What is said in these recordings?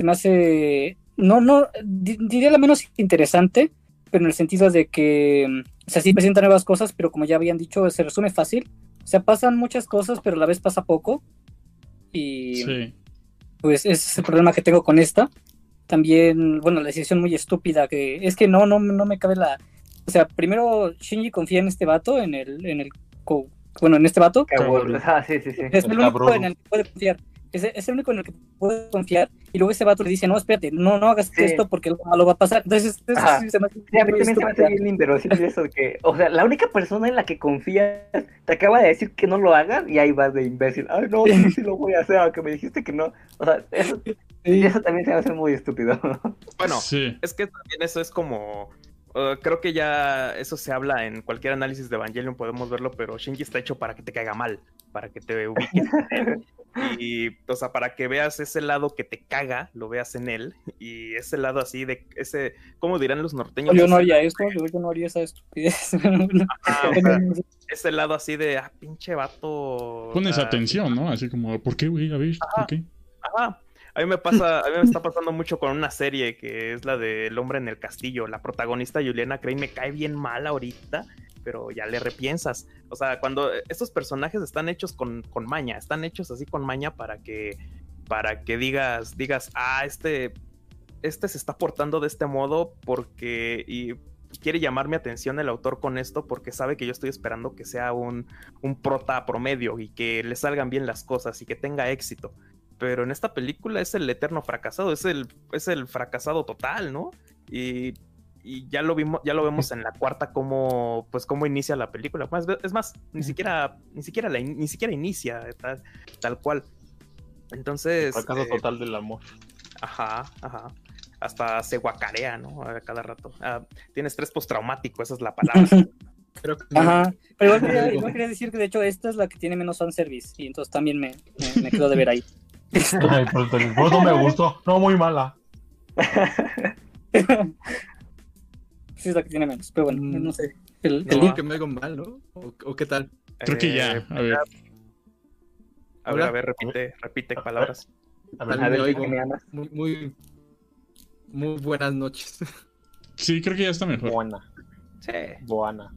se me hace, no, no, diría la menos interesante, pero en el sentido de que, o sea, sí presenta nuevas cosas, pero como ya habían dicho, se resume fácil. O sea, pasan muchas cosas, pero a la vez pasa poco. Y pues ese es el problema que tengo con esta. También, bueno, la decisión muy estúpida que es que no, no, no me cabe la. O sea, primero Shinji confía en este vato, en el, en el bueno, en este vato. Ah, sí, sí, sí. Es el, único en el que puede confiar. Es, es, el único en el que puede confiar. Y luego ese vato le dice, no, espérate, no, no hagas esto porque lo va a pasar. Entonces, eso sí se me hace, sí, a mí también se me hace bien inverosímil eso de que, o sea, la única persona en la que confías te acaba de decir que no lo hagas y ahí vas de imbécil. Ay, no, sí, sí lo voy a hacer, aunque me dijiste que no. O sea, eso, eso también se me hace muy estúpido. Bueno, es que también eso es como Uh, creo que ya eso se habla en cualquier análisis de Evangelion, podemos verlo, pero Shinji está hecho para que te caiga mal, para que te ubiques. y, o sea, para que veas ese lado que te caga, lo veas en él, y ese lado así de ese, ¿cómo dirán los norteños? Yo no haría esto, yo no haría esa estupidez. ese lado así de, ah, pinche vato. Pones atención, ¿no? Así como, ¿por qué, güey? A ver, ¿por qué? Ajá. A mí me pasa, a mí me está pasando mucho con una serie que es la de El hombre en el castillo. La protagonista Juliana Crane me cae bien mal ahorita, pero ya le repiensas. O sea, cuando estos personajes están hechos con, con maña, están hechos así con maña para que, para que digas, digas, ah, este, este se está portando de este modo porque y quiere llamar mi atención el autor con esto porque sabe que yo estoy esperando que sea un, un prota promedio y que le salgan bien las cosas y que tenga éxito pero en esta película es el eterno fracasado, es el, es el fracasado total, ¿no? Y, ya lo vimos, ya lo vemos en la cuarta cómo, pues cómo inicia la película. Es más, ni siquiera, ni siquiera ni siquiera inicia tal, cual. Entonces. El fracaso eh, total del amor. Ajá, ajá. Hasta se guacarea, ¿no? A cada rato. Ah, tienes estrés postraumático, esa es la palabra. Ajá. Pero igual quería, decir que de hecho esta es la que tiene menos fanservice. Y entonces también me, me, me quedo de ver ahí. Ay, eso me gustó. No, muy mala. Sí, es la que tiene menos, pero bueno, no sé. El, el que me hago mal, ¿no? ¿O, qué tal? Creo que ya. Eh, a ver. A ver, a ver, repite, repite palabras. A ver, a ver, oigo. Muy, muy, muy buenas noches. Sí, creo que ya está mejor. Buena. Sí. Buena.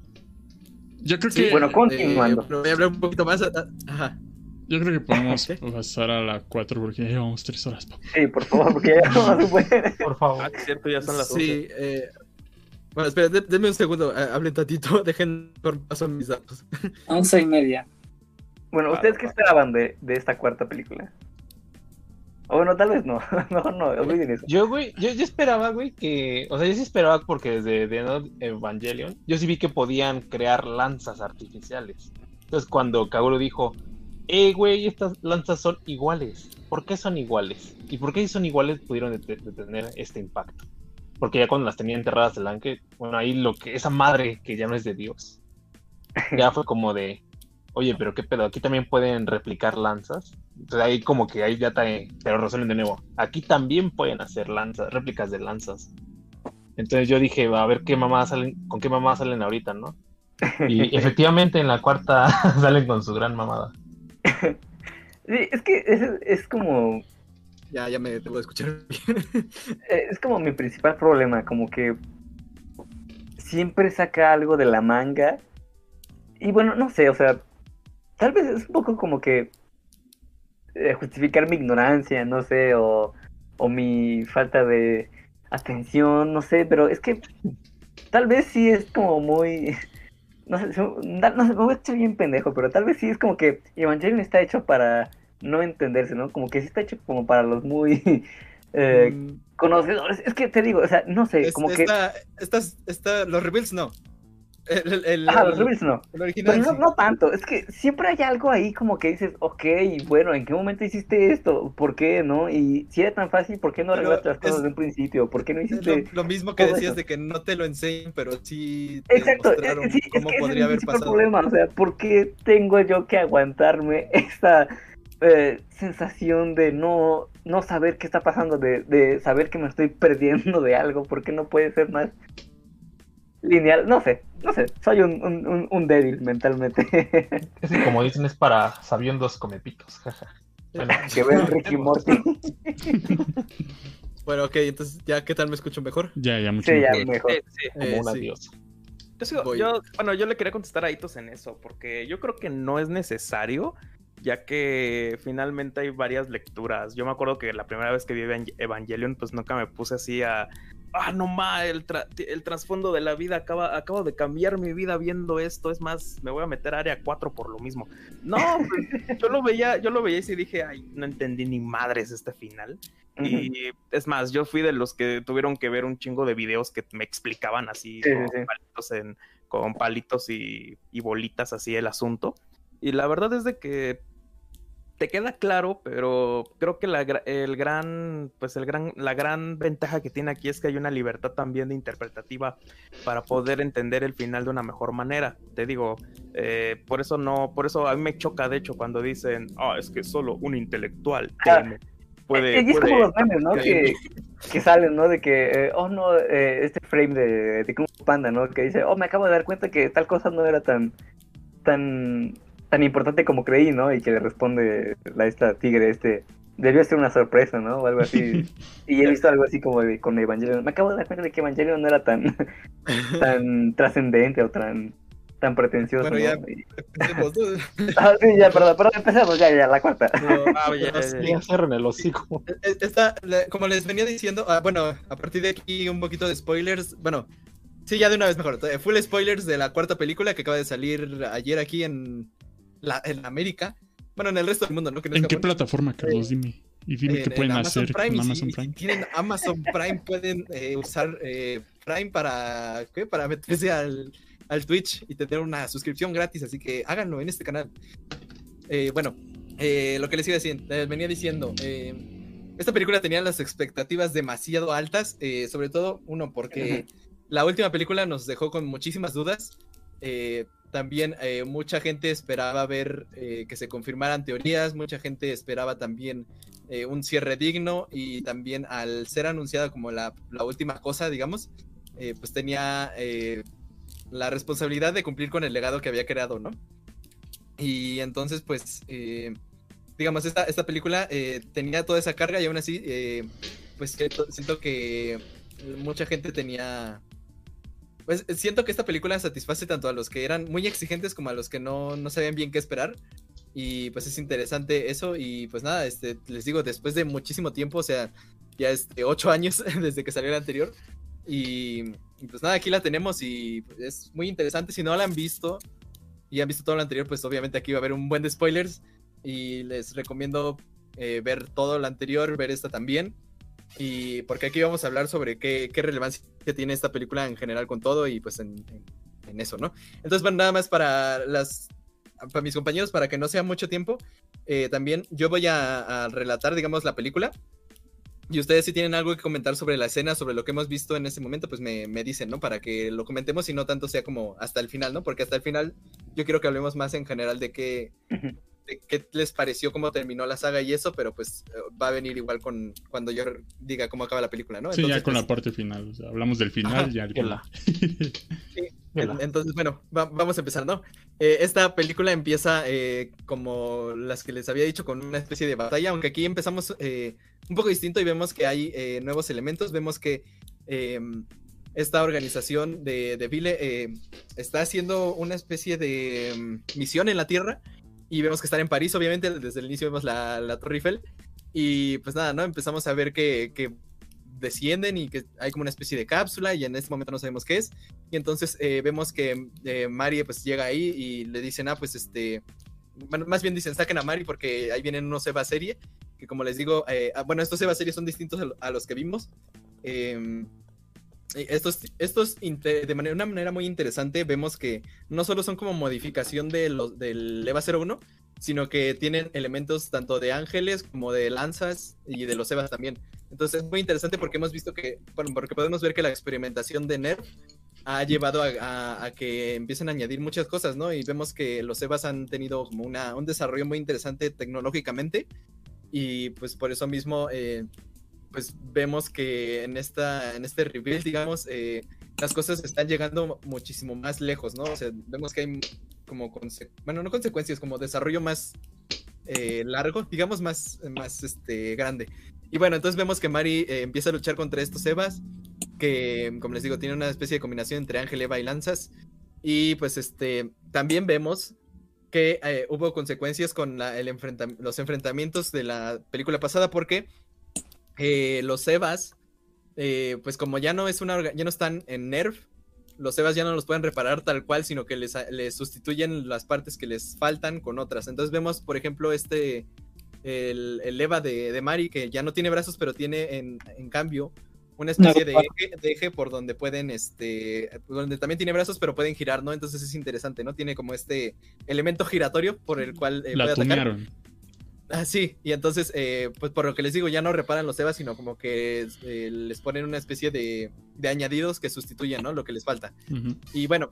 Yo creo que. Bueno, continuando. Eh, pero voy a hablar un poquito más. Ajá. Yo creo que podemos pasar a la 4 porque ya llevamos 3 horas. Sí, por favor, porque ya no puede. Por favor. Ah, cierto, ya son las 11. Sí, eh... Bueno, espera, denme un segundo, eh, hablen tantito, dejen por paso mis datos. 11 y media. Bueno, ¿ustedes qué esperaban de, de esta cuarta película? O bueno, tal vez no, no, no, olviden eso. Yo, güey, yo, yo, esperaba, güey, que, o sea, yo sí esperaba porque desde The Evangelion, yo sí vi que podían crear lanzas artificiales. Entonces, cuando Kaguro dijo, eh, güey, estas lanzas son iguales. ¿Por qué son iguales? ¿Y por qué si son iguales pudieron detener este impacto? Porque ya cuando las tenía enterradas del Anke, bueno, ahí lo que, esa madre que ya no es de Dios, ya fue como de, oye, pero qué pedo, aquí también pueden replicar lanzas. Entonces ahí como que ahí ya te, te lo resuelven de nuevo. Aquí también pueden hacer lanzas, réplicas de lanzas. Entonces yo dije, a ver qué mamá salen, con qué mamá salen ahorita, ¿no? Y efectivamente en la cuarta salen con su gran mamada. sí, es que es, como... Ya, ya me tengo que escuchar eh, es como mi principal problema, como que siempre saca algo de la manga. Y bueno, no sé, o sea, tal vez es un poco como que eh, justificar mi ignorancia, no sé, o, o mi falta de atención, no sé, pero es que tal vez sí es como muy no sé, no sé, me voy a echar bien pendejo, pero tal vez sí es como que Evangelion está hecho para no entenderse, ¿no? Como que sí está hecho como para los muy eh, mm. conocedores. Es que te digo, o sea, no sé, como que... Estas, esta, los reveals no. El, los reveals no. Pero no, no, tanto, es que siempre hay algo ahí como que dices, ok, bueno, ¿en qué momento hiciste esto? ¿Por qué, no? Y si era tan fácil, ¿por qué no arreglaste las cosas desde un principio? ¿Por qué no hiciste...? Lo, mismo que decías de que no te lo enseñan, pero sí te Exacto, mostraron cómo podría haber pasado. problema, o sea, ¿por qué tengo yo que aguantarme esta eh, sensación de no, no saber qué está pasando, de, de saber que me estoy perdiendo de algo? ¿Por qué no puede ser más lineal, no sé, no sé, soy un, un, débil mentalmente. Es como dicen, es para sabiendos comepitos, jaja. Que ve el Ricky Morty. Bueno, ok, entonces ya, ¿qué tal me escucho mejor? Ya, ya, mucho Sí, ya, mejor. Sí, sí. Como Eh, una sí. diosa. Yo, yo- bueno, yo le quería contestar a Itos en eso, porque yo creo que no es necesario, ya que finalmente hay varias lecturas. Yo me acuerdo que la primera vez que vi Evan- Evangelion, pues nunca me puse así a. Ah, no ma, el, tra- el trasfondo de la vida acaba, acabo de cambiar mi vida viendo esto. Es más, me voy a meter a área 4 por lo mismo. No, pues, yo lo veía, yo lo veía y sí dije, ay, no entendí ni madres este final. Y es más, yo fui de los que tuvieron que ver un chingo de videos que me explicaban así Sí, sí, con, sí. Palitos en- con palitos y, y bolitas así el asunto. Y la verdad es de que te queda claro, pero creo que la, el gran, pues el gran, la gran ventaja que tiene aquí es que hay una libertad también de interpretativa para poder entender el final de una mejor manera. Te digo, eh, por eso no, por eso a mí me choca de hecho cuando dicen, ah, es que solo un intelectual Ah, tiene- puede, y es puede- como los memes, ¿no? que- salen, ¿no? De que, eh, oh no, eh, este frame de, de Kung Panda, ¿no? Que dice, oh, me acabo de dar cuenta que tal cosa no era tan, tan, tan importante como creí, ¿no? Y que le responde la esta tigre, este, debió ser una sorpresa, ¿no? O algo así. y he visto algo así como de- con Evangelion. Me acabo de dar cuenta de que Evangelion no era tan, tan trascendente o tan, tan pretencioso, Bueno, ¿no? ya. Y- Empecemos, ¿no? Ah, sí, ya, perdón, perdón, empezamos, ya, ya, la cuarta. Pero, Ah, ya, ya, ya. El hocico. Eh, Esta, la- como les venía diciendo, ah, bueno, a partir de aquí un poquito de spoilers. Bueno, sí, ya de una vez mejor. eh, Full spoilers de la cuarta película que acaba de salir ayer aquí en, la, en América. Bueno, en el resto del mundo, ¿no? Que no es ¿En qué Japón. plataforma, Carlos? Dime. Y dime En- qué en pueden Amazon hacer Prime, con Amazon si- si Prime. tienen Amazon Prime, pueden eh, usar eh, Prime para, ¿qué? para meterse al, al Twitch y tener una suscripción gratis. Así que háganlo en este canal. Eh, bueno, lo que les iba decir, les venía diciendo. esta película tenía las expectativas demasiado altas, sobre todo, uno, porque la última película nos dejó con muchísimas dudas. eh, también eh, mucha gente esperaba ver eh, que se confirmaran teorías, mucha gente esperaba también eh, un cierre digno y también al ser anunciada como la, la última cosa, digamos, pues tenía la responsabilidad de cumplir con el legado que había creado, ¿no? Y entonces, pues, digamos, esta, esta película tenía toda esa carga y aún así, pues siento que mucha gente tenía... Pues siento que esta película satisface tanto a los que eran muy exigentes como a los que no, no sabían bien qué esperar. Y pues es interesante eso. Y pues nada, este, les digo, después de muchísimo tiempo, o sea, ya este, ocho años desde que salió el anterior. Y, y, pues nada, aquí la tenemos y pues, es muy interesante. Si no la han visto y han visto todo lo anterior, pues obviamente aquí va a haber un buen de spoilers. Y les recomiendo eh, ver todo lo anterior, ver esta también. Y porque aquí vamos a hablar sobre qué, relevancia tiene esta película en general con todo y pues en, en, eso, ¿no? Entonces, bueno, nada más para las para mis compañeros, para que no sea mucho tiempo, eh, también yo voy a, relatar, digamos, la película. Y ustedes si tienen algo que comentar sobre la escena, sobre lo que hemos visto en este momento, pues me, me, dicen, ¿no? Para que lo comentemos y no tanto sea como hasta el final, ¿no? Porque hasta el final yo quiero que hablemos más en general de qué, qué les pareció, cómo terminó la saga y eso, pero pues va a venir igual con cuando yo diga cómo acaba la película, ¿no? Sí, Entonces, ya con pues, la parte final, o sea, hablamos del final, ajá, ya. El sí, entonces, bueno, va, vamos a empezar, ¿no? Eh, esta película empieza eh, como las que les había dicho, con una especie de batalla, aunque aquí empezamos eh, un poco distinto y vemos que hay eh, nuevos elementos, vemos que em, esta organización de, de Vile eh, está haciendo una especie de um, misión en la Tierra y vemos que están en París, obviamente, desde el inicio vemos la, la Torre Eiffel y pues nada, ¿no? Empezamos a ver que, que, descienden y que hay como una especie de cápsula y en este momento no sabemos qué es y entonces eh, vemos que eh, Mari pues llega ahí y le dicen, ah, pues este, más bien dicen, saquen a Mari porque ahí vienen unos Eva serie, que como les digo, eh, bueno, estos Eva series son distintos a, los que vimos. Eh, estos, estos de manera, una manera muy interesante vemos que no solo son como modificación de los, del EVA 01, sino que tienen elementos tanto de ángeles como de lanzas y de los EVAs también. Entonces es muy interesante porque hemos visto que, bueno, porque podemos ver que la experimentación de NERF ha llevado a, que empiecen a añadir muchas cosas, ¿no? Y vemos que los EVAs han tenido como una, un desarrollo muy interesante tecnológicamente y pues por eso mismo eh, pues vemos que en, esta, en este reveal, digamos, eh, las cosas están llegando muchísimo más lejos, ¿no? O sea, vemos que hay como, bueno, no consecuencias, como desarrollo más, eh, largo, digamos más, más este, grande. Y bueno, entonces vemos que Mari eh, empieza a luchar contra estos Evas, que como les digo, tiene una especie de combinación entre Ángel, Eva y Lanzas. Y pues este, también vemos que eh, hubo consecuencias con la- el enfrenta- los enfrentamientos de la película pasada porque eh, los Evas, eh, pues como ya no es una orga- ya no están en Nerf, los Evas ya no los pueden reparar tal cual, sino que les, les sustituyen las partes que les faltan con otras. Entonces vemos, por ejemplo, este el, el Eva de, de Mari, que ya no tiene brazos, pero tiene en, en cambio una especie de eje, de eje por donde pueden, este, donde también tiene brazos, pero pueden girar, ¿no? Entonces es interesante, ¿no? Tiene como este elemento giratorio por el cual eh, La puede atacar. Ah, sí, y entonces, eh, pues por lo que les digo, ya no reparan los Evas, sino como que eh, les ponen una especie de, de añadidos que sustituyen, ¿no? Lo que les falta. Y bueno,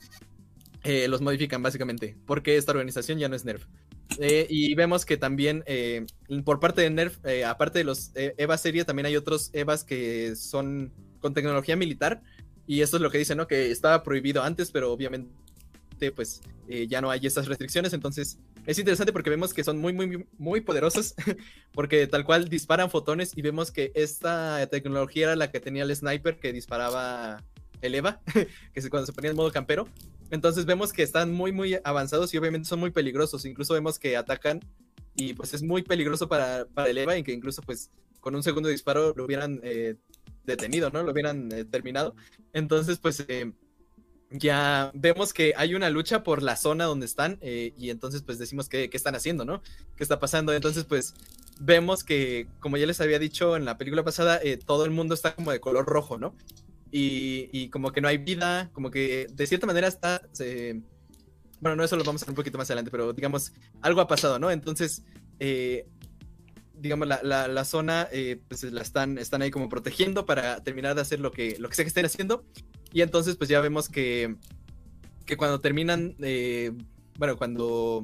eh, los modifican básicamente, porque esta organización ya no es Nerf. Y vemos que también por parte de Nerf, aparte de los eh, Eva serie, también hay otros Evas que son con tecnología militar. Y esto es lo que dicen, ¿no? Que estaba prohibido antes, pero obviamente pues ya no hay esas restricciones. Entonces es interesante porque vemos que son muy, muy, muy poderosos, porque tal cual disparan fotones y vemos que esta tecnología era la que tenía el sniper que disparaba el Eva, que cuando se ponía en modo campero. Entonces vemos que están muy, muy avanzados y obviamente son muy peligrosos. Incluso vemos que atacan y pues es muy peligroso para, para el Eva y que incluso pues con un segundo disparo lo hubieran eh, detenido, ¿no? Lo hubieran eh, terminado. Entonces pues eh, ya vemos que hay una lucha por la zona donde están eh, y entonces pues decimos qué, qué están haciendo, ¿no? ¿Qué está pasando? Entonces pues vemos que como ya les había dicho en la película pasada, eh, todo el mundo está como de color rojo, ¿no? Y, y, como que no hay vida, como que de cierta manera está... Bueno, no, eso lo vamos a ver un poquito más adelante, pero digamos, algo ha pasado, ¿no? Entonces, eh, digamos, la, la, la zona, eh, pues la están, están ahí como protegiendo para terminar de hacer lo que, lo que sea que estén haciendo. Y entonces, pues ya vemos que, que cuando terminan, eh, bueno, cuando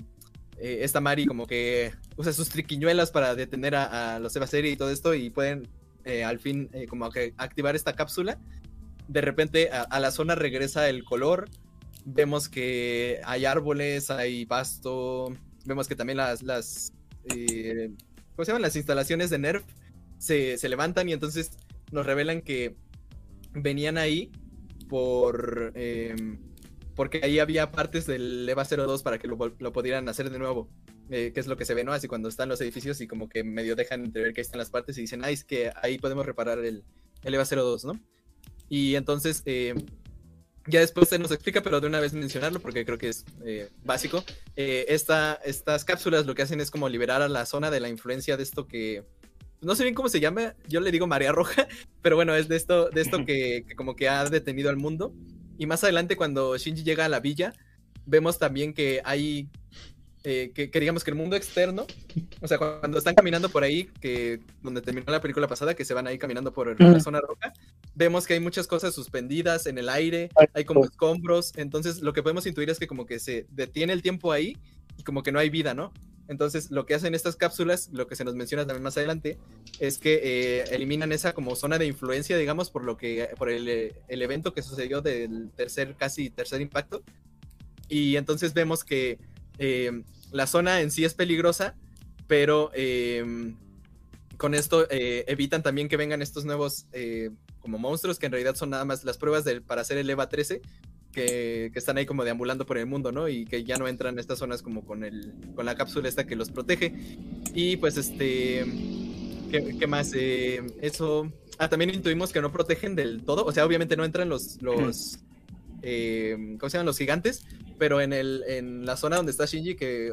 eh, esta Mari como que usa sus triquiñuelas para detener a, a los Eva Serie y todo esto y pueden eh, al fin como que activar esta cápsula de repente a, a, la zona regresa el color. Vemos que hay árboles, hay pasto. Vemos que también las, las eh, ¿cómo se llaman? Las instalaciones de Nerf se, se, levantan y entonces nos revelan que venían ahí por eh, porque ahí había partes del EVA 02 para que lo, lo pudieran hacer de nuevo. Eh, que es lo que se ve, ¿no? Así cuando están los edificios y como que medio dejan entrever que ahí están las partes y dicen, ah, es que ahí podemos reparar el, el EVA 02, ¿no? Y entonces, eh, ya después se nos explica, pero de una vez mencionarlo porque creo que es eh, básico. Eh, esta, estas cápsulas lo que hacen es como liberar a la zona de la influencia de esto que... No sé bien cómo se llama, yo le digo marea roja, pero bueno, es de esto, de esto que, que como que ha detenido al mundo. Y más adelante cuando Shinji llega a la villa, vemos también que hay eh, que, que, digamos que el mundo externo, o sea, cuando están caminando por ahí, que donde terminó la película pasada, que se van ahí caminando por la zona roja, vemos que hay muchas cosas suspendidas en el aire, hay como escombros, entonces lo que podemos intuir es que como que se detiene el tiempo ahí y como que no hay vida, ¿no? Entonces lo que hacen estas cápsulas, lo que se nos menciona también más adelante, es que eh, eliminan esa como zona de influencia, digamos, por lo que, por el, el evento que sucedió del tercer, casi tercer impacto. Y entonces vemos que eh, la zona en sí es peligrosa, pero eh, con esto eh, evitan también que vengan estos nuevos eh, como monstruos que en realidad son nada más las pruebas del, para hacer el EVA 13 que, que, están ahí como deambulando por el mundo, ¿no? Y que ya no entran a estas zonas como con, el, con la cápsula esta que los protege. Y pues este, ¿qué, qué más? eso... Ah, también intuimos que no protegen del todo, o sea, obviamente no entran los... los eh, ¿cómo se llaman? Los gigantes, pero en, el, en la zona donde está Shinji, que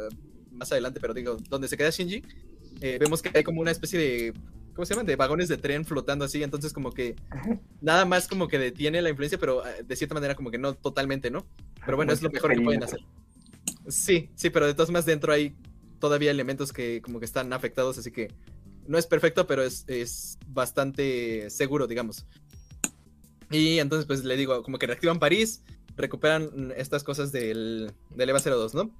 más adelante, pero digo, donde se queda Shinji, eh, vemos que hay como una especie de, ¿cómo se llaman? De vagones de tren flotando así, entonces como que nada más como que detiene la influencia, pero eh, de cierta manera como que no totalmente, ¿no? Pero bueno, es lo mejor que pueden hacer. Sí, sí, pero de todas más dentro hay todavía elementos que como que están afectados, así que no es perfecto, pero es, es bastante seguro, digamos. Y entonces, pues le digo, como que reactivan París, recuperan estas cosas del, del EVA 02, ¿no?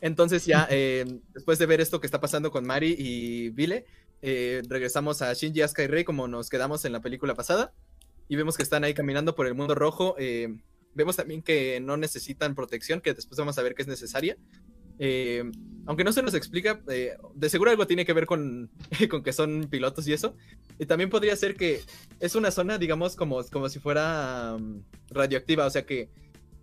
Entonces ya, eh, después de ver esto que está pasando con Mari y Vile, eh, regresamos a Shinji, Asuka y Rei como nos quedamos en la película pasada. Y vemos que están ahí caminando por el mundo rojo. Eh, vemos también que no necesitan protección, que después vamos a ver que es necesaria. Aunque no se nos explica, de seguro algo tiene que ver con, con que son pilotos y eso. Y también podría ser que es una zona, digamos, como, como si fuera um, radioactiva, o sea que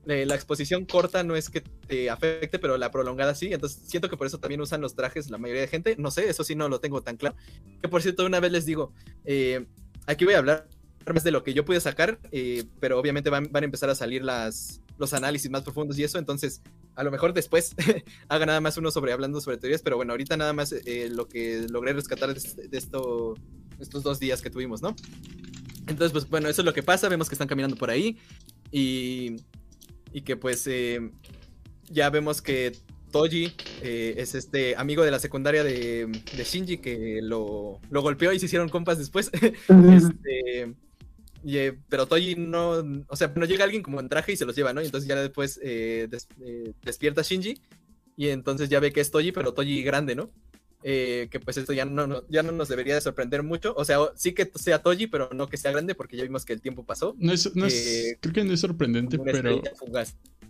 eh, la exposición corta no es que te afecte, pero la prolongada sí. Entonces siento que por eso también usan los trajes la mayoría de gente. No sé, eso sí no lo tengo tan claro. Que por cierto, una vez les digo, eh, aquí voy a hablar más de lo que yo pude sacar, eh, pero obviamente van, van, a empezar a salir las, los análisis más profundos y eso. Entonces, a lo mejor después haga nada más uno sobre hablando sobre teorías, pero bueno, ahorita nada más lo que logré rescatar de, de esto, estos dos días que tuvimos, ¿no? Entonces, pues bueno, eso es lo que pasa. Vemos que están caminando por ahí. Y y que pues eh, ya vemos que Toji eh, es este amigo de la secundaria de, de Shinji que lo, lo, golpeó y se hicieron compas después. este, y, eh, pero Toji no, o sea, no llega alguien como en traje y se los lleva, ¿no? Y entonces ya después des, despierta Shinji y entonces ya ve que es Toji, pero Toji grande, ¿no? Eh, que pues esto ya no, no, ya no nos debería de sorprender mucho. O sea, sí que sea Toji, pero no que sea grande, porque ya vimos que el tiempo pasó. No es, no es eh, creo que no es sorprendente, pero,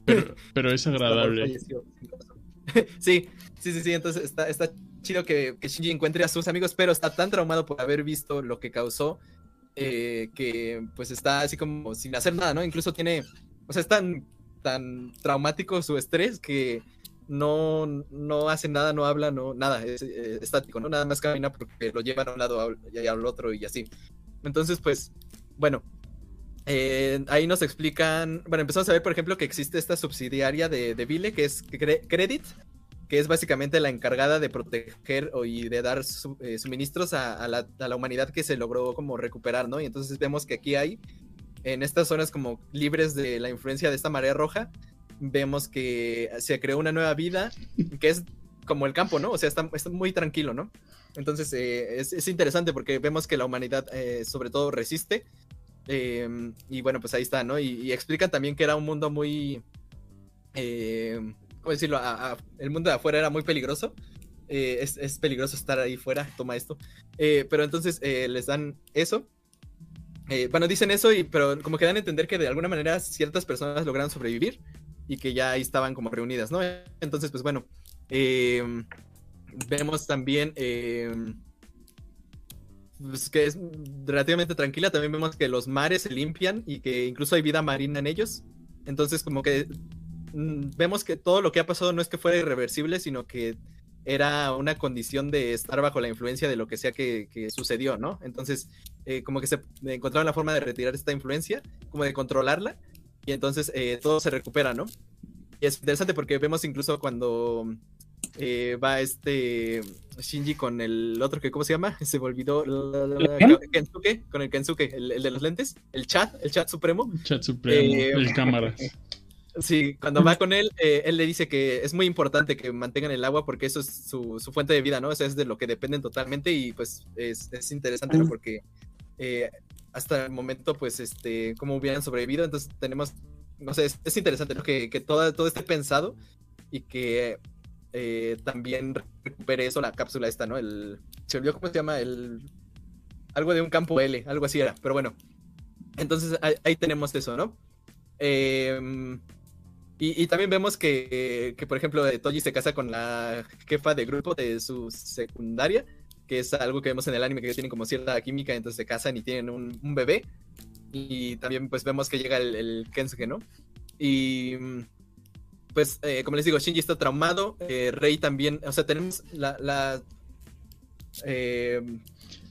pero, pero, es agradable. sí, sí, sí, sí. Entonces está, está chido que, que, Shinji encuentre a sus amigos, pero está tan traumado por haber visto lo que causó eh, que pues está así como sin hacer nada, ¿no? Incluso tiene, o sea, es tan, tan traumático su estrés que no, no hace nada, no habla, no, nada, es eh, estático, ¿no? Nada más camina porque lo llevan a un lado y al otro y así. Entonces, pues, bueno, eh, ahí nos explican, bueno, empezamos a ver, por ejemplo, que existe esta subsidiaria de, de Vile, que es Credit, que es básicamente la encargada de proteger y de dar eh, suministros a, a, la, a, la, humanidad que se logró como recuperar, ¿no? Y entonces vemos que aquí hay, en estas zonas como libres de la influencia de esta marea roja, vemos que se creó una nueva vida, que es como el campo, ¿no? O sea, está, está muy tranquilo, ¿no? Entonces eh, es, es, interesante porque vemos que la humanidad eh, sobre todo resiste. Eh, y bueno, pues ahí está, ¿no? Y, y, explican también que era un mundo muy... Eh, ¿Cómo decirlo? A, a, el mundo de afuera era muy peligroso. Es, es, peligroso estar ahí fuera, toma esto. pero entonces les dan eso. bueno, dicen eso, y, pero como que dan a entender que de alguna manera ciertas personas lograron sobrevivir y que ya ahí estaban como reunidas, ¿no? Entonces, pues bueno, eh, vemos también eh, pues que es relativamente tranquila, también vemos que los mares se limpian y que incluso hay vida marina en ellos. Entonces, como que mm, vemos que todo lo que ha pasado no es que fuera irreversible, sino que era una condición de estar bajo la influencia de lo que sea que, que sucedió, ¿no? Entonces, eh, como que se encontraron la forma de retirar esta influencia, como de controlarla, y entonces eh, todo se recupera, ¿no? Y es interesante porque vemos incluso cuando eh, va este Shinji con el otro que, ¿cómo se llama? Se me olvidó. Kensuke, con el Kensuke, el, el, de los lentes, el chat, el chat supremo. El chat supremo, eh, el cámara. Sí, cuando va con él, eh, él le dice que es muy importante que mantengan el agua porque eso es su, su, fuente de vida, ¿no? O sea, es de lo que dependen totalmente y pues es, es interesante, ¿no? Porque hasta el momento, pues, este, cómo hubieran sobrevivido. Entonces tenemos, no sé, es, es interesante ¿no? que, que todo, todo esté pensado y que eh, también recupere eso la cápsula esta, ¿no? El, se olvidó cómo se llama, el, algo de un campo L, algo así era, pero bueno. Entonces ahí, ahí tenemos eso, ¿no? Eh, y, y, también vemos que, que, por ejemplo, Toji se casa con la jefa de grupo de su secundaria que es algo que vemos en el anime, que tienen como cierta química, entonces se casan y tienen un, bebé. Y también pues vemos que llega el, el Kensuke, ¿no? Y pues eh, como les digo, Shinji está traumado, eh, Rei también, o sea, tenemos la, eh,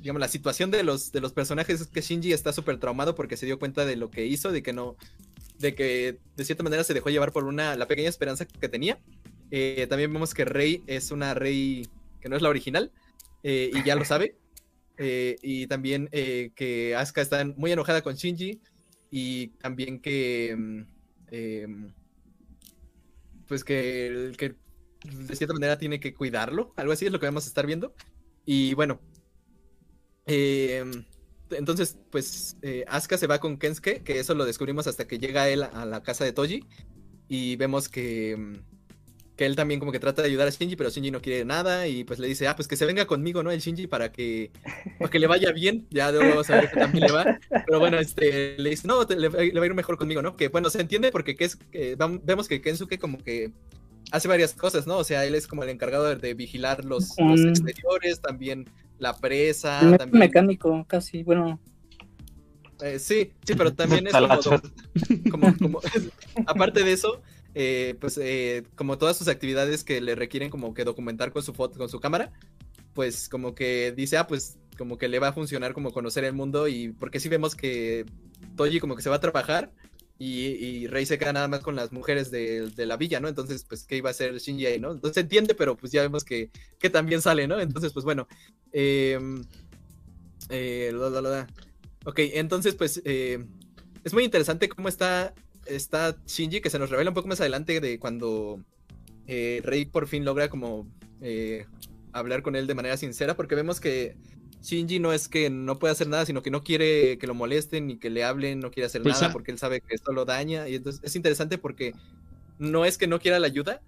digamos, la situación de los, de los personajes es que Shinji está súper traumado porque se dio cuenta de lo que hizo, de que no, de que de cierta manera se dejó llevar por una, la pequeña esperanza que tenía. Eh, también vemos que Rei es una Rei que no es la original, eh, y ya lo sabe. Eh, y también eh, que Asuka está muy enojada con Shinji y también que mm, em, pues que, de cierta manera tiene que cuidarlo, algo así es lo que vamos a estar viendo. Y bueno, em, entonces pues Asuka se va con Kensuke, que eso lo descubrimos hasta que llega él a la casa de Toji y vemos que mm, que él también como que trata de ayudar a Shinji, pero Shinji no quiere nada y pues le dice, ah, pues que se venga conmigo, ¿no? El Shinji para que, para que le vaya bien, ya luego saber que también le va, pero bueno, este, le dice, no, te, le, le, va a ir mejor conmigo, ¿no? Que bueno, se entiende porque que es, que, vemos que Kensuke como que hace varias cosas, ¿no? O sea, él es como el encargado de, de vigilar los, los exteriores, también la presa, Me- también... mecánico, casi. Bueno, eh, sí, sí, pero también es como, Talachas. como, como- aparte de eso, eh, pues eh, como todas sus actividades que le requieren como que documentar con su foto, con su cámara, pues como que dice, ah, pues como que le va a funcionar como conocer el mundo y porque sí vemos que Toji como que se va a trabajar y, y Rey se queda nada más con las mujeres de, la villa, ¿no? Entonces, pues, ¿qué iba a hacer Shinji ahí, no? Entonces entiende, pero pues ya vemos que, que también sale, ¿no? Entonces, pues bueno. em, eh. Ok, entonces, pues, eh, es muy interesante cómo está, está Shinji, que se nos revela un poco más adelante de cuando eh, Rey por fin logra como eh, hablar con él de manera sincera, porque vemos que Shinji no es que no puede hacer nada, sino que no quiere que lo molesten ni que le hablen, no quiere hacer Pues, nada porque él sabe que esto lo daña. Y entonces es interesante porque no es que no quiera la ayuda,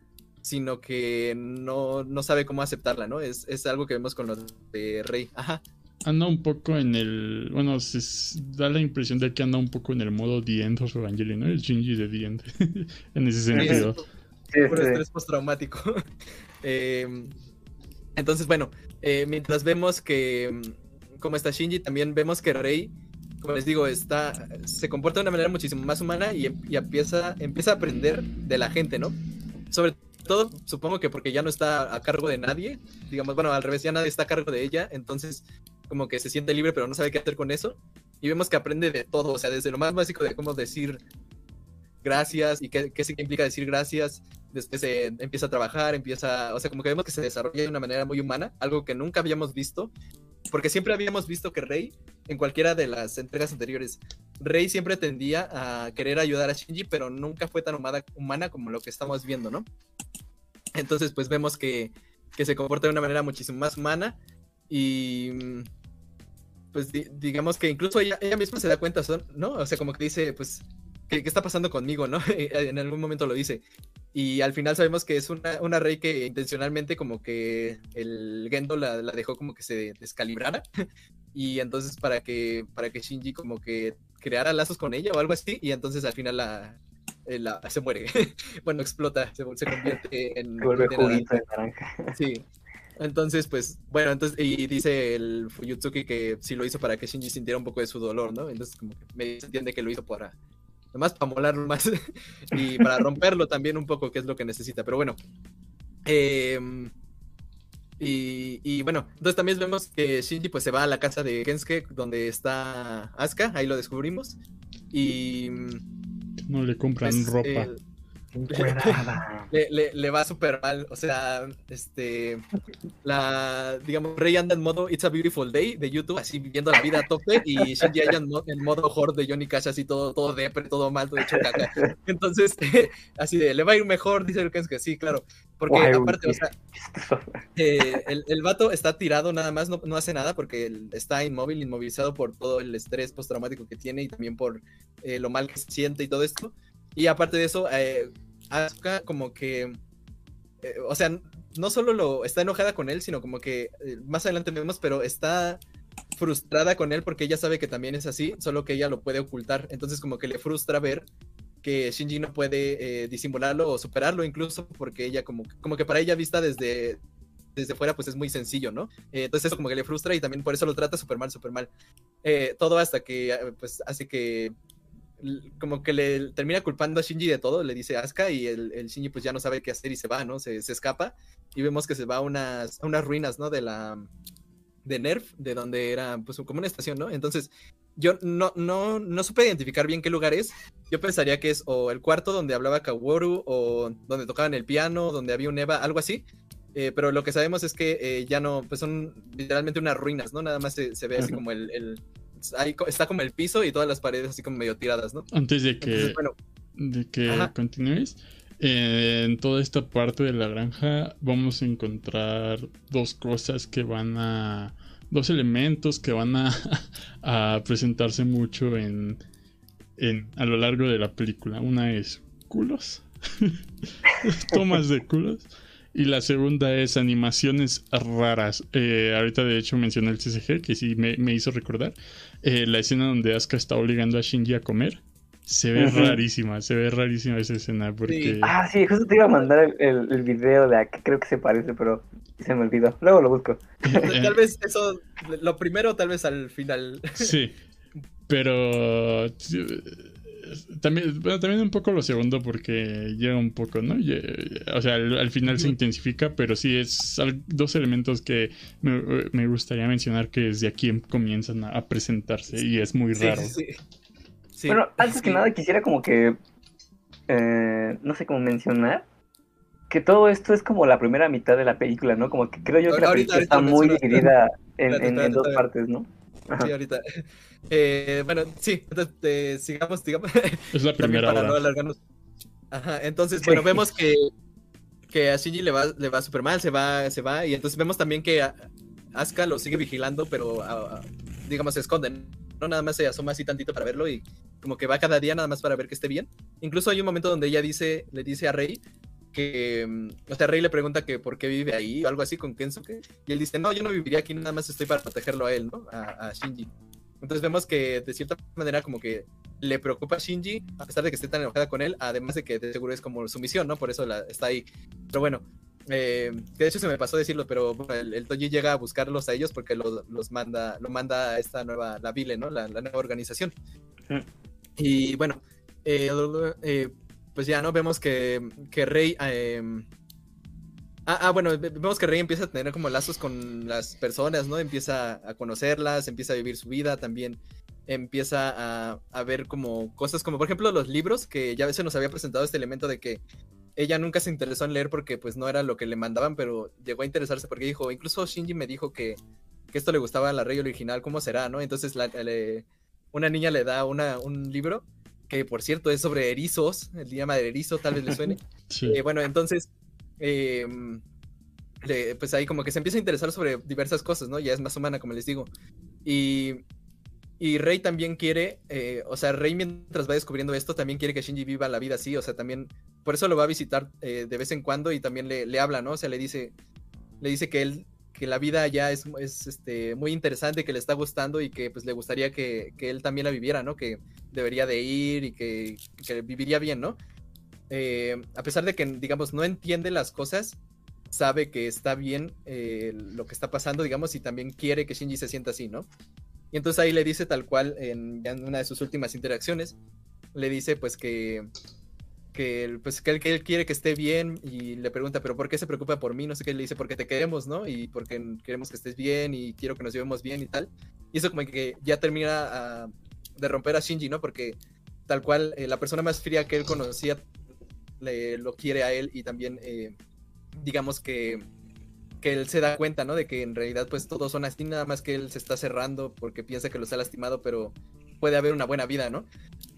sino que no, no sabe cómo aceptarla, ¿no? Es, es algo que vemos con lo de Rey. Ajá. Anda un poco en el. Bueno, se da la impresión de que anda un poco en el modo The End of Evangelion, ¿no? El Shinji de The End. en ese sentido. Sí, Por sí. estrés postraumático. Eh, entonces, bueno, eh, mientras vemos que, mm, como está Shinji, también vemos que Rey, como les digo, está, se comporta de una manera muchísimo más humana y, em- y empieza, empieza a aprender de la gente, ¿no? Sobre todo, supongo que porque ya no está a cargo de nadie, digamos, bueno, al revés, ya nadie está a cargo de ella, entonces como que se siente libre, pero no sabe qué hacer con eso. Y vemos que aprende de todo, o sea, desde lo más básico de cómo decir gracias y qué, qué significa decir gracias, después eh, empieza a trabajar, empieza, o sea, como que vemos que se desarrolla de una manera muy humana, algo que nunca habíamos visto, porque siempre habíamos visto que Rey, en cualquiera de las entregas anteriores, Rey siempre tendía a querer ayudar a Shinji, pero nunca fue tan humana, humana como lo que estamos viendo, ¿no? Entonces, pues vemos que, que se comporta de una manera muchísimo más humana y mm, pues di- digamos que incluso ella, ella misma se da cuenta, ¿no? O sea, como que dice, pues, ¿qué, qué está pasando conmigo, no? en algún momento lo dice. Y al final sabemos que es una, una rey que intencionalmente como que el Gendo la, la dejó como que se descalibrara. y entonces para que, para que Shinji como que creara lazos con ella o algo así. Y entonces al final la, eh, la- se muere. bueno, explota, se, se convierte en... Se vuelve en naranja. juguito de naranja. Sí. Entonces, pues, bueno, entonces, y dice el Fuyutsuki que sí lo hizo para que Shinji sintiera un poco de su dolor, ¿no? Entonces, como que me se entiende que lo hizo para, nomás para molarlo más y para romperlo también un poco, que es lo que necesita. Pero bueno, em, y, y bueno, entonces también vemos que Shinji pues se va a la casa de Gensuke donde está Asuka, ahí lo descubrimos. Y No le compran pues, ropa. eh. le, le- le va súper mal. O sea, este. La. Digamos, Rey anda en modo It's a Beautiful Day de YouTube, así viviendo la vida a tope. Y Shinji anda en, mo- en modo horde de Johnny Cash, así todo, todo depre, todo mal, todo hecho caca. Entonces, así de, le va a ir mejor, dice el que sí, claro. Porque Guay, aparte, o sea, eh, el, el vato está tirado nada más, no, no hace nada porque él está inmóvil, inmovilizado por todo el estrés postraumático que tiene y también por eh, lo mal que se siente y todo esto. Y aparte de eso, eh, Asuka como que, eh, o sea, no solo lo está enojada con él, sino como que eh, más adelante vemos, pero está frustrada con él porque ella sabe que también es así, solo que ella lo puede ocultar. Entonces como que le frustra ver que Shinji no puede eh, disimularlo o superarlo incluso porque ella como, como que para ella vista desde, desde fuera pues es muy sencillo, ¿no? Entonces eso como que le frustra y también por eso lo trata súper mal, súper mal. Todo hasta que pues hace que como que le termina culpando a Shinji de todo, le dice Asuka y el, el Shinji pues ya no sabe qué hacer y se va, ¿no? Se, se escapa y vemos que se va a unas, a unas ruinas, ¿no? De la de Nerf, de donde era pues como una estación, ¿no? Entonces yo no, no, no supe identificar bien qué lugar es. Yo pensaría que es o el cuarto donde hablaba Kaworu o donde tocaban el piano, donde había un Eva, algo así. Eh, pero lo que sabemos es que eh, ya no, pues son literalmente unas ruinas, ¿no? Nada más se, se ve así como el, el- ahí está como el piso y todas las paredes así como medio tiradas, ¿no? Antes de Entonces, que, bueno, de que Ajá. continúes, eh, en toda esta parte de la granja vamos a encontrar dos cosas que van a. dos elementos que van a, a presentarse mucho en, en. a lo largo de la película. Una es culos. Tomas de culos. Y la segunda es animaciones raras. Eh, ahorita de hecho mencioné el CCG, que sí me, me hizo recordar. Eh, la escena donde Asuka está obligando a Shinji a comer. Se ve rarísima, se ve rarísima esa escena porque... Ah, sí, justo te iba a mandar el, el, video de a qué creo que se parece, pero se me olvidó. Luego lo busco. eh, Tal vez eso, lo primero, tal vez al final. Sí, pero también, bueno, también un poco lo segundo porque llega un poco, ¿no? Eh, O sea, al, al final se intensifica, pero sí es dos elementos que me, me gustaría mencionar que desde aquí comienzan a, presentarse y es muy raro. sí, sí. Sí, bueno, antes que nada quisiera como que, eh, no sé cómo mencionar, que todo esto es como la primera mitad de la película, ¿no? Como que creo yo que la película ahorita está muy dividida en, en- en dos partes, ¿no? Ajá. Sí, ahorita. Eh, bueno, sí, entonces eh, sigamos, digamos. Es la también primera para no hora. alargarnos. Ajá, entonces, bueno, Sí. vemos que, que a Shinji le va, le va súper mal, se va, se va, y entonces vemos también que Asuka lo sigue vigilando, pero a- a- digamos se esconden, ¿no? Nada más se asoma así tantito para verlo y como que va cada día nada más para ver que esté bien. Incluso hay un momento donde ella dice, le dice a Rey que, mm, o sea, Rey le pregunta que por qué vive ahí o algo así con Kensuke, y él dice, no, yo no viviría aquí, nada más estoy para protegerlo a él, ¿no? A, a Shinji. Entonces vemos que de cierta manera como que le preocupa a Shinji, a pesar de que esté tan enojada con él, además de que de seguro es como su misión, ¿no? Por eso la, está ahí. Pero bueno, eh, que de hecho se me pasó decirlo, pero bueno, el, el Toji llega a buscarlos a ellos porque los, los manda, lo manda a esta nueva, la Vile, ¿no? La, la nueva organización. Y bueno, eh, eh, pues ya, ¿no? Vemos que, que Rey... eh, Ah, ah, bueno, ve- vemos que Rey empieza a tener como lazos con las personas, ¿no? Empieza a conocerlas, empieza a vivir su vida también, empieza a, a ver como cosas como, por ejemplo, los libros, que ya a veces nos había presentado este elemento de que ella nunca se interesó en leer porque pues no era lo que le mandaban, pero llegó a interesarse porque dijo, incluso Shinji me dijo que, que esto le gustaba a la Rey original, ¿cómo será, no? Entonces una niña le da una, un libro que por cierto es sobre erizos, el idioma del erizo, tal vez le suene. Sí. Eh, bueno, entonces, eh, le- pues ahí como que se empieza a interesar sobre diversas cosas, ¿no? Ya es más humana, como les digo. Y, y Rey también quiere, eh, o sea, Rey mientras va descubriendo esto, también quiere que Shinji viva la vida así, o sea, también, por eso lo va a visitar eh, de vez en cuando y también le, le habla, ¿no? O sea, le dice, le dice que él, que la vida ya es, es este, muy interesante, que le está gustando y que pues le gustaría que, que él también la viviera, ¿no? Que debería de ir y que, que viviría bien, ¿no? Eh, a pesar de que, digamos, no entiende las cosas, sabe que está bien eh, lo que está pasando, digamos, y también quiere que Shinji se sienta así, ¿no? Y entonces ahí le dice tal cual, en, en una de sus últimas interacciones, le dice pues que, que, él- pues, que, él, que él quiere que esté bien y le pregunta, pero ¿por qué se preocupa por mí? No sé qué, le dice, porque te queremos, ¿no? Y porque queremos que estés bien y quiero que nos llevemos bien y tal. Y eso como que ya termina ah, de romper a Shinji, ¿no? Porque tal cual eh, la persona más fría que él conocía le, lo quiere a él y también eh, digamos que, que él se da cuenta, ¿no? De que en realidad pues todos son así, nada más que él se está cerrando porque piensa que los ha lastimado, pero puede haber una buena vida, ¿no?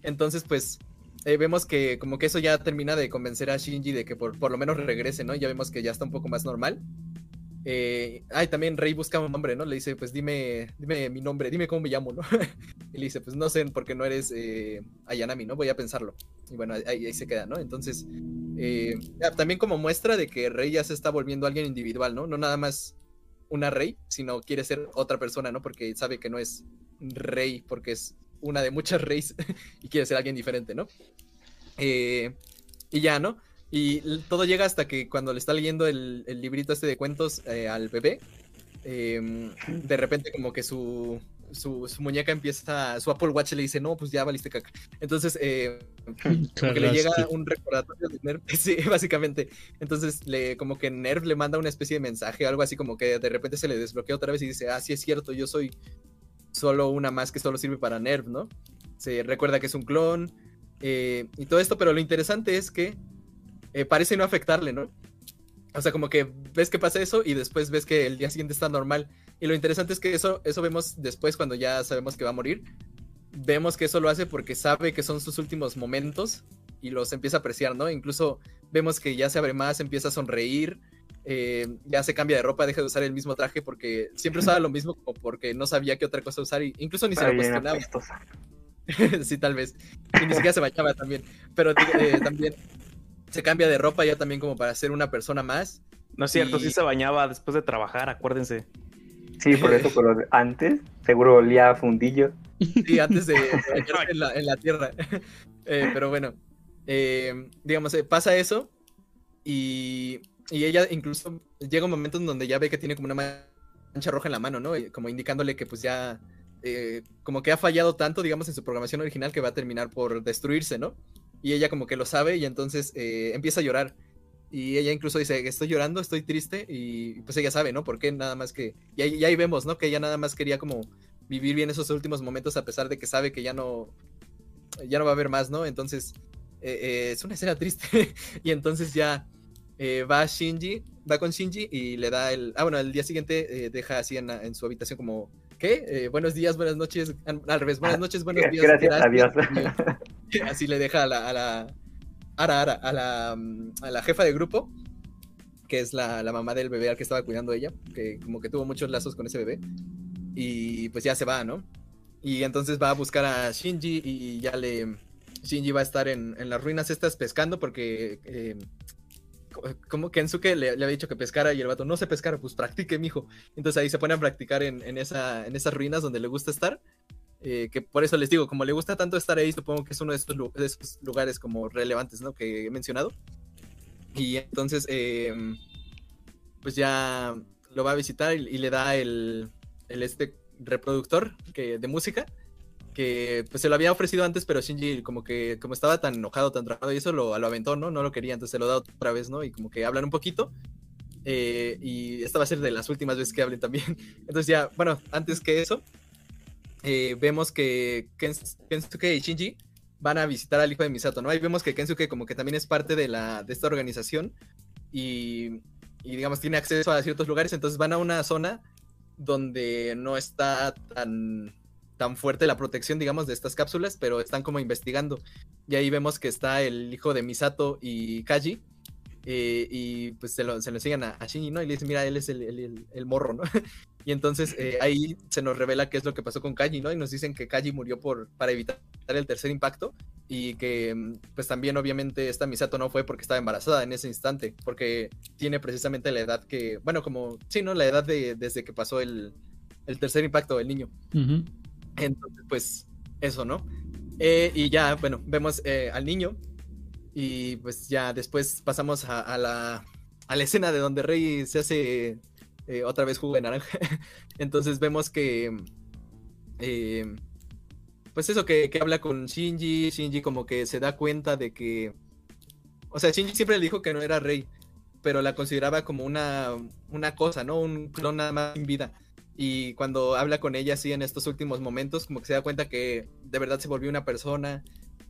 Entonces pues eh, vemos que como que eso ya termina de convencer a Shinji de que por, por lo menos regrese, ¿no? Ya vemos que ya está un poco más normal. Eh, ay, también Rey busca un nombre, ¿no? Le dice, pues dime, dime mi nombre, dime cómo me llamo, ¿no? y le dice, pues no sé, porque no eres eh, Ayanami, ¿no? Voy a pensarlo. Y bueno, ahí, se queda, ¿no? Entonces, eh, ya, también como muestra de que Rey ya se está volviendo alguien individual, ¿no? No nada más una Rey, sino quiere ser otra persona, ¿no? Porque sabe que no es Rey, porque es una de muchas Reyes y quiere ser alguien diferente, ¿no? Eh, y ya, ¿no? Y todo llega hasta que cuando le está leyendo el, el librito este de cuentos eh, al bebé, eh, de repente como que su, su, su muñeca empieza, su Apple Watch le dice, no, pues ya valiste caca. Entonces, eh, como que le llega un recordatorio de Nerv, sí, básicamente. Entonces, le, como que Nerv le manda una especie de mensaje, algo así como que de repente se le desbloquea otra vez y dice, ah, sí es cierto, yo soy solo una más que solo sirve para Nerv, ¿no? Se recuerda que es un clon eh, y todo esto, pero lo interesante es que eh, parece no afectarle, ¿no? O sea, como que ves que pasa eso y después ves que el día siguiente está normal. Y lo interesante es que eso, eso vemos después cuando ya sabemos que va a morir. Vemos que eso lo hace porque sabe que son sus últimos momentos y los empieza a apreciar, ¿no? Incluso vemos que ya se abre más, empieza a sonreír, eh, ya se cambia de ropa, deja de usar el mismo traje porque siempre usaba lo mismo como porque no sabía qué otra cosa usar y incluso ni se lo cuestionaba. sí, tal vez. Y ni siquiera se bañaba también. Pero eh, también se cambia de ropa ya también como para ser una persona más. No es cierto, Y- sí se bañaba después de trabajar, acuérdense. Sí, por eso, pero antes seguro olía a fundillo. Sí, antes de, bañarse en, la, en la tierra. Eh, pero bueno, eh, digamos, eh, pasa eso y, y ella incluso llega un momento en donde ya ve que tiene como una mancha roja en la mano, ¿no? Y Como indicándole que pues ya, eh, como que ha fallado tanto, digamos, en su programación original que va a terminar por destruirse, ¿no? Y ella como que lo sabe y entonces eh, empieza a llorar. Y ella incluso dice, estoy llorando, estoy triste, y pues ella sabe, ¿no? Porque nada más que... Y ahí, y ahí vemos, ¿no? Que ella nada más quería como vivir bien esos últimos momentos a pesar de que sabe que ya no... Ya no va a haber más, ¿no? Entonces, eh, es una escena triste. y entonces ya eh, va Shinji, va con Shinji y le da el... Ah, bueno, el día siguiente eh, deja así en, la- en su habitación como... ¿Qué? Eh, buenos días, buenas noches. Al al revés, buenas noches, buenos días. Gracias, adiós. Y Así le deja a la... A la Ara, Ara, a la, mm, a la jefa de grupo, que es la, la mamá del bebé al que estaba cuidando ella, que como que tuvo muchos lazos con ese bebé. Y pues ya se va, ¿no? Y entonces va a buscar a Shinji y ya le... Shinji va a estar en, en las ruinas estas pescando porque... co- como Kensuke le, le había dicho que pescara y el vato no sé pescar, pues practique, mijo. Entonces ahí se pone a practicar en, en, esa, en esas ruinas donde le gusta estar. eh, que por eso les digo, como le gusta tanto estar ahí, supongo que es uno de estos, lu- de esos lugares como relevantes, ¿no? Que he mencionado. Y entonces, eh, pues ya lo va a visitar y, y le da el, el este reproductor que, de música que pues se lo había ofrecido antes, pero Shinji como que como estaba tan enojado, tan trabado y eso lo, lo aventó, ¿no? No lo quería, entonces se lo da otra vez, ¿no? Y como que hablan un poquito. eh, y esta va a ser de las últimas veces que hablen también. Entonces ya, bueno, antes que eso, eh, vemos que Kens- Kensuke y Shinji van a visitar al hijo de Misato, ¿no? Ahí vemos que Kensuke como que también es parte de, la, de esta organización y, y, digamos tiene acceso a ciertos lugares, entonces van a una zona donde no está tan, tan fuerte la protección, digamos, de estas cápsulas, pero están como investigando. Y ahí vemos que está el hijo de Misato y Kaji. eh, y pues se lo, se lo enseñan a, a Shinji, ¿no? Y le dicen, mira, él es el, el- el- morro, ¿no? y entonces eh, ahí se nos revela qué es lo que pasó con Kaji, ¿no? Y nos dicen que Kaji murió por, para evitar el tercer impacto y que mm, pues también obviamente esta Misato no fue porque estaba embarazada en ese instante, porque tiene precisamente la edad que, bueno, como, sí, ¿no? La edad de desde que pasó el, el tercer impacto del niño. Ujú. Entonces, pues, eso, ¿no? Eh, y ya, bueno, vemos eh, al niño. Y pues ya después pasamos a, la, a la escena de donde Rey se hace eh, otra vez jugo de naranja. Entonces vemos que. eh, pues eso, que, que habla con Shinji. Shinji como que se da cuenta de que. O sea, Shinji siempre le dijo que no era Rey. Pero la consideraba como una, una cosa, ¿no? Un clon nada más sin vida. Y cuando habla con ella así en estos últimos momentos, como que se da cuenta que de verdad se volvió una persona,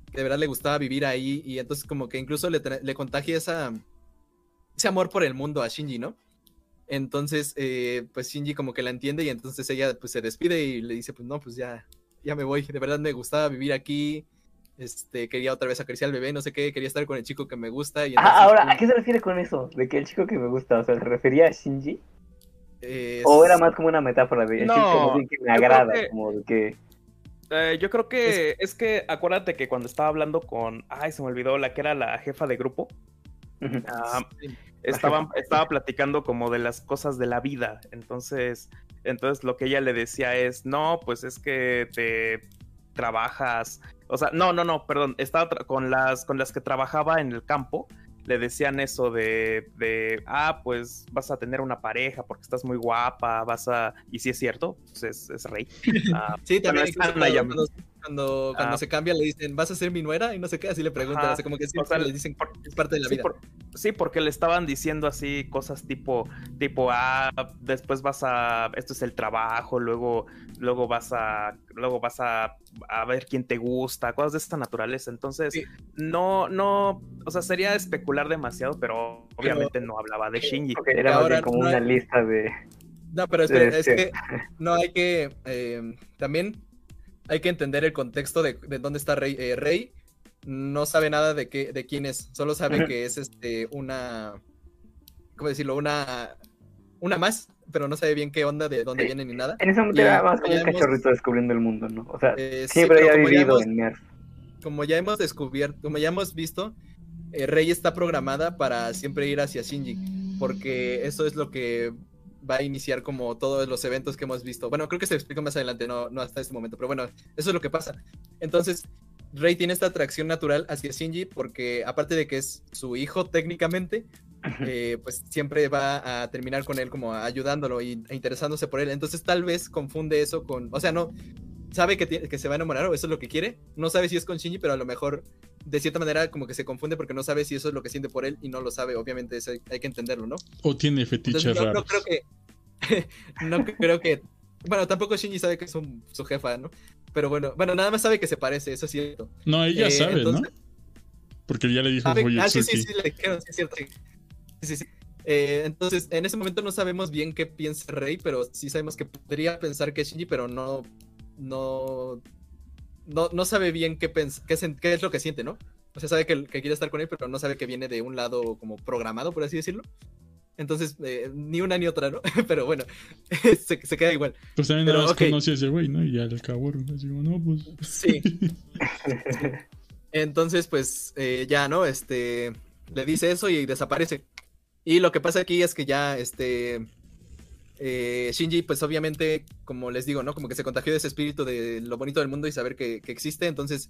que de verdad le gustaba vivir ahí, y entonces como que incluso le, le contagia esa, ese amor por el mundo a Shinji, ¿no? Entonces, eh, pues Shinji como que la entiende y entonces ella pues se despide y le dice, pues no, pues ya, ya me voy, de verdad me gustaba vivir aquí, este, quería otra vez acariciar al bebé, no sé qué, quería estar con el chico que me gusta. Y entonces, Ah, ahora, pues, ¿a qué se refiere con eso? De que el chico que me gusta, o sea, ¿se refería a Shinji? Eh, ¿O era más como una metáfora de No, que me agrada? que- Como de que. Eh, yo creo que es... que acuérdate que cuando estaba hablando con, ay, se me olvidó, la que era la jefa de grupo, ah, estaban, estaba platicando como de las cosas de la vida. Entonces, entonces lo que ella le decía es, no, pues es que te trabajas, o sea, no, no, no, perdón, estaba con las, con las que trabajaba en el campo, le decían eso de, de, ah, pues vas a tener una pareja porque estás muy guapa, vas a, y si es cierto, pues es, es rey. Ah, Sí, también ya- cuando, cuando, cuando Ah. se cambia le dicen, ¿vas a ser mi nuera? Y no sé qué, así le preguntan, sea, como que O sea, le dicen por- es parte de la sí, vida. por- sí, porque le estaban diciendo así cosas tipo, tipo, ah, después vas a, esto es el trabajo, luego, luego vas a, luego vas a, a ver quién te gusta, cosas de esta naturaleza. Entonces, Sí. no, no, o sea, sería especular demasiado, pero obviamente no hablaba de Shinji. Porque era más bien como no una hay- lista de. No, pero espera, es Este. que no hay que, eh, también hay que entender el contexto de, de dónde está Rey. Eh, Rey no sabe nada de, qué, de quién es, solo sabe que es este, una, ¿cómo decirlo? Una, una más, pero no sabe bien qué onda, de dónde Sí. viene ni nada. En ese momento era más como un hemos- cachorrito descubriendo el mundo, ¿no? O sea, Eh, sí, siempre pero había ya vivido hemos- en Nerf. como ya hemos descubierto, como ya hemos visto, eh, Rey está programada para siempre ir hacia Shinji, porque eso es lo que va a iniciar como todos los eventos que hemos visto. Bueno, creo que se explica más adelante, no, no hasta este momento, pero bueno, eso es lo que pasa. Entonces, Rey tiene esta atracción natural hacia Shinji porque aparte de que es su hijo técnicamente, eh, pues siempre va a terminar con él como ayudándolo y, e interesándose por él. Entonces tal vez confunde eso con, o sea, no, sabe que, que se va a enamorar o eso es lo que quiere. No sabe si es con Shinji, pero a lo mejor de cierta manera como que se confunde porque no sabe si eso es lo que siente por él y no lo sabe. Obviamente eso hay, hay que entenderlo, ¿no? O tiene fetiches Entonces, raros. no creo que... no creo que... Bueno, tampoco Shinji sabe que es un- su jefa, ¿no? Pero bueno, bueno, nada más sabe que se parece, eso es cierto. No, ella Eh, sabe, entonces- ¿no? Porque ya le dijo ah, sí, sí, sí, le dijeron, sí, es cierto. Sí, sí, sí. Eh, entonces, en ese momento no sabemos bien qué piensa Rey, pero sí sabemos que podría pensar que es Shinji, pero no, no, no, no sabe bien qué, qué, qué es lo que siente, ¿no? O sea, sabe que, que quiere estar con él, pero no sabe que viene de un lado como programado, por así decirlo. Entonces, eh, ni una ni otra, ¿no? pero bueno, se, se queda igual. Pues también Pero, nada más ok. conoce a ese güey, ¿no? Y ya al cabo, como, no, pues. Sí. Entonces, pues eh, ya, ¿no? Este le dice eso y desaparece. Y lo que pasa aquí es que ya, este eh, Shinji, pues obviamente, como les digo, ¿no? Como que se contagió de ese espíritu de lo bonito del mundo y saber que, existe. Entonces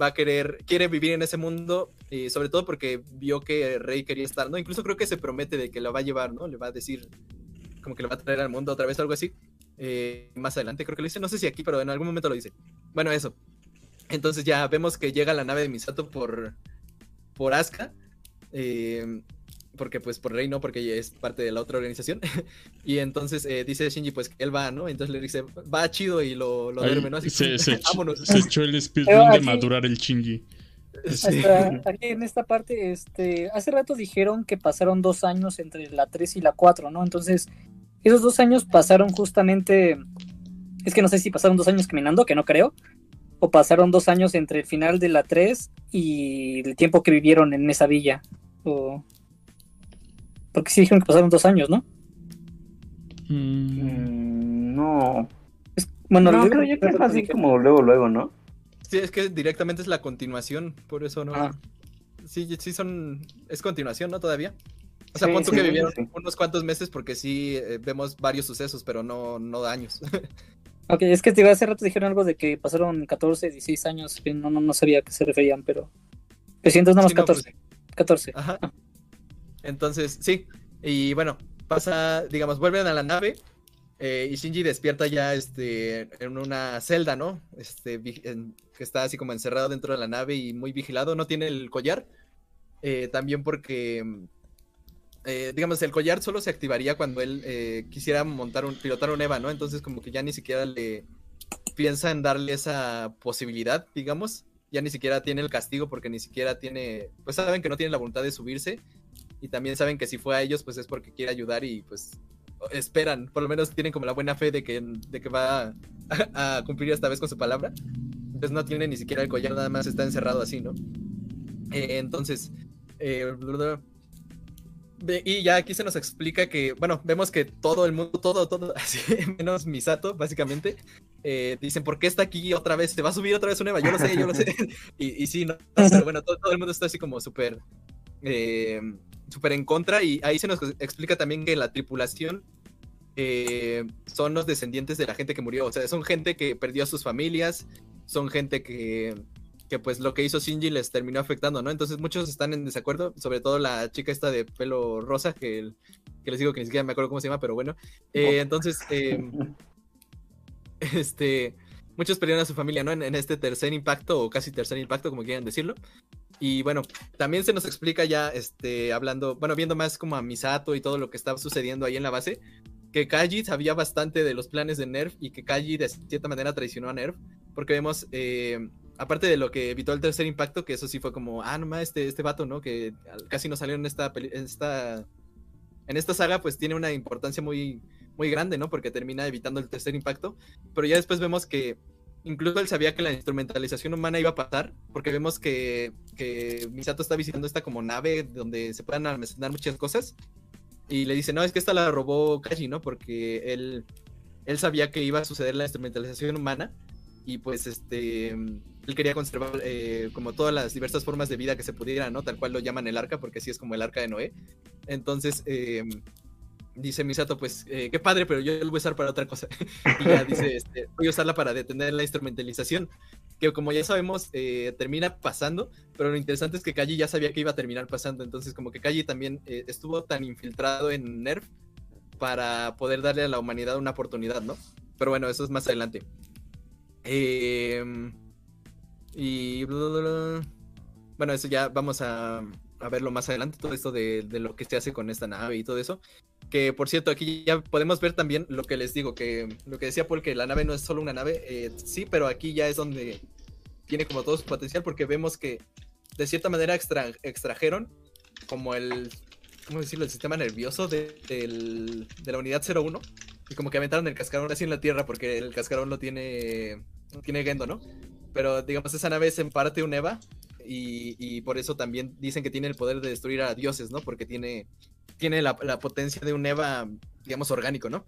va a querer, quiere vivir en ese mundo. Y sobre todo porque vio que Rey quería estar, ¿no? Incluso creo que se promete de que lo va a llevar, ¿no? Le va a decir, como que lo va a traer al mundo otra vez, algo así. Eh, más adelante creo que lo dice, no sé si aquí, pero en algún momento lo dice. Bueno, eso. Entonces ya vemos que llega la nave de Misato por, por Asuka. eh, porque pues por Rey no, porque ella es parte de la otra organización. y entonces eh, dice Shinji pues que él va, ¿no? Entonces le dice, va chido y lo, lo duerme, ¿no? Así se, se, se echó el speedrun de madurar el chingy. Sí. Aquí en esta parte, este, hace rato dijeron que pasaron dos años entre la 3 y la 4, ¿no? Entonces, esos dos años pasaron justamente, es que no sé si pasaron dos años caminando, que no creo, o pasaron dos años entre el final de la 3 y el tiempo que vivieron en esa villa, o... Porque sí dijeron que pasaron dos años, ¿no? Mm, Mm, no. Bueno, no, creo yo que fue así como luego, luego, ¿no? Sí, es que directamente es la continuación, por eso no. Ah. Sí, sí son. Es continuación, ¿no? Todavía. O sea, Sí, que vivieron sí. unos cuantos meses porque sí eh, vemos varios sucesos, pero no, no años. Ok, es que te hace rato dijeron algo de que pasaron 14, 16 años, que no, no, no sabía a qué se referían, pero... Pero sí, entonces nada más Sí, no, 14, 14. Ajá. Entonces, sí. Y bueno, pasa, digamos, vuelven a la nave. eh, y Shinji despierta ya este, en una celda, ¿no? Este, que está así como encerrado dentro de la nave y muy vigilado. No tiene el collar. eh, también porque, eh, digamos, el collar solo se activaría cuando él eh, quisiera montar un, pilotar un EVA, ¿no? Entonces como que ya ni siquiera le piensa en darle esa posibilidad, digamos. Ya ni siquiera tiene el castigo porque ni siquiera tiene, pues saben que no tiene la voluntad de subirse y también saben que si fue a ellos, pues es porque quiere ayudar y pues esperan, por lo menos tienen como la buena fe de que, de que va a, cumplir esta vez con su palabra. Entonces no tiene ni siquiera el collar, nada más está encerrado así, ¿no? Eh, entonces, eh, y ya aquí se nos explica que, bueno, vemos que todo el mundo, todo, todo, así, menos Misato, básicamente, eh, dicen, ¿por qué está aquí otra vez? ¿Se va a subir otra vez una Eva? Yo lo sé, yo lo sé. y, sí, no, pero bueno, todo, todo el mundo está así como súper eh, súper en contra y ahí se nos explica también que la tripulación eh, son los descendientes de la gente que murió, o sea, son gente que perdió a sus familias, son gente que, que pues lo que hizo Shinji les terminó afectando, ¿no? Entonces muchos están en desacuerdo, sobre todo la chica esta de pelo rosa, que, que les digo que ni siquiera me acuerdo cómo se llama, pero bueno, Eh, entonces... eh, este, muchos perdieron a su familia, ¿no? En, en este tercer impacto, o casi tercer impacto, como quieran decirlo. Y bueno, también se nos explica ya, este, hablando, bueno, viendo más como a Misato y todo lo que estaba sucediendo ahí en la base, que Kaji sabía bastante de los planes de Nerf y que Kaji de cierta manera traicionó a Nerf, porque vemos, eh, aparte de lo que evitó el tercer impacto, que eso sí fue como, ah, no este, este vato, ¿no? Que casi no salió en esta, en esta, en esta saga, pues tiene una importancia muy, muy grande, ¿no? Porque termina evitando el tercer impacto, pero ya después vemos que incluso él sabía que la instrumentalización humana iba a pasar, porque vemos que, que Misato está visitando esta como nave donde se puedan almacenar muchas cosas, y le dice, no, es que esta la robó Kaji, ¿no? Porque él, él sabía que iba a suceder la instrumentalización humana, y pues este, él quería conservar eh, como todas las diversas formas de vida que se pudieran, ¿no? Tal cual lo llaman el arca, porque así es como el arca de Noé. Entonces, eh, dice Misato, pues eh, qué padre, pero yo lo voy a usar para otra cosa. y ya dice, este, voy a usarla para detener la instrumentalización, que como ya sabemos, eh, termina pasando, pero lo interesante es que Kaji ya sabía que iba a terminar pasando, entonces como que Kaji también eh, estuvo tan infiltrado en Nerf para poder darle a la humanidad una oportunidad, ¿no? Pero bueno, eso es más adelante. Em, y... Bueno, eso ya vamos a, verlo más adelante, todo esto de lo que se hace con esta nave y todo eso. Que por cierto, aquí ya podemos ver también lo que les digo, que lo que decía Paul, que la nave no es solo una nave, eh, sí, pero aquí ya es donde tiene como todo su potencial, porque vemos que de cierta manera extra- extrajeron como el, ¿cómo decirlo?, el sistema nervioso de, del- de la unidad 01, y como que aventaron el cascarón así en la Tierra, porque el cascarón lo tiene, tiene Gendo, ¿no? Pero digamos, esa nave es en parte un EVA, y por eso también dicen que tiene el poder de destruir a dioses, ¿no? Porque tiene, tiene la, potencia de un Eva, digamos, orgánico, ¿no?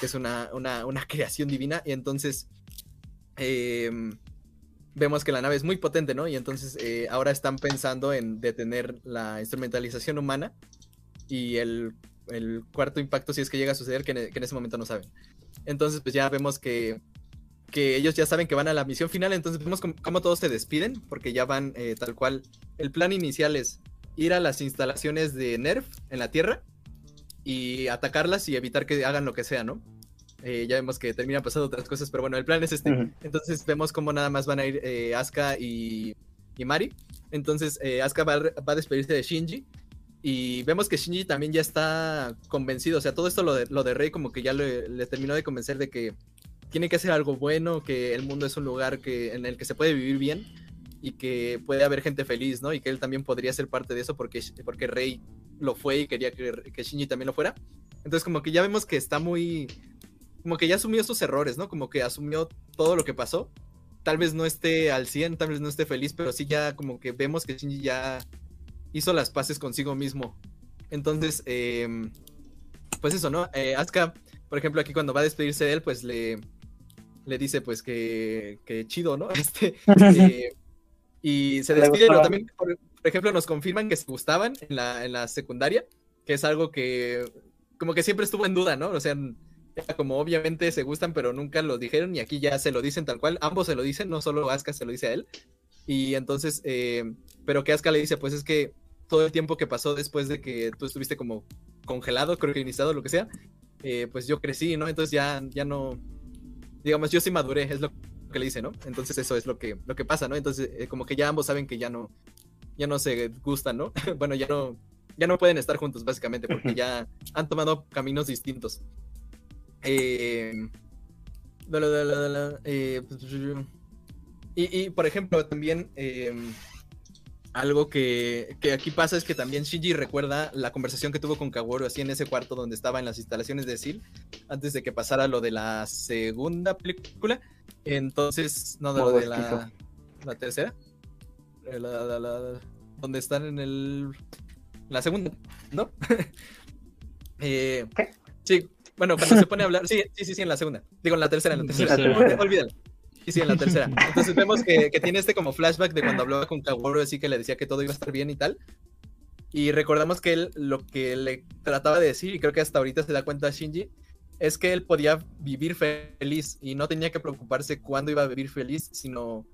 Que es una, una, creación divina. Y entonces em, vemos que la nave es muy potente, ¿no? Y entonces eh, ahora están pensando en detener la instrumentalización humana. Y el, el cuarto impacto, si es que llega a suceder, que en, ese momento no saben. Entonces, pues ya vemos que que ellos ya saben que van a la misión final, entonces vemos cómo, cómo todos se despiden, porque ya van eh, tal cual. El plan inicial es ir a las instalaciones de Nerf en la Tierra y atacarlas y evitar que hagan lo que sea, ¿no? Eh, ya vemos que terminan pasando otras cosas, pero bueno, el plan es este. Entonces vemos cómo nada más van a ir eh, Asuka y, y Mari. Entonces eh, Asuka va, a re- va a despedirse de Shinji. Y vemos que Shinji también ya está convencido. O sea, todo esto lo de, lo de Rey como que ya le, le terminó de convencer de que tiene que hacer algo bueno, que el mundo es un lugar que, en el que se puede vivir bien y que puede haber gente feliz, ¿no? Y que él también podría ser parte de eso porque, porque Rey lo fue y quería que, que Shinji también lo fuera. Entonces como que ya vemos que está muy... Como que ya asumió sus errores, ¿no? Como que asumió todo lo que pasó. Tal vez no esté al 100, tal vez no esté feliz, pero sí ya como que vemos que Shinji ya hizo las paces consigo mismo. Entonces, eh, pues eso, ¿no? Eh, Asuka, por ejemplo, aquí cuando va a despedirse de él, pues le, le dice pues que, que chido, ¿no? Este, eh, y se Le despide, pero también, por, por ejemplo, nos confirman que se gustaban en la, en la secundaria, que es algo que como que siempre estuvo en duda, ¿no? O sea, como obviamente se gustan, pero nunca lo dijeron y aquí ya se lo dicen tal cual, ambos se lo dicen, no solo Asuka se lo dice a él. Y entonces, eh, pero que Asuka le dice, pues es que todo el tiempo que pasó después de que tú estuviste como congelado, criogenizado, lo que sea, eh, pues yo crecí, ¿no? Entonces ya, ya no, digamos, yo sí maduré, es lo que le dice, ¿no? Entonces eso es lo que, lo que pasa, ¿no? Entonces eh, como que ya ambos saben que ya no, ya no se gustan, ¿no? bueno, ya no, ya no pueden estar juntos básicamente porque ya han tomado caminos distintos. Eh, la, eh, y, y, por ejemplo, también eh, algo que, que aquí pasa es que también Shinji recuerda la conversación que tuvo con Kaworu así en ese cuarto donde estaba en las instalaciones de SEAL antes de que pasara lo de la segunda película. Entonces, no, de lo de la, la tercera. Eh, la- la- la- donde están en el. La segunda, ¿no? Eh, ¿Qué? Sí, bueno, cuando se pone a hablar. Sí, sí, sí, sí, en la segunda. Digo, en la tercera, en la tercera. Tercera. Olví- Olvídalo. Sí, sí, en la tercera. Entonces vemos que, que tiene este como flashback de cuando hablaba con Kaworu, así que le decía que todo iba a estar bien y tal. Y recordamos que él lo que le trataba de decir, y creo que hasta ahorita se da cuenta Shinji, es que él podía vivir feliz y no tenía que preocuparse cuándo iba a vivir feliz, sino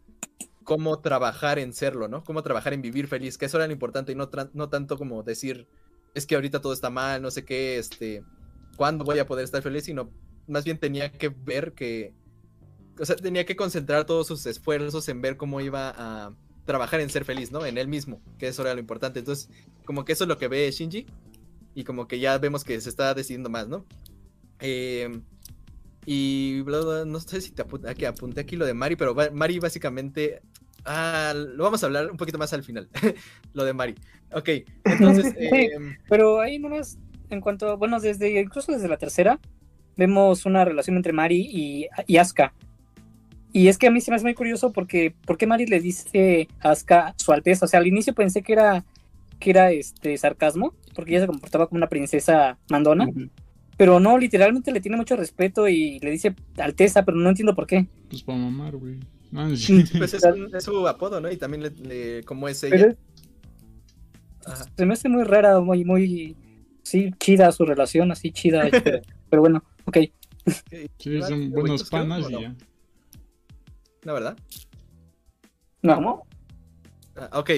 cómo trabajar en serlo, ¿no? Cómo trabajar en vivir feliz, que eso era lo importante y no, no tanto como decir, es que ahorita todo está mal, no sé qué, este, cuándo voy a poder estar feliz, sino más bien tenía que ver que, o sea, tenía que concentrar todos sus esfuerzos en ver cómo iba a trabajar en ser feliz, ¿no? En él mismo, que eso era lo importante. Entonces, como que eso es lo que ve Shinji y como que ya vemos que se está decidiendo más, ¿no? Eh, y bla, bla, no sé si te apunté aquí, apunté aquí lo de Mari, pero Mari básicamente... Ah, lo vamos a hablar un poquito más al final, lo de Mari. Ok, entonces... Sí. eh, Pero ahí nomás, en cuanto, bueno, desde incluso desde la tercera, vemos una relación entre Mari y, y Asuka. Y es que a mí se me hace muy curioso porque, ¿por qué Mari le dice a Asuka su alteza? O sea, al inicio pensé que era, que era este sarcasmo, porque ella se comportaba como una princesa mandona, pero no, literalmente le tiene mucho respeto y le dice alteza, pero no entiendo por qué. Pues para mamar, güey. No, pues es, su apodo, ¿no? Y también le, le- como es ella. Pero se me hace muy rara, muy, muy, sí, chida su relación, así chida, pero, pero bueno, ok. Sí, son buenos panas y ya. La verdad. No. ¿Cómo? Ah, ok,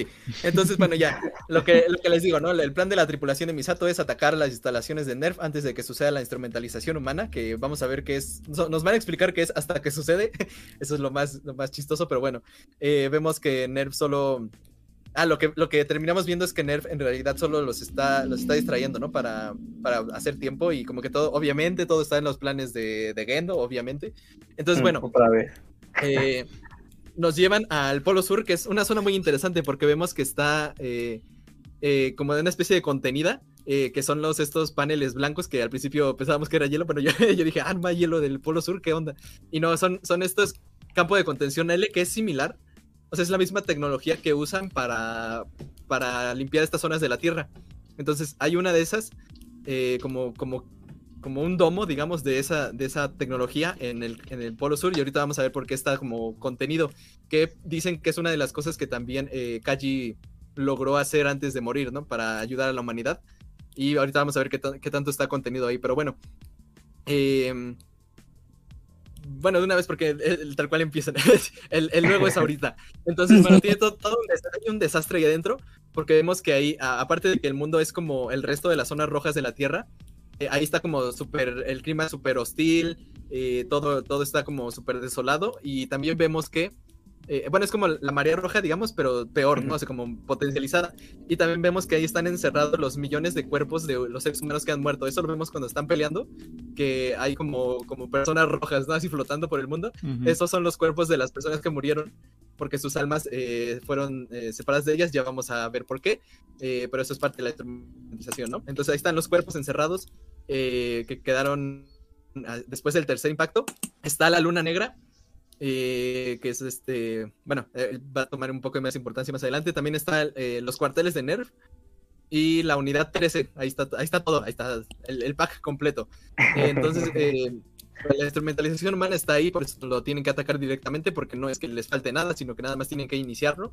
entonces bueno, ya, lo que, lo que les digo, ¿no? El plan de la tripulación de Misato es atacar las instalaciones de Nerf antes de que suceda la instrumentalización humana, que vamos a ver qué es, no- nos van a explicar qué es hasta que sucede, eso es lo más, lo más chistoso, pero bueno, eh, vemos que Nerf solo... Ah, lo que, lo que terminamos viendo es que Nerf en realidad solo los está, los está distrayendo, ¿no? Para, para hacer tiempo y como que todo, obviamente, todo está en los planes de, de Gendo, obviamente. Entonces, Mm, bueno, Otra vez. Eh, nos llevan al Polo Sur, que es una zona muy interesante porque vemos que está eh, eh, como de una especie de contenida, que son los estos paneles blancos que al principio pensábamos que era hielo, pero yo, dije, ah, no hay hielo del Polo Sur, ¿qué onda? Y no, son, son estos campos de contención L que es similar, o sea, es la misma tecnología que usan para, para limpiar estas zonas de la Tierra. Entonces, hay una de esas, como, como, como un domo, digamos, de esa, de esa tecnología en el, en el Polo Sur, y ahorita vamos a ver por qué está como contenido, que dicen que es una de las cosas que también eh, Kaji logró hacer antes de morir, ¿no? Para ayudar a la humanidad. Y ahorita vamos a ver qué, qué tanto está contenido ahí, pero bueno. Em, bueno, de una vez porque el, tal cual empiezan. el, el luego es ahorita. Entonces, bueno, tiene todo, todo un, des- hay un desastre ahí adentro, porque vemos que ahí, aparte de que el mundo es como el resto de las zonas rojas de la Tierra, eh, ahí está como súper, el clima súper hostil, eh, todo, todo está como súper desolado, y también vemos que, eh, bueno, es como la marea roja, digamos, pero peor, ¿no? O sea, como potencializada. Y también vemos que ahí están encerrados los millones de cuerpos de los seres humanos que han muerto. Eso lo vemos cuando están peleando, que hay como, como personas rojas, ¿no? Así flotando por el mundo. Ujú. Esos son los cuerpos de las personas que murieron porque sus almas eh, fueron eh, separadas de ellas. Ya vamos a ver por qué, eh, pero eso es parte de la instrumentalización, ¿no? Entonces ahí están los cuerpos encerrados eh, que quedaron ah, después del tercer impacto. Está la luna negra. Eh, que es este, bueno, eh, va a tomar un poco de más importancia más adelante. También están los cuarteles de Nerf y la unidad 13. Ahí está, ahí está todo, ahí está el, el pack completo. Eh, entonces, eh, la instrumentalización humana está ahí, por eso lo tienen que atacar directamente, porque no es que les falte nada, sino que nada más tienen que iniciarlo.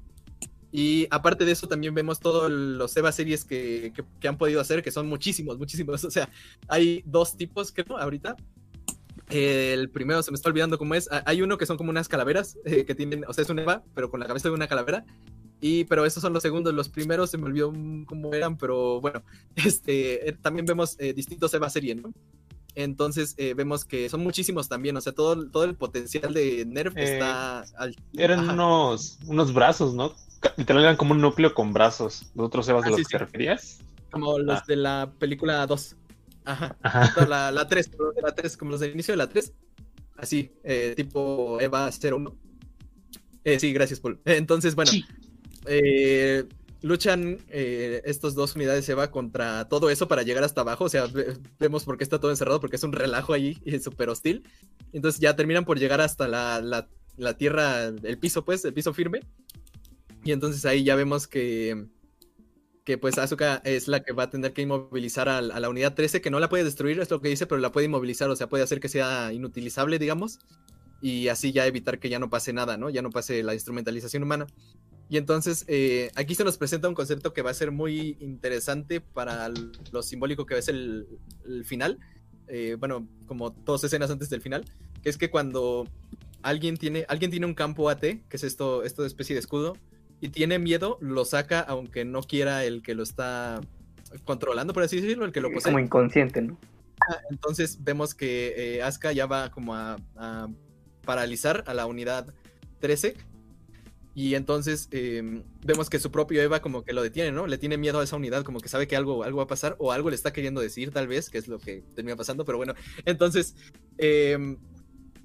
Y aparte de eso, también vemos todos los EVA series que, que- que han podido hacer, que son muchísimos, muchísimos. O sea, hay dos tipos, creo, ahorita. Eh, el primero se me está olvidando cómo es. Ah, Hay uno que son como unas calaveras, eh, que tienen, o sea, es un EVA, pero con la cabeza de una calavera. Y, pero esos son los segundos, los primeros se me olvidó cómo eran, pero bueno, este, eh, también vemos eh, distintos EVA serie, ¿no? Entonces vemos que son muchísimos también, o sea, todo, todo el potencial de Nerf está al... Eran Ajá. unos, unos brazos, ¿no? Literal eran como un núcleo con brazos. ¿Los otros Evas Ah, de los sí, que sí. referías? Como los Ah. de la película 2. Ajá. Ajá. La, la 3, como los de la 3, como los del inicio de la 3. Así, eh, tipo Eva 01. Eh, sí, gracias, Paul. Entonces, bueno, Sí. eh, luchan eh, estos dos unidades Eva contra todo eso para llegar hasta abajo. O sea, ve- vemos por qué está todo encerrado, porque es un relajo ahí y es súper hostil. Entonces ya terminan por llegar hasta la, la- la tierra, el piso, pues, el piso firme. Y entonces ahí ya vemos que, que pues Asuka es la que va a tener que inmovilizar a, la unidad 13, que no la puede destruir, es lo que dice, pero la puede inmovilizar, o sea, puede hacer que sea inutilizable, digamos, y así ya evitar que ya no pase nada, ¿no? Ya no pase la instrumentalización humana. Y entonces eh, aquí se nos presenta un concepto que va a ser muy interesante para lo simbólico que es el, final, eh, bueno, como dos escenas antes del final, que es que cuando alguien tiene, alguien tiene un campo AT, que es esto, de especie de escudo, y tiene miedo, lo saca aunque no quiera el que lo está controlando, por así decirlo, el que lo posee. como inconsciente, ¿no? Entonces vemos que eh, Asuka ya va como a, a paralizar a la unidad 13. Y entonces eh, vemos que su propio Eva como que lo detiene, ¿no? Le tiene miedo a esa unidad, como que sabe que algo, algo va a pasar o algo le está queriendo decir tal vez, que es lo que termina pasando, pero bueno. Entonces eh,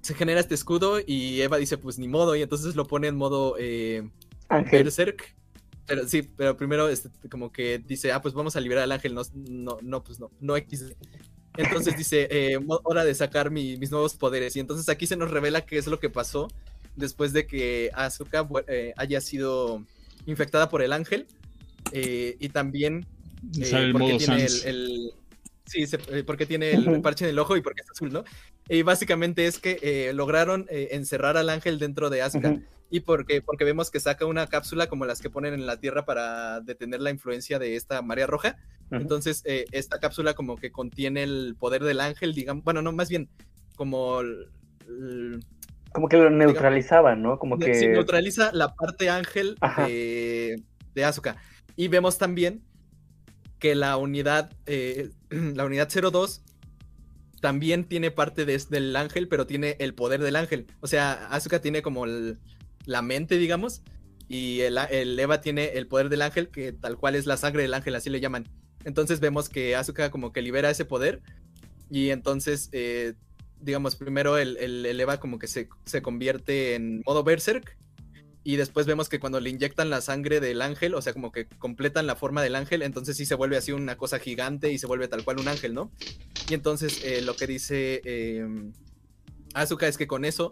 se genera este escudo y Eva dice pues ni modo y entonces lo pone en modo eh, Ángel. Berserk. Pero sí, pero primero este, como que dice, ah, pues vamos a liberar al ángel, no, no, no pues no, no X. Entonces dice, eh, hora de sacar mi- mis nuevos poderes. Y entonces aquí se nos revela qué es lo que pasó después de que Asuka eh, haya sido infectada por el ángel. eh, y también eh, porque tiene el- sí, se- eh, porque tiene el parche en el ojo y porque es azul, ¿no? Y básicamente es que eh, lograron eh, encerrar al ángel dentro de Asuka. Ujú. Y porque, porque vemos que saca una cápsula como las que ponen en la Tierra para detener la influencia de esta marea roja. Ujú. Entonces, eh, esta cápsula como que contiene el poder del ángel, digamos, bueno, no, más bien como el- el- Como que lo neutralizaba, ¿no? Como que... Sí, neutraliza la parte ángel de, de Asuka. Y vemos también que la unidad, eh, la unidad 02 también tiene parte de- del ángel, pero tiene el poder del ángel. O sea, Asuka tiene como la mente, digamos, y el Eva tiene el poder del ángel, que tal cual es la sangre del ángel, así le llaman. Entonces vemos que Asuka como que libera ese poder y entonces, eh, digamos, primero el, el- el Eva como que se, se convierte en modo berserk y después vemos que cuando le inyectan la sangre del ángel, o sea, como que completan la forma del ángel, entonces sí se vuelve así una cosa gigante y se vuelve tal cual un ángel, ¿no? Y entonces eh, lo que dice eh, Asuka es que con eso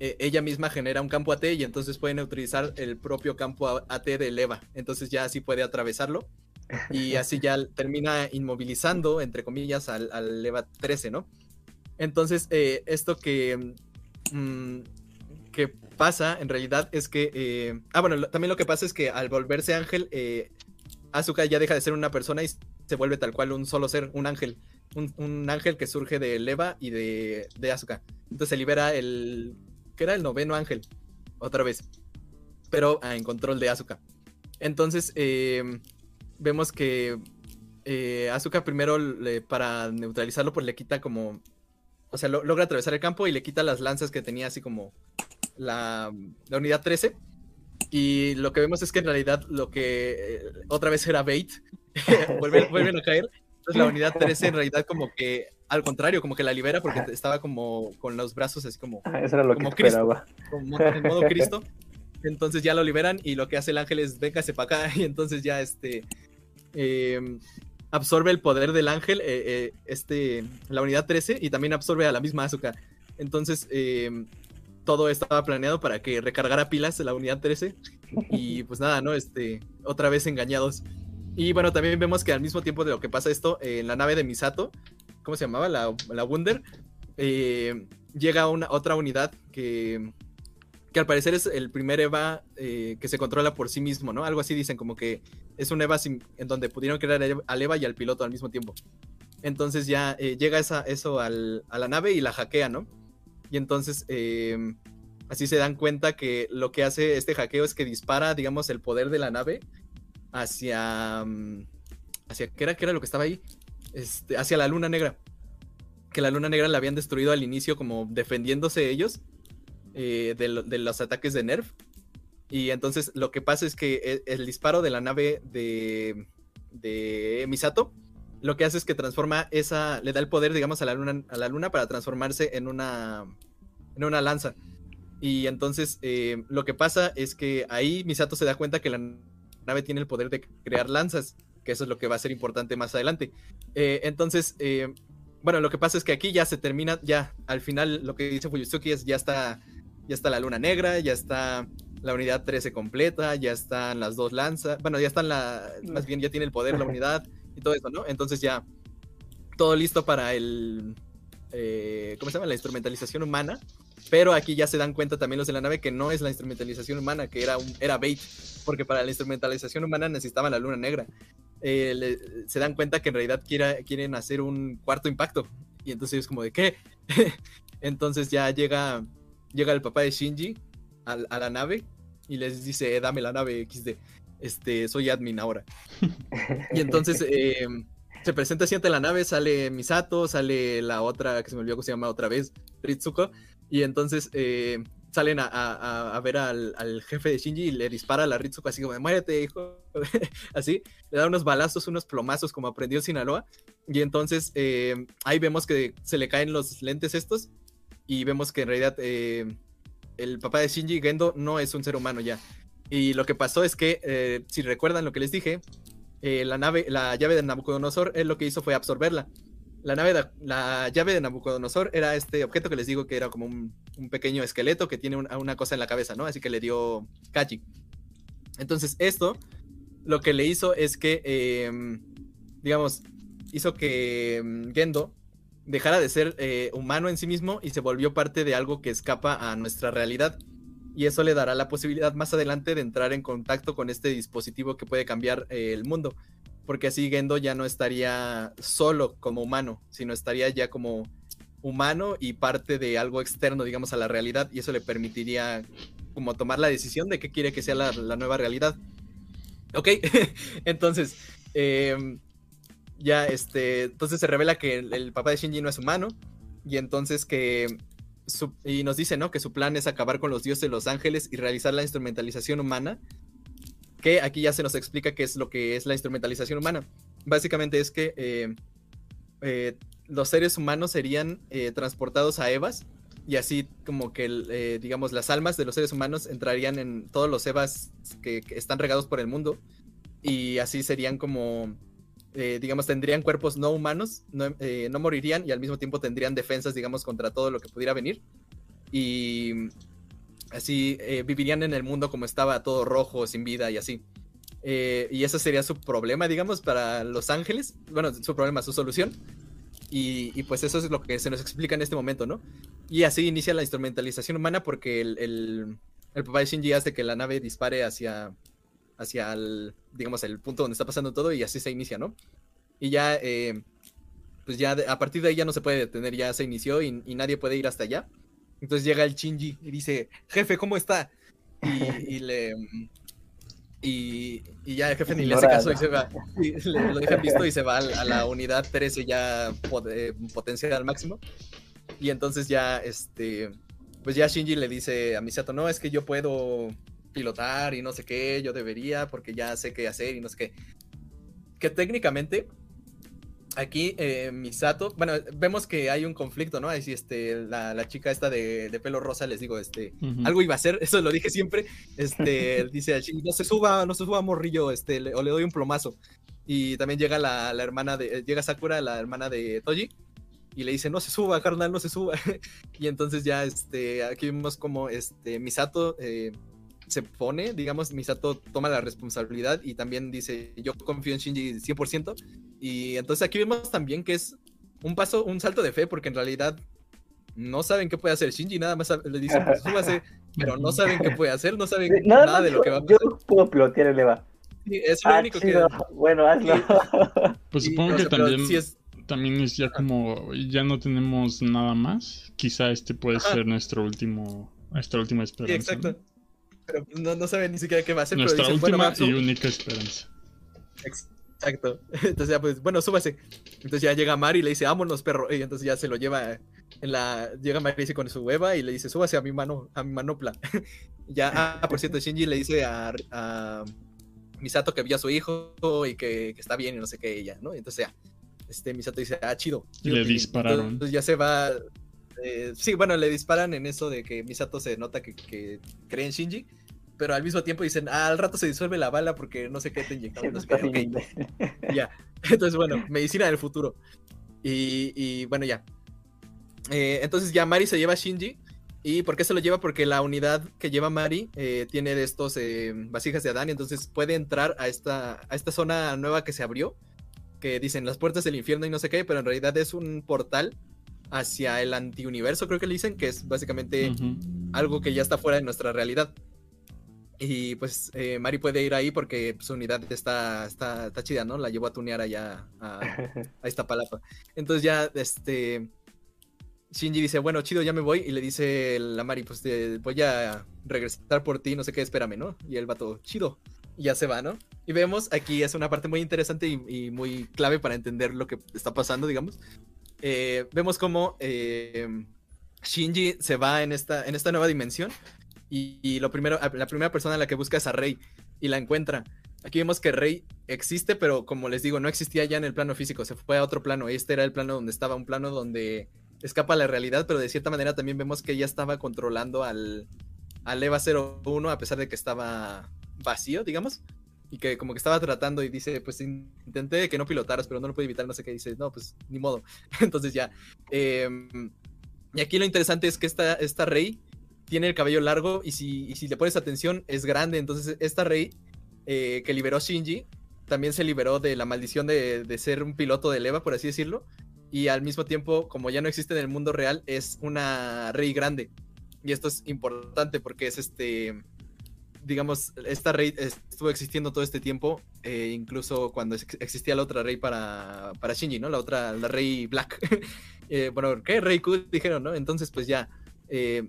eh, ella misma genera un campo AT y entonces pueden utilizar el propio campo A- AT del Eva. Entonces ya así puede atravesarlo y así ya termina inmovilizando, entre comillas, al, al EVA 13, ¿no? Entonces, eh, esto que, mm, que pasa en realidad es que... eh, ah, bueno, lo- también lo que pasa es que al volverse ángel, eh, Asuka ya deja de ser una persona y se vuelve tal cual un solo ser, un ángel. Un, un ángel que surge de Eva y de, de Asuka. Entonces se libera el... que era el noveno ángel, otra vez. Pero ah, en control de Asuka. Entonces, eh, vemos que eh, Asuka primero, para neutralizarlo, pues le quita como... O sea, lo- logra atravesar el campo y le quita las lanzas que tenía así como la, la unidad 13. Y lo que vemos es que en realidad lo que eh, otra vez era bait, vuelven, vuelven a caer. Entonces la unidad 13 en realidad como que, al contrario, como que la libera porque estaba como con los brazos así como Ah, Eso era lo que Como Cristo. esperaba. como en modo Cristo. Entonces ya lo liberan y lo que hace el ángel es véngase para acá y entonces ya este eh, absorbe el poder del ángel, eh, eh, este, la unidad 13 y también absorbe a la misma Asuka. Entonces eh, todo estaba planeado para que recargara pilas de la unidad 13 y pues nada, ¿no? Este, otra vez engañados. Y bueno, también vemos que al mismo tiempo de lo que pasa esto, eh, en la nave de Misato, ¿cómo se llamaba? La, la Wunder, eh, llega una otra unidad que, que al parecer es el primer Eva eh, que se controla por sí mismo, ¿no? Algo así dicen, como que es un Eva sin- en donde pudieron crear al Eva- Eva y al piloto al mismo tiempo. Entonces ya llega esa, eso al- a la nave y la hackea, ¿no? Y entonces eh, así se dan cuenta que lo que hace este hackeo es que dispara, digamos, el poder de la nave hacia... mm, hacia ¿qué era, qué era lo que estaba ahí? Este, hacia la luna negra. Que la luna negra la habían destruido al inicio como defendiéndose ellos eh, de, lo- de los ataques de Nerf. Y entonces lo que pasa es que e- el, disparo de la nave de, de Misato lo que hace es que transforma esa, le da el poder, digamos, a la luna, a la luna para transformarse en una, en una lanza. Y entonces eh, lo que pasa es que ahí Misato se da cuenta que la nave tiene el poder de crear lanzas, que eso es lo que va a ser importante más adelante. Eh, entonces, eh, bueno, lo que pasa es que aquí ya se termina, ya al final lo que dice Fuyutsuki es ya está, ya está la luna negra, ya está la unidad 13 completa, ya están las dos lanzas, bueno, ya están la, más bien ya tiene el poder la unidad y todo eso, ¿no? Entonces ya todo listo para el, eh, ¿cómo se llama? La instrumentalización humana. Pero aquí ya se dan cuenta también los de la nave que no es la instrumentalización humana, que era, un, era bait, porque para la instrumentalización humana necesitaban la luna negra. Eh, le- se dan cuenta que en realidad quiera- quieren hacer un cuarto impacto. Y entonces es como de qué. entonces ya llega, llega el papá de Shinji a, a la nave y les dice, "Eh, dame la nave XD. Este, soy admin ahora. y entonces eh, se presenta así ante la nave, sale Misato, sale la otra, que se me olvidó cómo se llama otra vez, Ritsuko. Y entonces eh, salen a, a- a- a ver al, al jefe de Shinji y le dispara a la Ritsuko así como, de, muérete, hijo. así, le da unos balazos, unos plomazos como aprendió Sinaloa. Y entonces eh, ahí vemos que se le caen los lentes estos y vemos que en realidad el papá de Shinji, Gendo, no es un ser humano ya. Y lo que pasó es que, eh, si recuerdan lo que les dije, eh, la nave, la llave de Nabucodonosor, lo que hizo fue absorberla. La, nave de- la llave de Nabucodonosor era este objeto que les digo que era como un, pequeño esqueleto que tiene un- una cosa en la cabeza, ¿no? Así que le dio Kaji. Entonces, esto lo que le hizo es que, eh, digamos, hizo que mm, Gendo dejara de ser eh, humano en sí mismo y se volvió parte de algo que escapa a nuestra realidad. Y eso le dará la posibilidad más adelante de entrar en contacto con este dispositivo que puede cambiar eh, el mundo. Porque así Gendo ya no estaría solo como humano, sino estaría ya como humano y parte de algo externo, digamos, a la realidad, y eso le permitiría como tomar la decisión de qué quiere que sea la, nueva realidad. Ok, entonces, em, ya, este, entonces se revela que el papá de Shinji no es humano, y entonces que, y nos dice, ¿no? Que su plan es acabar con los dioses de los ángeles y realizar la instrumentalización humana, que aquí ya se nos explica qué es lo que es la instrumentalización humana. Básicamente es que eh, eh, los seres humanos serían eh, transportados a Evas y así como que, digamos, las almas de los seres humanos entrarían en todos los Evas que están regados por el mundo y así serían como, eh, digamos, tendrían cuerpos no humanos, no, eh, no morirían y al mismo tiempo tendrían defensas, digamos, contra todo lo que pudiera venir y así eh, vivirían en el mundo como estaba todo rojo, sin vida y así. Y ese sería su problema, digamos, para Los Ángeles. Bueno, su problema, su solución. Y, y, pues eso es lo que se nos explica en este momento, ¿no? Y así inicia la instrumentalización humana porque el, el, el papá de Shinji hace que la nave dispare hacia, hacia el, digamos, el punto donde está pasando todo y así se inicia, ¿no? Y ya, eh, pues ya a partir de ahí ya no se puede detener, ya se inició y, nadie puede ir hasta allá. Entonces llega el Shinji y dice, jefe, ¿cómo está? Y, y le... Y, y ya el jefe ni le hace caso y se va. Y lo dejan visto y se va a, la unidad 13 ya pot- eh, al máximo. Y entonces ya, este, pues ya Shinji le dice a Misato, no, es que yo puedo pilotar y no sé qué, yo debería porque ya sé qué hacer y no sé qué. Que técnicamente aquí eh, Misato, bueno, vemos que hay un conflicto, ¿no? Así, este, la, la chica esta de, de pelo rosa, les digo, este, algo iba a hacer, eso lo dije siempre. Este, dice no se suba, no se suba, morrillo, este, le- o le doy un plomazo. Y también llega la, la hermana de, llega Sakura, la hermana de Toji, y le dice, no se suba, carnal, no se suba. y entonces ya, este, aquí vemos como, este, Misato eh, se pone, digamos, Misato toma la responsabilidad y también dice, yo confío en Shinji 100%. Y entonces aquí vemos también que es un paso, un salto de fe, porque en realidad no saben qué puede hacer Shinji, nada más le dicen, pues súbase, pero no saben qué puede hacer, no saben Sí, Nada, de lo que va a yo pasar. puedo pilotear el EVA. Sí, es lo Ah, único chido. que... Bueno, hazlo. Pues supongo que sea, también, es- también es ya como, ya no tenemos nada más. Quizá este puede Ajá. ser nuestro último, nuestra última sí, esperanza. exacto. ¿no? Pero no, no saben ni siquiera qué va a hacer, Nuestra pero dicen, bueno, última sub- y única esperanza. Exacto. Entonces ya pues, bueno, súbase. Entonces ya llega Mari y le dice, vámonos, perro. Y entonces ya se lo lleva en la. Llega Mari dice con su Eva y le dice, súbase a mi mano, a mi manopla. ya, ah, por cierto, Shinji le dice a, a Misato que vio a su hijo y que, que está bien y no sé qué ella, ¿no? Y entonces ya, este Misato dice, ah, chido. Y chido, le Pilín". dispararon. Entonces ya se va. Eh, sí, bueno, le disparan en eso de que Misato se nota que, que cree en Shinji. Pero al mismo tiempo dicen, ah, al rato se disuelve la bala porque no sé qué te inyectaron. no sé qué". Está Ok, bien imbécil. ya. Entonces, bueno, medicina del futuro. Y, y, bueno, ya. Eh, entonces ya Mari se lleva a Shinji. ¿Y por qué se lo lleva? Porque la unidad que lleva Mari eh, tiene de estos vasijas de Adán. y Entonces puede entrar a esta, a esta zona nueva que se abrió. Que dicen las puertas del infierno y no sé qué. Pero en realidad es un portal hacia el antiuniverso, creo que le dicen. Que es básicamente algo que ya está fuera de nuestra realidad. Y pues eh, Mari puede ir ahí porque su unidad está, está, está chida, ¿no? La llevó a tunear allá a, a esta palapa. Entonces ya, este... Shinji dice, bueno, chido, ya me voy. Y le dice la Mari, pues te voy a regresar por ti, no sé qué, espérame, ¿no? Y el vato, chido. Y ya se va, ¿no? Y vemos, aquí es una parte muy interesante y, y muy clave para entender lo que está pasando, digamos. Eh, vemos cómo eh, Shinji se va en esta, en esta nueva dimensión. Y, lo primero, la primera persona a la que busca es a Rey y la encuentra. Aquí vemos que Rey existe, pero como les digo, no existía ya en el plano físico, se fue a otro plano. Este era el plano donde estaba, un plano donde escapa la realidad, pero de cierta manera también vemos que ella estaba controlando al, al EVA 01 a pesar de que estaba vacío, digamos. Y que como que estaba tratando y dice, pues intenté que no pilotaras, pero no lo pude evitar, no sé qué. Dice, no, pues ni modo. Entonces ya. eh, y aquí lo interesante es que esta, esta Rey tiene el cabello largo y si, y si le pones atención es grande. Entonces esta Rey eh, que liberó Shinji también se liberó de la maldición de, de, ser un piloto de leva, por así decirlo. Y al mismo tiempo, como ya no existe en el mundo real, es una Rey grande. Y esto es importante porque es este... digamos, esta rey estuvo existiendo todo este tiempo, eh, incluso cuando ex- existía la otra rey para, para Shinji, ¿no? La otra, la rey Black. Eh, bueno, ¿qué? Rey Q dijeron, ¿no? Entonces, pues ya, eh,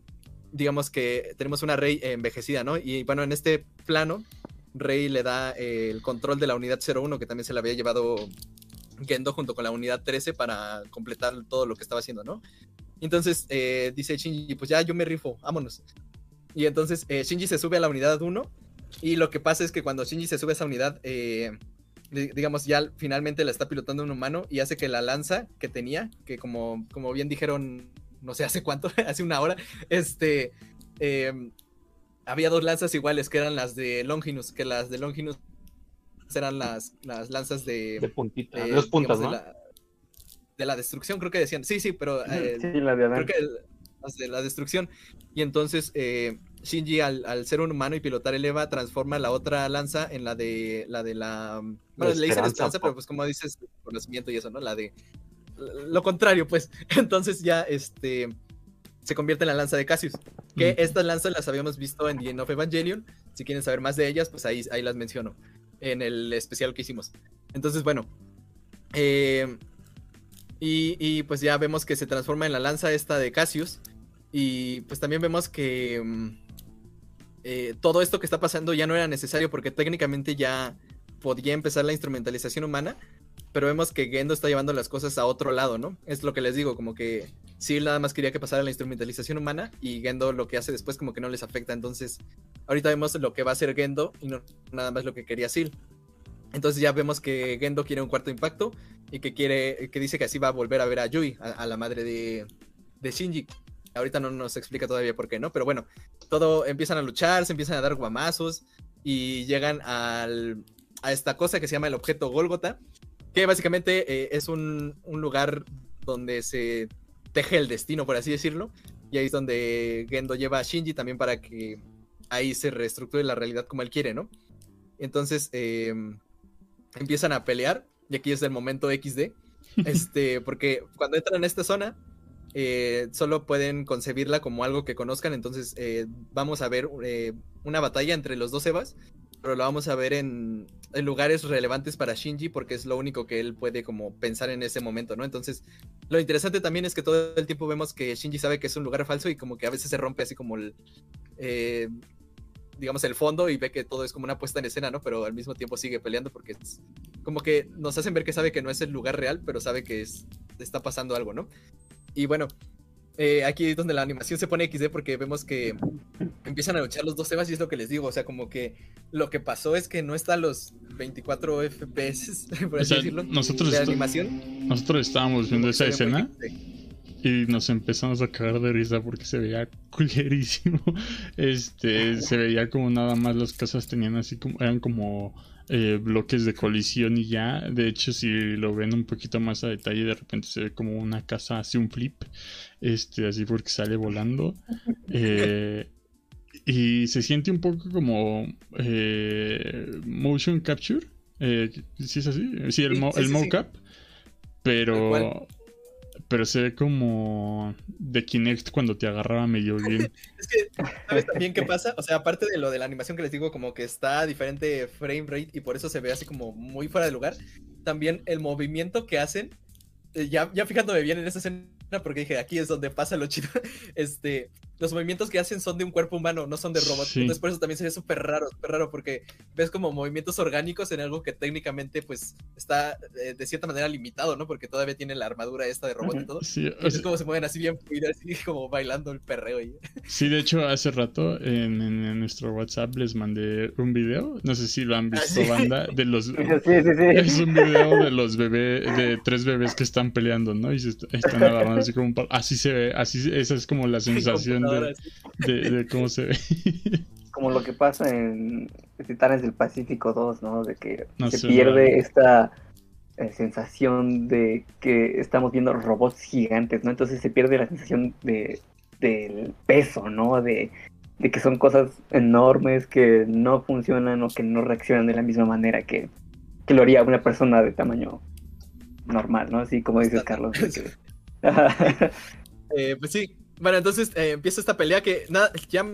digamos que tenemos una rey envejecida, ¿no? Y bueno, en este plano, Rey le da el control de la unidad 01, que también se la había llevado Gendo junto con la unidad 13 para completar todo lo que estaba haciendo, ¿no? Entonces eh, dice Shinji, pues ya yo me rifo, vámonos. Y entonces eh, Shinji se sube a la unidad 1 y lo que pasa es que cuando Shinji se sube a esa unidad, eh, di- digamos, ya finalmente la está pilotando un humano y hace que la lanza que tenía, que como, como bien dijeron, no sé hace cuánto, hace una hora, este, eh, había dos lanzas iguales que eran las de Longinus, que las de Longinus eran las, las lanzas de... De puntita, eh, de dos puntas, digamos, ¿no? de, la, de la destrucción, creo que decían. Sí, sí, pero... eh, Sí, la de creo que el- de la destrucción. Y entonces eh, Shinji al, al ser un humano y pilotar el Eva transforma la otra lanza en la de la de la mm, bueno, le dicen esperanza, pero pues como dices, conocimiento y eso, ¿no? La de lo contrario, pues. Entonces ya este se convierte en la lanza de Cassius. Que Mm. estas lanzas las habíamos visto en The End of Evangelion. Si quieren saber más de ellas, pues ahí, ahí las menciono. En el especial que hicimos. Entonces, bueno. eh, y, y, pues ya vemos que se transforma en la lanza esta de Cassius. Y pues también vemos que mm, eh, todo esto que está pasando ya no era necesario porque técnicamente ya podía empezar la instrumentalización humana. Pero vemos que Gendo está llevando las cosas a otro lado, ¿no? Es lo que les digo, como que sí nada más quería que pasara la instrumentalización humana y Gendo lo que hace después como que no les afecta. Entonces, ahorita vemos lo que va a hacer Gendo y no nada más lo que quería Seal. Entonces ya vemos que Gendo quiere un cuarto impacto y que quiere, que dice que así va a volver a ver a Yui, a, la madre de Shinji. Ahorita no nos explica todavía por qué, ¿no? Pero bueno, todo empiezan a luchar, se empiezan a dar guamazos y llegan al, a esta cosa que se llama el objeto Golgota, que básicamente eh, es un, un lugar donde se teje el destino, por así decirlo. Y ahí es donde Gendo lleva a Shinji también para que ahí se reestructure la realidad como él quiere, ¿no? Entonces eh, empiezan a pelear, y aquí es el momento XD, este, porque cuando entran a esta zona, eh, solo pueden concebirla como algo que conozcan, entonces eh, vamos a ver eh, una batalla entre los dos Evas, pero la vamos a ver en, lugares relevantes para Shinji porque es lo único que él puede como pensar en ese momento, ¿no? Entonces, lo interesante también es que todo el tiempo vemos que Shinji sabe que es un lugar falso y como que a veces se rompe así como el, digamos, el fondo y ve que todo es como una puesta en escena, ¿no? Pero al mismo tiempo sigue peleando porque es como que nos hacen ver que sabe que no es el lugar real, pero sabe que es, está pasando algo, ¿no? Y bueno, eh, aquí es donde la animación se pone XD porque vemos que empiezan a luchar los dos Evas y es lo que les digo, o sea, como que lo que pasó es que no están los 24 FPS, por así sea, decirlo, nosotros de animación. Nosotros estábamos viendo esa escena y nos empezamos a cagar de risa porque se veía culerísimo. Este, se veía como nada más las casas tenían así como, eran como eh, bloques de colisión y ya. De hecho, si lo ven un poquito más a detalle, de repente se ve como una casa hace un flip, este, así porque sale volando. Eh, y se siente un poco como eh, motion capture. Eh, ¿Sí es así? Sí, el, mo- sí, el mocap. Pero. Pero se ve como de Kinect cuando te agarraba medio bien. Es que, ¿sabes también qué pasa? O sea, aparte de lo de la animación que les digo, como que está a diferente frame rate y por eso se ve así como muy fuera de lugar, también el movimiento que hacen, eh, ya, ya fijándome bien en esa escena, porque dije, aquí es donde pasa lo chido, este, los movimientos que hacen son de un cuerpo humano, no son de robot. Sí. Entonces por eso también se ve súper raro, súper raro, porque ves como movimientos orgánicos en algo que técnicamente pues está eh, de cierta manera limitado, ¿no? Porque todavía tiene la armadura esta de robot y todo. Sí, Y es sea, como se mueven así bien fluido, así como bailando el perreo. Y... sí, de hecho, hace rato en, en- en nuestro WhatsApp les mandé un video. No sé si lo han visto, sí. banda, de los. Sí, sí, Es un video de los bebés, de tres bebés que están peleando, ¿no? Y se est- están agarrando así como un par- Así se ve, así, esa es como la sensación de, así. de, de cómo se ve. Como lo que pasa en Titanes del Pacífico 2, ¿no? De que No se sé, pierde esta eh, sensación de que estamos viendo robots gigantes, ¿no? Entonces se pierde la sensación de del peso, ¿no? De, de que son cosas enormes que no funcionan o que no reaccionan de la misma manera que, que lo haría una persona de tamaño normal, ¿no? Así como dices. Carlos. que- Eh, pues sí. Bueno, entonces eh, empieza esta pelea que nada, ya,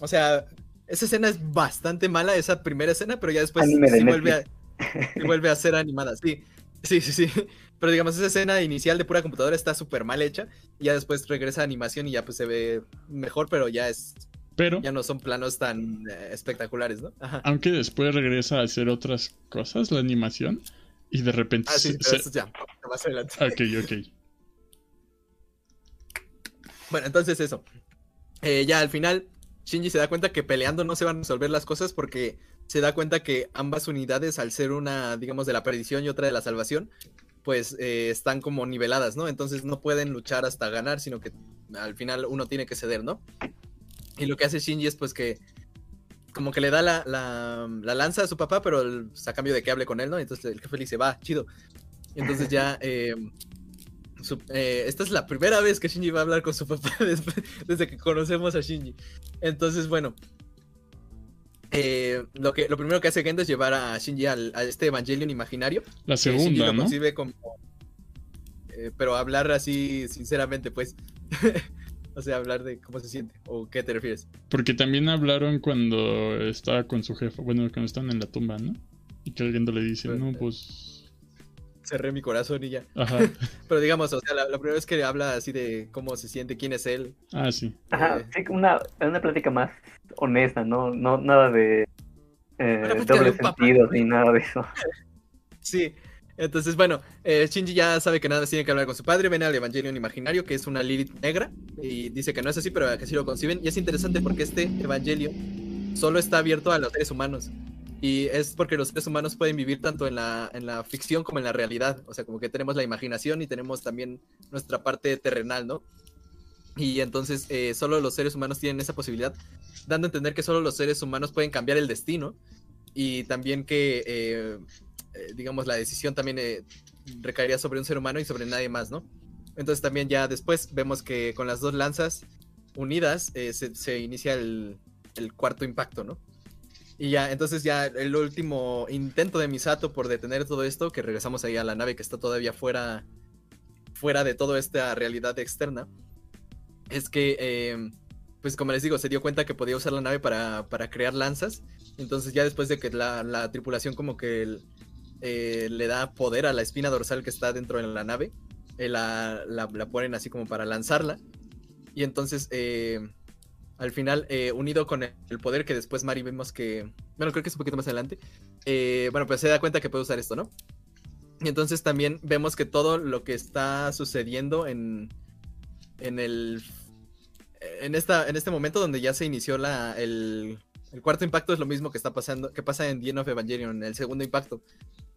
o sea, esa escena es bastante mala, esa primera escena, pero ya después Anime de sí vuelve, a, sí vuelve a ser animada. Sí, sí, sí, sí. Pero digamos, esa escena inicial de pura computadora está súper mal hecha. Y ya después regresa a animación y ya pues se ve mejor, pero ya es Pero, ya no son planos tan eh, espectaculares, ¿no? Ajá. aunque después regresa a hacer otras cosas, la animación, y de repente Ah, sí, se- pero se- eso ya, más adelante. Ok, ok. Bueno, entonces eso. Eh, ya al final, Shinji se da cuenta que peleando no se van a resolver las cosas porque se da cuenta que ambas unidades, al ser una, digamos, de la perdición y otra de la salvación, pues eh, están como niveladas, ¿no? Entonces no pueden luchar hasta ganar, sino que al final uno tiene que ceder, ¿no? Y lo que hace Shinji es pues que como que le da la, la- la lanza a su papá, pero pues, a cambio de que hable con él, ¿no? Entonces el jefe le dice, va, chido. Entonces ya... su- eh, esta es la primera vez que Shinji va a hablar con su papá después- desde que conocemos a Shinji. Entonces, bueno. eh, lo, que, lo primero que hace Gendo es llevar a Shinji al, a este Evangelion imaginario. La Shinji segunda, lo ¿no? concibe como. eh, pero hablar así, sinceramente, pues. o sea, hablar de cómo se siente. ¿O qué te refieres? Porque también hablaron cuando estaba con su jefa, bueno, cuando están en la tumba, ¿no? Y que alguien le dice, no, pues... Cerré mi corazón y ya. Ajá. Pero digamos, o sea, la, la primera vez que habla así de cómo se siente, quién es él. Ah, sí. Ajá, Eh, sí, una, una plática más honesta, no, no nada de eh, de doble papá. sentido ni nada de eso. Sí, entonces bueno, eh, Shinji ya sabe que nada tiene que hablar con su padre, ven al Evangelion imaginario, que es una Lilith negra, y dice que no es así, pero que sí lo conciben, y es interesante porque este Evangelion solo está abierto a los seres humanos, y es porque los seres humanos pueden vivir tanto en la, en la ficción como en la realidad, o sea, como que tenemos la imaginación y tenemos también nuestra parte terrenal, ¿no? Y entonces eh, solo los seres humanos tienen esa posibilidad, dando a entender que solo los seres humanos pueden cambiar el destino, y también que... eh, eh, digamos, la decisión también recaería sobre un ser humano y sobre nadie más, ¿no? Entonces también ya después vemos que con las dos lanzas unidas se, se inicia el, el cuarto impacto, ¿no? Y ya, entonces ya el último intento de Misato por detener todo esto, que regresamos ahí a la nave que está todavía fuera, fuera de toda esta realidad externa, es que, eh, pues como les digo, se dio cuenta que podía usar la nave para, para crear lanzas. Entonces ya después de que la, la tripulación como que eh, le da poder a la espina dorsal que está dentro de la nave, eh, la, la- la ponen así como para lanzarla. Y entonces, al final, eh, unido con el, poder que después Mari vemos que, bueno, creo que es un poquito más adelante, eh, bueno, pues se da cuenta que puede usar esto, ¿no? Y entonces también vemos que todo lo que está sucediendo en, en el... En, esta, en este momento donde ya se inició la, el, el cuarto impacto es lo mismo que está pasando, que pasa en The End of Evangelion, el segundo impacto,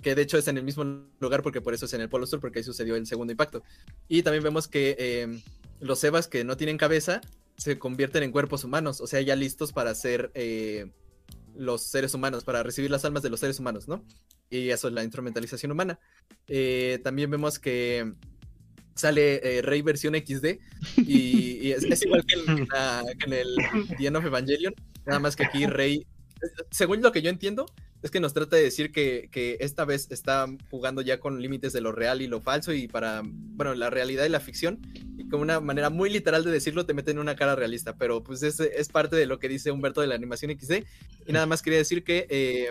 que de hecho es en el mismo lugar porque por eso es en el Polo Sur, porque ahí sucedió el segundo impacto. Y también vemos que eh, los Evas que no tienen cabeza se convierten en cuerpos humanos, o sea, ya listos para ser eh, los seres humanos, para recibir las almas de los seres humanos, ¿no? Y eso es la instrumentalización humana. Eh, también vemos que sale eh, Rey versión XD y, y es, es igual que, en, que la- que en el The End of Evangelion, nada más que aquí Rey, según lo que yo entiendo, es que nos trata de decir que, que esta vez está jugando ya con límites de lo real y lo falso y para, bueno, la realidad y la ficción, con una manera muy literal de decirlo te meten en una cara realista, pero pues es, es parte de lo que dice Humberto de la animación XD, y nada más quería decir que... eh,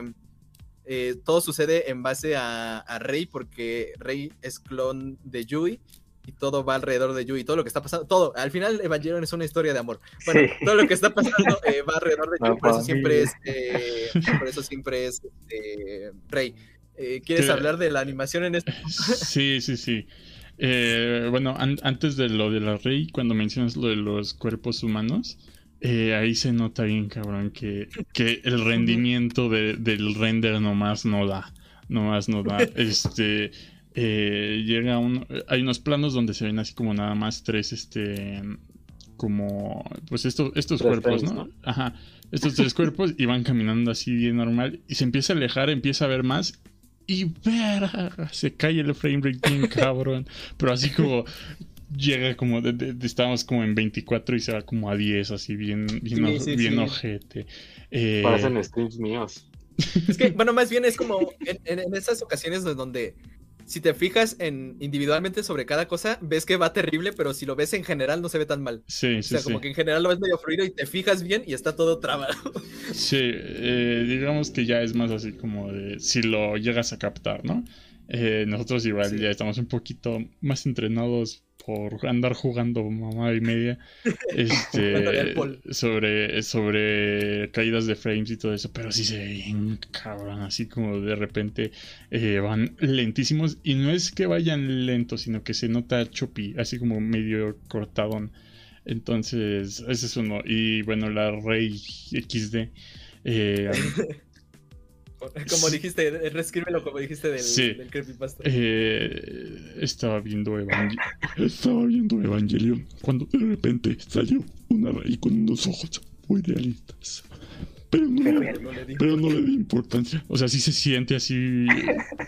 eh, todo sucede en base a, a Rey, porque Rey es clon de Yui y todo va alrededor de Yui. Todo lo que está pasando, todo. Al final, Evangelion es una historia de amor. Bueno, Sí. todo lo que está pasando eh, va alrededor de Yui, por eso siempre es, eh, por eso siempre es eh, Rey. Eh, ¿Quieres hablar de la animación en este? Sí, sí, sí. Eh, bueno, an- antes de lo de la Rey, cuando mencionas lo de los cuerpos humanos, eh, ahí se nota bien, cabrón, que, que el rendimiento de- del render nomás no da. Nomás no da. Este. eh, llega un. Hay unos planos donde se ven así como nada más tres, este. Como. Pues estos, estos Tres cuerpos, frames, ¿no? ¿no? Ajá. Estos tres cuerpos y van caminando así bien normal. Y se empieza a alejar, empieza a ver más. Y verga, se cae el frame rate bien cabrón. Pero así como llega como de, de- de- estábamos como en 24 y se va como a 10, así bien, bien, Sí, o- sí, bien sí. ojete. Eh, Parecen streams míos. Es que, bueno, más bien es como en, en- en esas ocasiones de donde si te fijas en individualmente sobre cada cosa, ves que va terrible, pero si lo ves en general no se ve tan mal. Sí, O sí, sea, sí. como que en general lo ves medio fluido y te fijas bien y está todo trabado. Sí, eh, digamos que ya es más así como de si lo llegas a captar, ¿no? Eh, nosotros igual Sí. ya estamos un poquito más entrenados por andar jugando mamá y media este, sobre, sobre caídas de frames y todo eso, pero sí se ve bien cabrón, así como de repente eh, van lentísimos y no es que vayan lentos, sino que se nota choppy, así como medio cortadón. Entonces, ese es uno. Y bueno, la Rey XD. eh, Como dijiste, reescríbelo como dijiste del, Sí. del creepypasta. eh, estaba viendo Evangelion. Estaba viendo Evangelion cuando de repente salió una Rey con unos ojos muy realistas. Pero no, Pero No le pero no le di importancia. O sea, sí se siente así.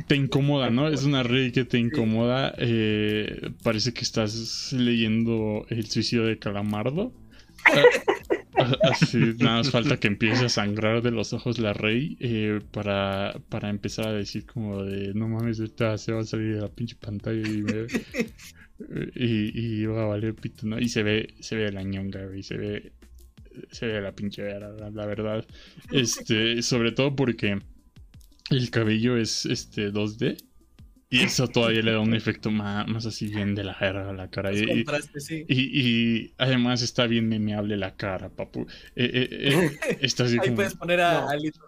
Te incomoda, ¿no? Es una Rey que te incomoda. eh, parece que estás leyendo El suicidio de Calamardo. Así, nada más falta que empiece a sangrar de los ojos la rey eh, para, para empezar a decir como de no mames, esta se va a salir de la pinche pantalla y me- y, y va a valer pito, ¿no? Y se ve, se ve la ñonga, güey, se ve, se ve la pinche vera, la, la verdad. Este, sobre todo porque el cabello es este 2D. Y eso todavía le da un efecto más, más así bien de la verga a la cara. Y- y- contrastes, sí. y, y además está bien memeable la cara, papu. Eh, eh, eh, está así Ahí como- puedes poner a No. Alito.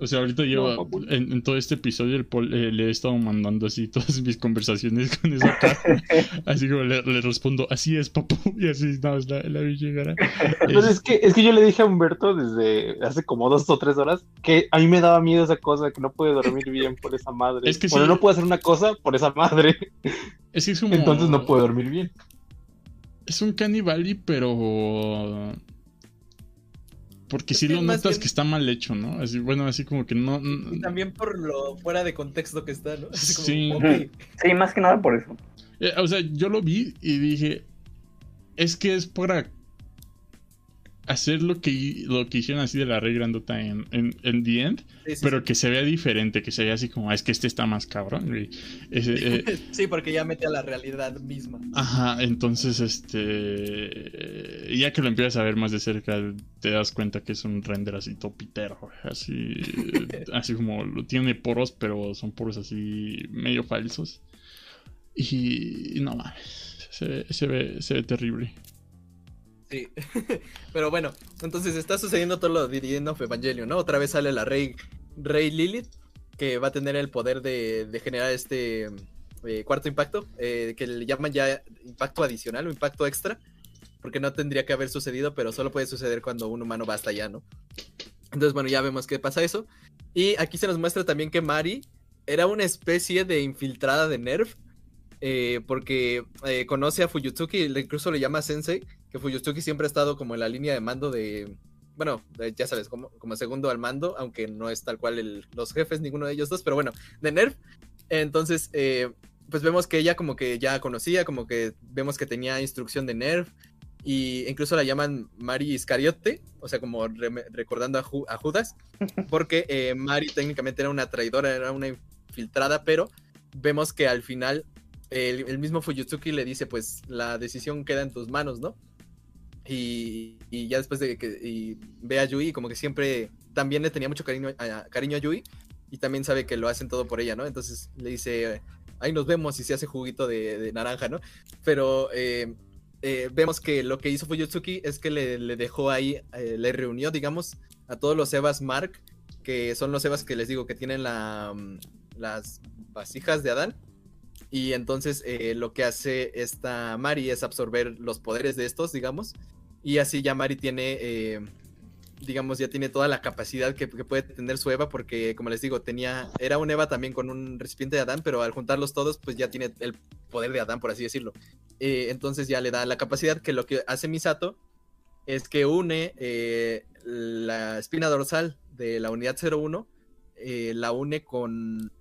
O sea, ahorita yo No, en, en todo este episodio el Paul, eh, le he estado mandando así todas mis conversaciones con esa cara. así como le, le respondo, así es, papu. Y así más la, la vi llegar. Es que, es que yo le dije a Humberto desde hace como dos o tres horas que a mí me daba miedo esa cosa, que no puede dormir bien por esa madre. Es que bueno, sí. no puedo hacer una cosa por esa madre, Es que es como... entonces no puedo dormir bien. Es un Cannibali, pero... Porque Es sí lo notas bien- que está mal hecho, ¿no? Así, bueno, así como que no... Y también por lo fuera de contexto que está, ¿no? Así como, Sí. Sí, más que nada por eso. Eh, o sea, yo lo vi y dije, es que es para hacer lo que, lo que hicieron así de la Rey Grandota en, en, en The End, Sí, sí, pero sí. que se vea diferente, que se vea así como, "Ah, es que este está más cabrón, güey". Ese, eh, Sí, porque ya mete a la realidad misma. ajá, entonces, este, ya que lo empiezas a ver más de cerca, te das cuenta que es un render así topitero, así, así como, lo tiene poros, pero son poros así medio falsos. Y, y no mames, se, se ve, se ve terrible. Sí. Pero bueno, entonces está sucediendo todo lo de The of Evangelion, ¿no? Otra vez sale la Rey, Rey Lilith, que va a tener el poder de, generar este eh, cuarto impacto, eh, que le llaman ya impacto adicional o impacto extra, porque no tendría que haber sucedido, pero solo puede suceder cuando un humano va hasta allá, ¿no? Entonces, bueno, ya vemos que pasa eso. Y aquí se nos muestra también que Mari era una especie de infiltrada de Nerf, eh, porque eh, conoce a Fuyutsuki, incluso le llama Sensei, que Fuyutsuki siempre ha estado como en la línea de mando de, bueno, ya sabes, como, como segundo al mando, aunque no es tal cual el- los jefes, ninguno de ellos dos, pero bueno, de Nerf. Entonces, eh, pues vemos que ella como que ya conocía, como que vemos que tenía instrucción de Nerf, y incluso la llaman Mari Iscariote, o sea, como recordando a, Ju- a Judas, porque eh, Mari técnicamente era una traidora, era una infiltrada, pero vemos que al final el, el mismo Fuyutsuki le dice, pues la decisión queda en tus manos, ¿no? Y, ya después de que ve a Yui, como que siempre también le tenía mucho cariño a, cariño a Yui y también sabe que lo hacen todo por ella, ¿no? Entonces le dice, ahí nos vemos y se hace juguito de, naranja, ¿no? Pero eh, eh, vemos que lo que hizo Fuyutsuki es que le, dejó ahí, eh, le reunió, digamos, a todos los Evas Mark, que son los Evas que les digo que tienen mm, las vasijas de Adán. Y entonces lo que hace esta Mari es absorber los poderes de estos, digamos. Y así ya Mari tiene, eh, digamos, ya tiene toda la capacidad que, puede tener su Eva, porque como les digo, tenía, era un Eva también con un recipiente de Adán, pero al juntarlos todos, pues ya tiene el poder de Adán, por así decirlo. Eh, entonces ya le da la capacidad que lo que hace Misato es que une eh, la espina dorsal de la unidad 01, eh, la une con,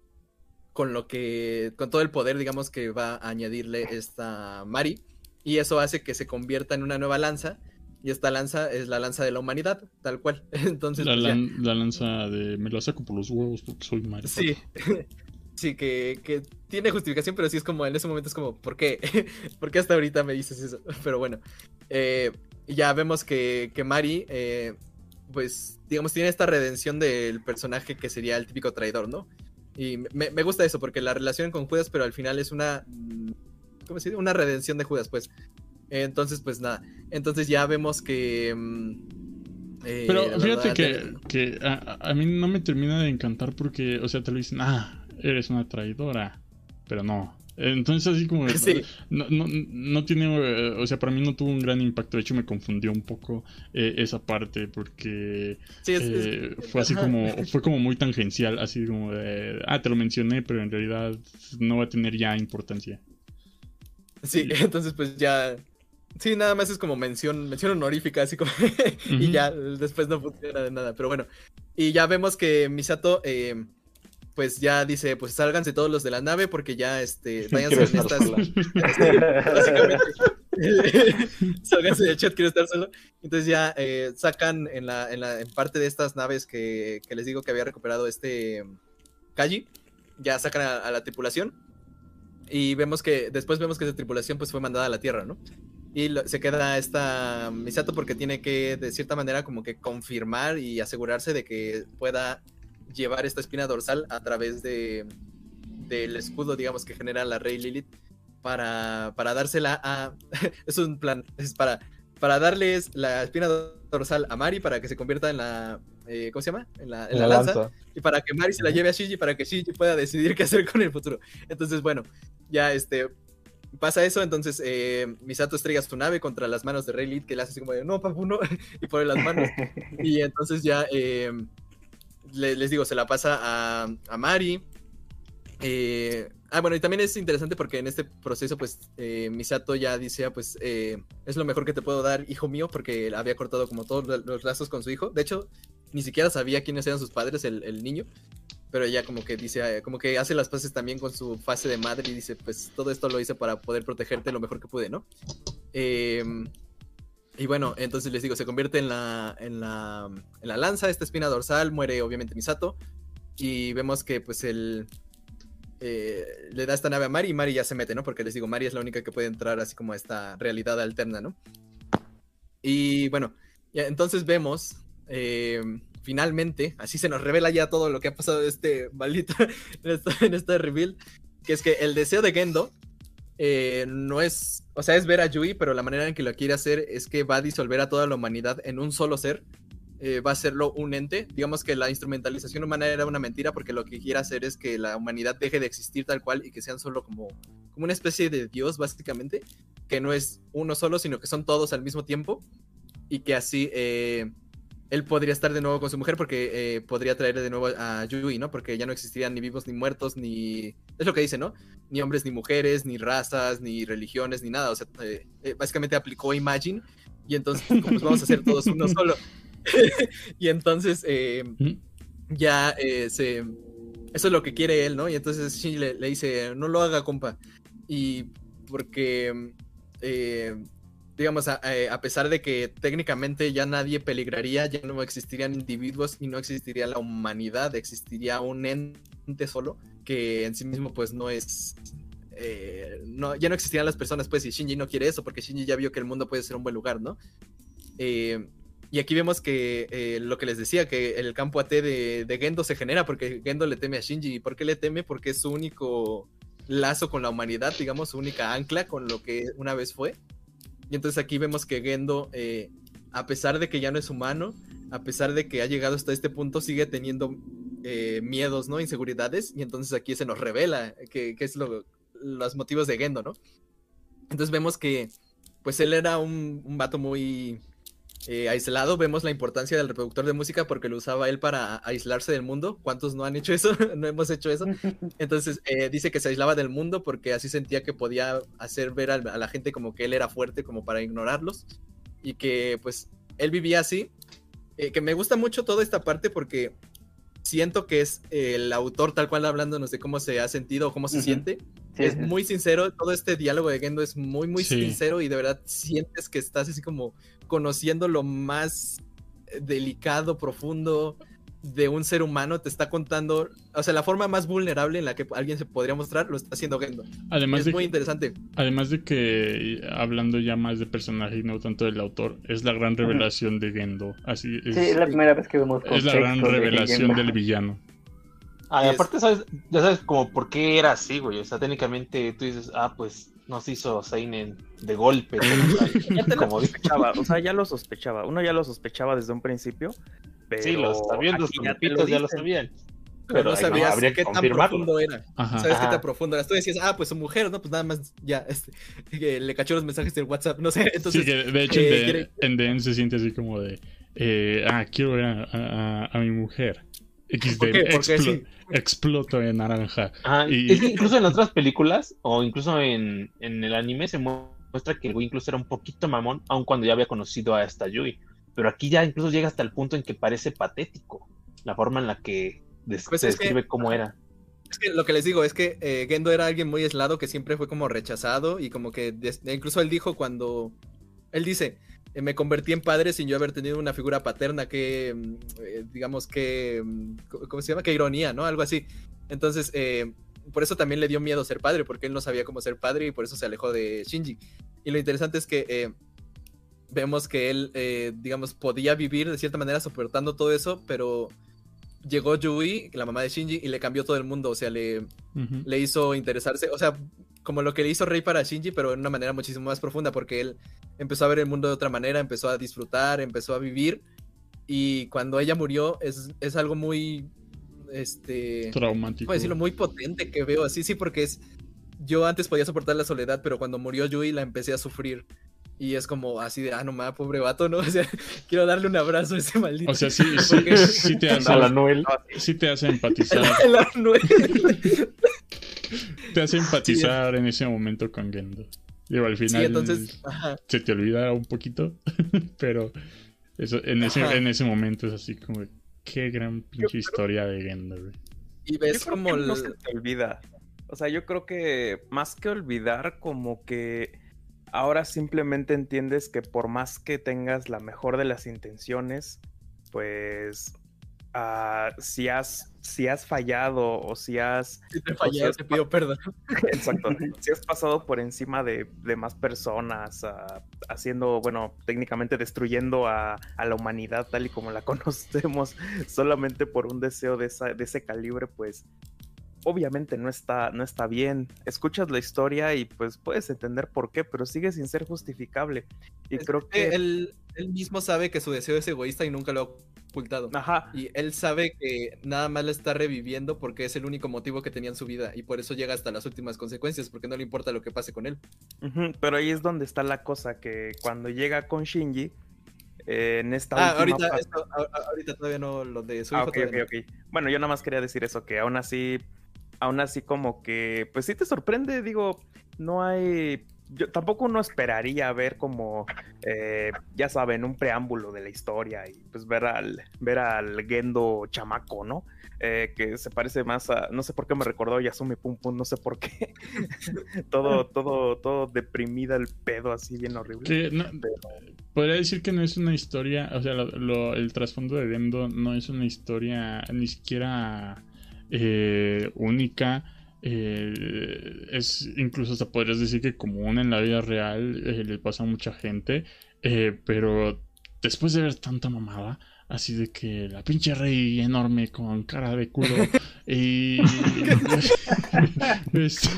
con lo que, con todo el poder, digamos, que va a añadirle esta Mari. Y eso hace que se convierta en una nueva lanza. Y esta lanza es la lanza de la humanidad, tal cual. Entonces, La, pues, ya. la lanza de me la saco por los huevos porque soy Mario. Sí. Sí, que, que tiene justificación, pero sí es como, en ese momento es como, ¿por qué? ¿Por qué hasta ahorita me dices eso? Pero bueno, eh, ya vemos que, que Mari, eh, pues, digamos, tiene esta redención del personaje que sería el típico traidor, ¿no? Y me, me gusta eso, porque la relación con Judas, pero al final es una, ¿cómo se dice? Una redención de Judas, pues. Entonces, pues nada. Entonces ya vemos que... mm, eh, Pero fíjate verdad, que, eh, que a, mí no me termina de encantar porque, o sea, te lo dicen, ah, eres una traidora, pero no. Entonces así como... Sí. No, no, no tiene, eh, o sea, para mí no tuvo un gran impacto, de hecho me confundió un poco eh, esa parte porque Sí, es, es- eh, fue así como, fue como muy tangencial, así como de, ah, te lo mencioné, pero en realidad no va a tener ya importancia. Sí, entonces pues ya... Sí, nada más es como mención, mención honorífica, así como... y ya, después no funciona de nada, pero bueno. Y ya vemos que Misato, eh, pues ya dice, pues sálganse todos los de la nave porque ya, este, váyanse en estas... básicamente. Sálganse del chat, quiero estar solo. Entonces ya eh, sacan en la, en la en parte de estas naves que, que les digo que había recuperado este Kaji, ya sacan a, a la tripulación. Y vemos que, después vemos que esa tripulación pues fue mandada a la Tierra, ¿no? Y lo- se queda esta Misato porque tiene que, de cierta manera, como que confirmar y asegurarse de que pueda llevar esta espina dorsal a través de del escudo, digamos, que genera la Rey Lilith para, para dársela a... es un plan, es para, para darles la espina dorsal a Mari para que se convierta en la... eh, ¿Cómo se llama? En la, en la lanza. Y para que Mari se la lleve a Shinji para que Shinji pueda decidir qué hacer con el futuro. Entonces, bueno, ya este... Pasa eso, entonces eh, Misato estrella su nave contra las manos de Rey Lilith que le hace así como de, no, papu, no, y pone las manos. Y entonces ya, eh, le- les digo, se la pasa a, a Mari. Eh, ah, bueno, y también es interesante porque en este proceso, pues, eh, Misato ya dice, ah, pues, eh, es lo mejor que te puedo dar, hijo mío, porque había cortado como todos lo- los lazos con su hijo. De hecho, ni siquiera sabía quiénes eran sus padres, el, el niño. Pero ella como que dice, eh, como que hace las paces también con su fase de madre y dice, pues, todo esto lo hice para poder protegerte lo mejor que pude, ¿no? Em, y bueno, entonces les digo, se convierte en la, en la, en la lanza, esta espina dorsal, muere obviamente Misato. Y vemos que pues el... eh, le da esta nave a Mari y Mari ya se mete, ¿no? Porque les digo, Mari es la única que puede entrar así como a esta realidad alterna, ¿no? Y bueno, ya, entonces vemos, eh, finalmente, así se nos revela ya todo lo que ha pasado este maldito, en este, en este reveal, que es que el deseo de Gendo eh, no es, o sea, es ver a Yui, pero la manera en que lo quiere hacer es que va a disolver a toda la humanidad en un solo ser. eh, va a hacerlo un ente. Digamos que la instrumentalización humana era una mentira porque lo que quiere hacer es que la humanidad deje de existir tal cual y que sean solo como, como una especie de dios, básicamente, que no es uno solo, sino que son todos al mismo tiempo y que así eh, él podría estar de nuevo con su mujer porque eh, podría traer de nuevo a Yui, ¿no? Porque ya no existirían ni vivos ni muertos, ni... Es lo que dice, ¿no? Ni hombres ni mujeres, ni razas, ni religiones, ni nada. O sea, eh, eh, básicamente aplicó Imagine y entonces pues vamos a hacer todos uno solo. y entonces eh, ya se... Eso es lo que quiere él, ¿no? Y entonces Shinji le, le dice, no lo haga, compa. Y porque, eh, digamos, a, eh, a pesar de que técnicamente ya nadie peligraría, ya no existirían individuos y no existiría la humanidad, existiría un ente solo que en sí mismo pues no es... eh, no, ya no existirían las personas, pues, y Shinji no quiere eso, porque Shinji ya vio que el mundo puede ser un buen lugar, ¿no? Eh, y aquí vemos que lo que les decía, que el campo AT de, de Gendo se genera porque Gendo le teme a Shinji. ¿Y por qué le teme? Porque es su único lazo con la humanidad, digamos, su única ancla con lo que una vez fue. Y entonces aquí vemos que Gendo, eh, a pesar de que ya no es humano, a pesar de que ha llegado hasta este punto, sigue teniendo eh, miedos, ¿no? Inseguridades. Y entonces aquí se nos revela que, que es lo, los motivos de Gendo, ¿no? Entonces vemos que, pues él era un, un vato muy eh, aislado. Vemos la importancia del reproductor de música porque lo usaba él para aislarse del mundo. ¿Cuántos no han hecho eso? no hemos hecho eso. Entonces eh, dice que se aislaba del mundo porque así sentía que podía hacer ver a, la gente como que él era fuerte, como para ignorarlos. Y que pues él vivía así. Eh, que me gusta mucho toda esta parte porque siento que es el autor tal cual hablándonos de cómo se ha sentido o cómo se siente. Sí, es sí. muy sincero, todo este diálogo de Gendo es muy, muy Sí. sincero y de verdad sientes que estás así como conociendo lo más eh, delicado, profundo de un ser humano te está contando, o sea, la forma más vulnerable en la que alguien se podría mostrar lo está haciendo Gendo. Además es de, muy interesante. además de que, hablando ya más de personaje y no tanto del autor, es la gran revelación de Gendo. Así es, Sí, es la primera vez que vemos es la gran de revelación del villano. Ah, y Es- aparte, sabes, ya sabes como por qué era así, güey. O sea, técnicamente tú dices, ah, pues nos hizo Seinen de golpe. Ya te lo como dice. sospechaba, o sea, ya lo sospechaba. Uno ya lo sospechaba desde un principio. Pero Sí, los también los ya lo ya lo sabían. Pero, no ahí sabías habría que qué tan profundo era. Ajá. ¿Sabes qué Ajá. tan profundo era? Tú decías, ah, pues su mujer, ¿no? Pues nada más ya, este, que le cachó los mensajes del WhatsApp, no sé. Entonces, sí, que de hecho eh, en, DN se siente así como de, eh, ah, quiero ver a, a- a mi mujer. XD, ¿Por qué? Porque explo- sí. Exploto de naranja. Y- Es que incluso en otras películas, o incluso en, en el anime, se muestra que el güey incluso era un poquito mamón, aun cuando ya había conocido a esta Yui. Pero aquí ya incluso llega hasta el punto en que parece patético la forma en la que des- Pues se que- describe cómo era. Es que lo que les digo es que eh, Gendo era alguien muy aislado que siempre fue como rechazado y como que incluso él dijo cuando él dice me convertí en padre sin yo haber tenido una figura paterna que mm, eh, digamos que mm, cómo se llama que ironía no algo así. Entonces eh, por eso también le dio miedo ser padre porque él no sabía cómo ser padre y por eso se alejó de Shinji. Y lo interesante es que eh, vemos que él eh, digamos podía vivir de cierta manera soportando todo eso pero llegó Yui, la mamá de Shinji, y le cambió todo el mundo. O sea, le, le hizo interesarse. O sea, como lo que le hizo Rey para Shinji, pero de una manera muchísimo más profunda, porque él empezó a ver el mundo de otra manera, empezó a disfrutar, empezó a vivir. Y cuando ella murió, es, es algo muy. Este. Traumático. ¿Cómo decirlo? Muy potente que veo así, sí, porque es. Yo antes podía soportar la soledad, pero cuando murió Yui la empecé a sufrir. Y es como así de, ah, no mames, pobre vato, ¿no? O sea, quiero darle un abrazo a ese maldito. O sea, sí, sí, Porque- sí te hace, A la Noel. sí te hace empatizar, El Arnold. Te hace empatizar en ese momento con Gendo. Digo, al final Sí, entonces, ajá. se te olvida un poquito, pero eso, en, ese, en ese momento es así como, qué gran pinche historia de Gendo, güey. Y Yo ves creo como no se te olvida. O sea, yo creo que más que olvidar, como que ahora simplemente entiendes que por más que tengas la mejor de las intenciones, pues ah, si has si has fallado o si has si te si fallé, has te pido perdón. Exacto. Si has pasado por encima de, de más personas, ah, haciendo, bueno, técnicamente destruyendo a, a la humanidad tal y como la conocemos, solamente por un deseo de, esa- de ese calibre, pues obviamente no está, no está bien. Escuchas la historia y pues puedes entender por qué, pero sigue sin ser justificable. Y Es creo que... él, él mismo sabe que su deseo es egoísta y nunca lo ha ocultado. Ajá, Y él sabe que nada más la está reviviendo porque es el único motivo que tenía en su vida y por eso llega hasta las últimas consecuencias porque no le importa lo que pase con él. pero ahí es donde está la cosa, que cuando llega con Shinji, eh, en esta Ah, última ahorita, esto- ahorita todavía no lo de su Ah, hijo. Bueno, yo nada más quería decir eso, que aún así, aún así como que, pues sí te sorprende, digo, no hay, yo tampoco uno esperaría ver como, eh, ya saben, un preámbulo de la historia y pues ver al, ver al Gendo chamaco, ¿no? Eh, que se parece más a, no sé por qué me recordó Yasumi Pum Pum, no sé por qué. todo, todo, todo deprimida el pedo así bien horrible. No- Pero- podría decir que no es una historia, o sea, lo- lo- el trasfondo de Gendo no es una historia ni siquiera eh, única. eh, es incluso hasta podrías decir que común en la vida real eh, le pasa a mucha gente, pero después de ver tanta mamada, así de que la pinche rey enorme con cara de culo y este,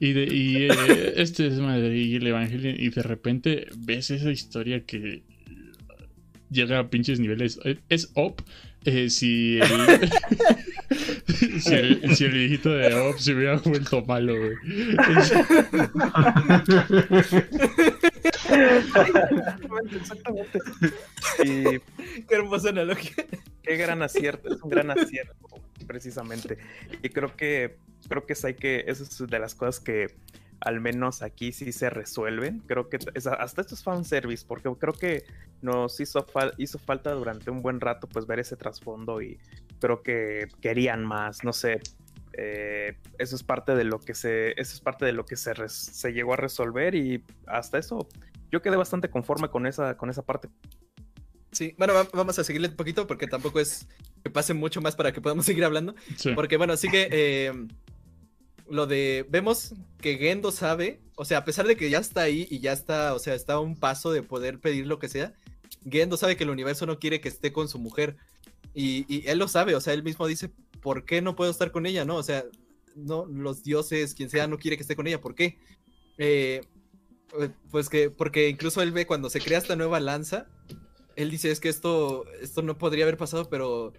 y, de, y este es madre y el evangelio y de repente ves esa historia que llega a pinches niveles es op eh, si el, si el si el viejito de op se hubiera vuelto malo güey. Exactamente, exactamente. Y Qué hermosa analogía. Qué gran acierto, es un gran acierto, precisamente. Y creo que, creo que es, hay que, eso es de las cosas que al menos aquí sí se resuelven. Creo que es- hasta esto es fanservice, porque creo que nos hizo, fal- hizo falta durante un buen rato pues ver ese trasfondo y creo que querían más, no sé. eh, eso es parte de lo que se, eso es parte de lo que se, res- se llegó a resolver y hasta eso yo quedé bastante conforme con esa, con esa parte. Sí, bueno, va- vamos a seguirle un poquito porque tampoco es que pase mucho más para que podamos seguir hablando. Sí. Porque bueno, sigue eh, lo de, vemos que Gendo sabe, o sea, a pesar de que ya está ahí y ya está, o sea, está a un paso de poder pedir lo que sea, Gendo sabe que el universo no quiere que esté con su mujer. Y, él lo sabe, o sea, él mismo dice, ¿por qué no puedo estar con ella? No, o sea, no, los dioses, quien sea, no quiere que esté con ella, ¿por qué? Eh, eh, pues que, porque incluso él ve cuando se crea esta nueva lanza, él dice, es que esto, esto no podría haber pasado, pero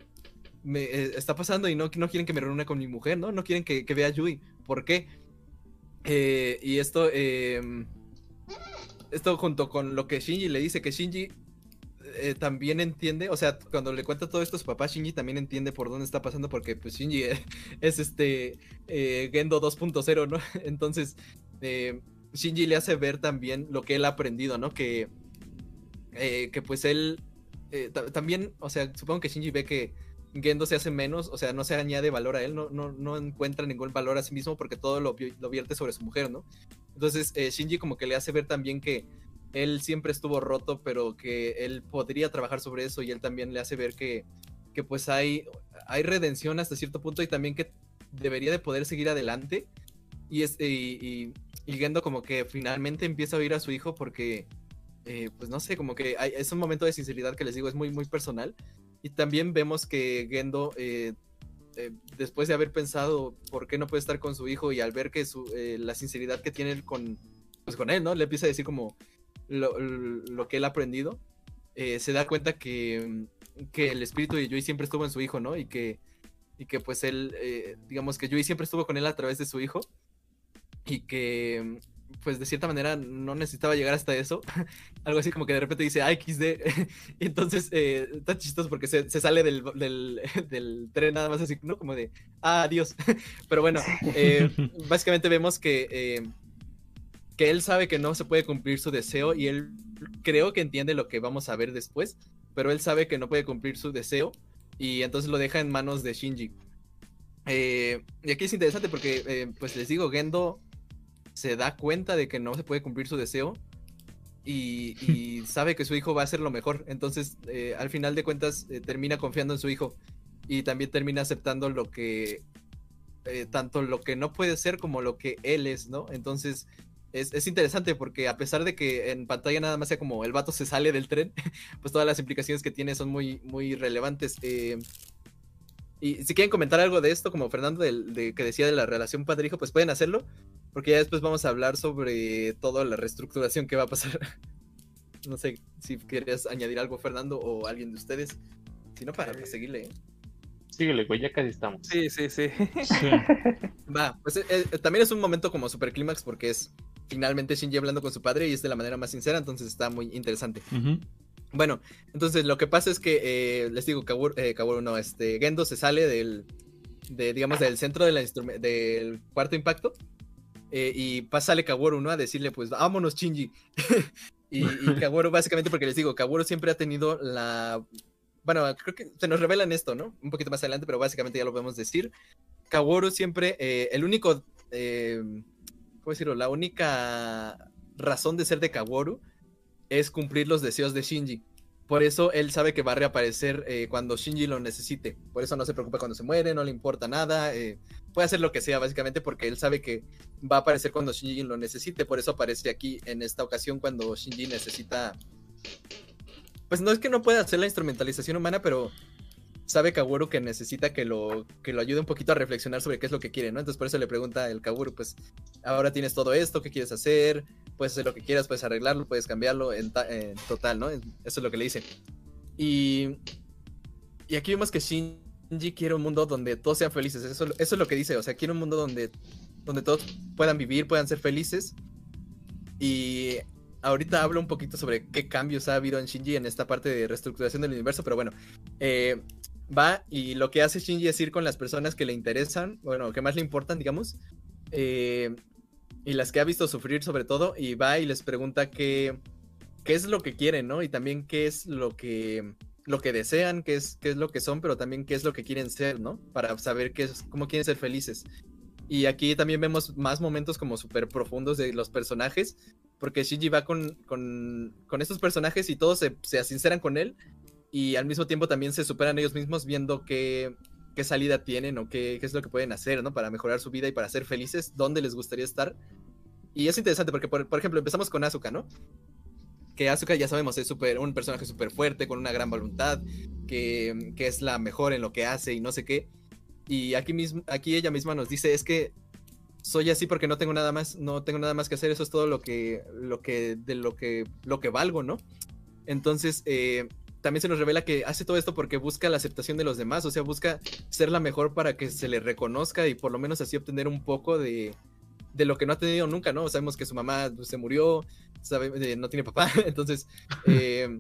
me, eh, está pasando y no, no quieren que me reúna con mi mujer, ¿no? No quieren que, vea a Yui. ¿Por qué? Y esto, eh, esto junto con lo que Shinji le dice, que Shinji eh, también entiende, o sea, cuando le cuenta todo esto a su papá, Shinji también entiende por dónde está pasando, porque pues Shinji es este eh, Gendo 2.0, ¿no? Entonces, eh, Shinji le hace ver también lo que él ha aprendido, ¿no? Que, que pues él ta- también, o sea, supongo que Shinji ve que Gendo se hace menos, o sea, no se añade valor a él, no, no, no encuentra ningún valor a sí mismo porque todo lo, lo vierte sobre su mujer, ¿no? Entonces, Shinji como que le hace ver también que él siempre estuvo roto, pero que él podría trabajar sobre eso y él también le hace ver que, que pues hay, hay redención hasta cierto punto y también que debería de poder seguir adelante. Y, es, y, y- y Gendo como que finalmente empieza a oír a su hijo porque, eh, pues no sé, como que hay- es un momento de sinceridad que les digo, es muy, muy personal. Y también vemos que Gendo, eh, eh, después de haber pensado por qué no puede estar con su hijo y al ver que su, eh, la sinceridad que tiene él con, pues con él, ¿no? Le empieza a decir como lo, lo que él ha aprendido, eh, se da cuenta que, que el espíritu de Yui siempre estuvo en su hijo, ¿no? Y que, y que pues él, eh, digamos que Yui siempre estuvo con él a través de su hijo y que pues de cierta manera no necesitaba llegar hasta eso. Algo así como que de repente dice "Ah, XD. y entonces eh, está chistoso porque se, se sale del, del, del tren nada más así, ¿no? Como de, ah, adiós. Pero bueno, eh, básicamente vemos que, eh, que él sabe que no se puede cumplir su deseo y él creo que entiende lo que vamos a ver después, pero él sabe que no puede cumplir su deseo y entonces lo deja en manos de Shinji. Eh, y aquí es interesante porque, eh, pues les digo, Gendo se da cuenta de que no se puede cumplir su deseo y, y sabe que su hijo va a hacer lo mejor. Entonces, eh, al final de cuentas, eh, termina confiando en su hijo y también termina aceptando lo que, tanto lo que no puede ser como lo que él es, ¿no? Entonces, es, es interesante porque a pesar de que en pantalla nada más sea como el vato se sale del tren, pues todas las implicaciones que tiene son muy, muy relevantes. Eh, y si quieren comentar algo de esto, como Fernando de, que decía de la relación padre-hijo, pues pueden hacerlo, porque ya después vamos a hablar sobre toda la reestructuración que va a pasar. No sé si querías añadir algo, Fernando, o alguien de ustedes. Si no, para, para seguirle. ¿eh? Síguele, güey, ya casi estamos. Sí, sí, sí. Sí. Va, pues eh, eh, también es un momento como super clímax porque es finalmente Shinji hablando con su padre y es de la manera más sincera, entonces está muy interesante. Ujú. Bueno, entonces lo que pasa es que eh, les digo, Kaworu, eh, Kaworu no, este, Gendo se sale del, de, digamos, del centro de la del cuarto impacto eh, y pasa sale Kaworu, ¿no? A decirle, pues, vámonos, Shinji. y, y Kaworu, básicamente, porque les digo, Kaworu siempre ha tenido la... Bueno, creo que se nos revelan esto, ¿no? Un poquito más adelante, pero básicamente ya lo podemos decir. Kaworu siempre, eh, el único, eh, ¿cómo decirlo? La única razón de ser de Kaworu es cumplir los deseos de Shinji. Por eso él sabe que va a reaparecer eh, cuando Shinji lo necesite. Por eso no se preocupa cuando se muere, no le importa nada. eh, puede hacer lo que sea, básicamente, porque él sabe que va a aparecer cuando Shinji lo necesite. Por eso aparece aquí en esta ocasión cuando Shinji necesita. Pues no es que no pueda hacer la instrumentalización humana, pero sabe Kaworu que necesita que lo, que lo ayude un poquito a reflexionar sobre qué es lo que quiere, ¿no? Entonces por eso le pregunta el Kaworu, pues ahora tienes todo esto, ¿qué quieres hacer? Puedes hacer lo que quieras, puedes arreglarlo, puedes cambiarlo en, ta- en total, ¿no? Eso es lo que le dice. Y, y aquí vemos que Shinji quiere un mundo donde todos sean felices, eso, eso es lo que dice, o sea, quiere un mundo donde, donde todos puedan vivir, puedan ser felices. Y ahorita hablo un poquito sobre qué cambios ha habido en Shinji en esta parte de reestructuración del universo, pero bueno, eh, va y lo que hace Shinji es ir con las personas que le interesan, bueno, que más le importan, digamos, eh, y las que ha visto sufrir sobre todo, y va y les pregunta qué, qué es lo que quieren, ¿no? Y también qué es lo que, lo que desean, qué es, qué es lo que son, pero también qué es lo que quieren ser, ¿no? Para saber qué es, cómo quieren ser felices. Y aquí también vemos más momentos como súper profundos de los personajes, porque Shinji va con, con, con estos personajes y todos se, se sinceran con él. Y al mismo tiempo también se superan ellos mismos viendo qué, qué salida tienen o qué, qué es lo que pueden hacer, ¿no? Para mejorar su vida y para ser felices, dónde les gustaría estar. Y es interesante porque, por, por ejemplo, empezamos con Asuka, ¿no? Que Asuka ya sabemos es super, un personaje súper fuerte, con una gran voluntad, que, que es la mejor en lo que hace y no sé qué. Y aquí, mismo, aquí ella misma nos dice, es que soy así porque no tengo nada más, no tengo nada más que hacer, eso es todo lo que, lo que, de lo que, lo que valgo, ¿no? Entonces, eh, también se nos revela que hace todo esto porque busca la aceptación de los demás, o sea, busca ser la mejor para que se le reconozca y por lo menos así obtener un poco de, de lo que no ha tenido nunca, ¿no? Sabemos que su mamá se murió, sabe, eh, no tiene papá, entonces eh,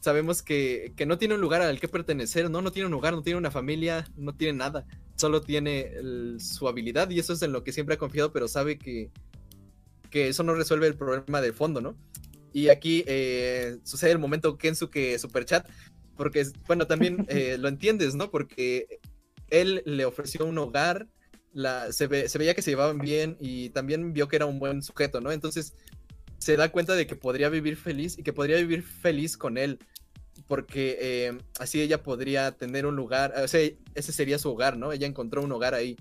sabemos que, que, no tiene un lugar al que pertenecer, ¿no? No tiene un lugar, no tiene una familia, no tiene nada, solo tiene el, su habilidad y eso es en lo que siempre ha confiado, pero sabe que, que eso no resuelve el problema de fondo, ¿no? Y aquí eh, sucede el momento Kensuke Superchat, porque, bueno, también eh, lo entiendes, ¿no? Porque él le ofreció un hogar, la, se, ve, se veía que se llevaban bien y también vio que era un buen sujeto, ¿no? Entonces se da cuenta de que podría vivir feliz y que podría vivir feliz con él, porque eh, así ella podría tener un lugar, o sea, ese sería su hogar, ¿no? Ella encontró un hogar ahí.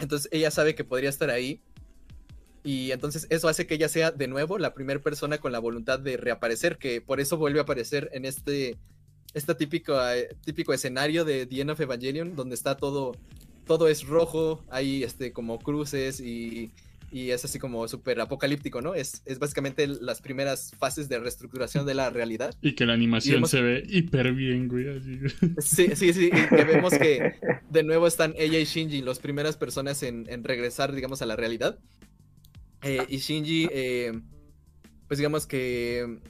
Entonces ella sabe que podría estar ahí y entonces eso hace que ella sea de nuevo la primera persona con la voluntad de reaparecer, que por eso vuelve a aparecer en este, este típico, eh, típico escenario de The End of Evangelion, donde está todo, todo es rojo, hay este, como cruces y, y es así como súper apocalíptico, ¿no? Es, es básicamente las primeras fases de reestructuración de la realidad. Y que la animación se ve hiper bien, güey. Sí, sí, sí, y que vemos que de nuevo están ella y Shinji, las primeras personas en, en regresar, digamos, a la realidad. Eh, y Shinji, eh, pues digamos que,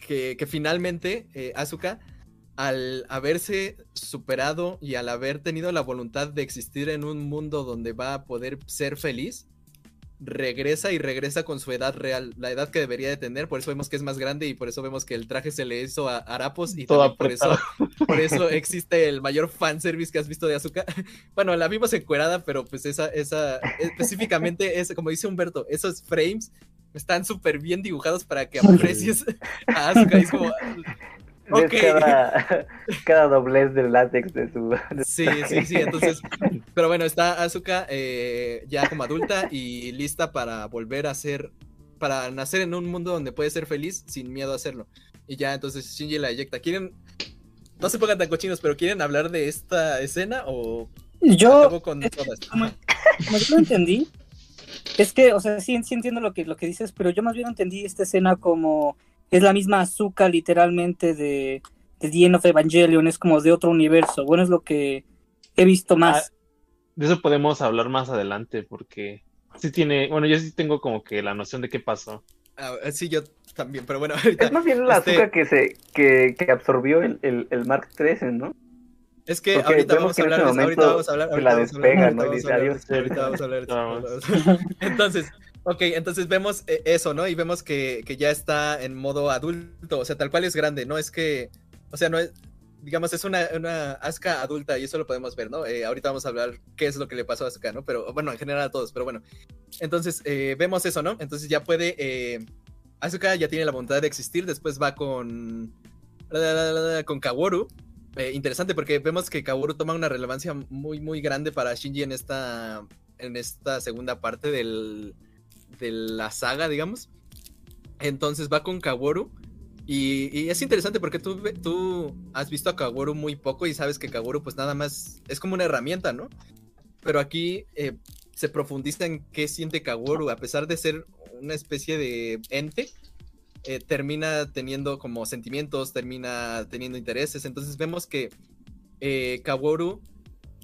que, finalmente eh, Asuka, al haberse superado y al haber tenido la voluntad de existir en un mundo donde va a poder ser feliz, regresa y regresa con su edad real, la edad que debería de tener, por eso vemos que es más grande y por eso vemos que el traje se le hizo a Arapos y por eso, por eso existe el mayor fanservice que has visto de Azuka. Bueno, la vimos encuerada, pero pues esa, esa, específicamente, es, como dice Humberto, esos frames están súper bien dibujados para que aprecies a Azuka. Es como, cada, doblez del látex de su. Sí, sí, sí. Entonces, pero bueno, está Asuka eh, ya como adulta y lista para volver a ser. Para nacer en un mundo donde puede ser feliz sin miedo a hacerlo. Y ya, entonces Shinji la eyecta. ¿Quieren.? No se pongan tan cochinos, pero ¿quieren hablar de esta escena o.? Yo. Con todas? Como, yo lo entendí. Es que, o sea, sí, sí entiendo lo que, lo que dices, pero yo más bien entendí esta escena como es la misma azúcar literalmente de, de The End of Evangelion, es como de otro universo. Bueno, es lo que he visto más. Ah, de eso podemos hablar más adelante, porque sí tiene, bueno, yo sí tengo como que la noción de qué pasó. Ah, sí, yo también, pero bueno, Es más bien la este azúcar que se, que, que absorbió el, el, el, Mark 13, ¿no? Es que ahorita vamos, hablar, ahorita vamos a hablar, ahorita la despega, ¿no? Ahorita vamos a hablar. Entonces, Ok, entonces vemos eh, eso, ¿no? Y vemos que, que, ya está en modo adulto, o sea, tal cual es grande, no es que, o sea, no es, digamos, es una, una adulta y eso lo podemos ver, ¿no? Eh, ahorita vamos a hablar qué es lo que le pasó a Asuka, ¿no? Pero bueno, en general a todos, pero bueno. Entonces, eh, vemos eso, ¿no? Entonces ya puede, eh, Asuka ya tiene la voluntad de existir, después va con, con Kaworu. interesante porque vemos que Kaworu toma una relevancia muy, muy grande para Shinji en esta, en esta segunda parte del de la saga, digamos. Entonces va con Kaworu. Y, es interesante porque tú, tú has visto a Kaworu muy poco y sabes que Kaworu pues nada más es como una herramienta, ¿no? Pero aquí eh, se profundiza en qué siente Kaworu, a pesar de ser una especie de ente, eh, termina teniendo como sentimientos, termina teniendo intereses. Entonces vemos que eh, Kaworu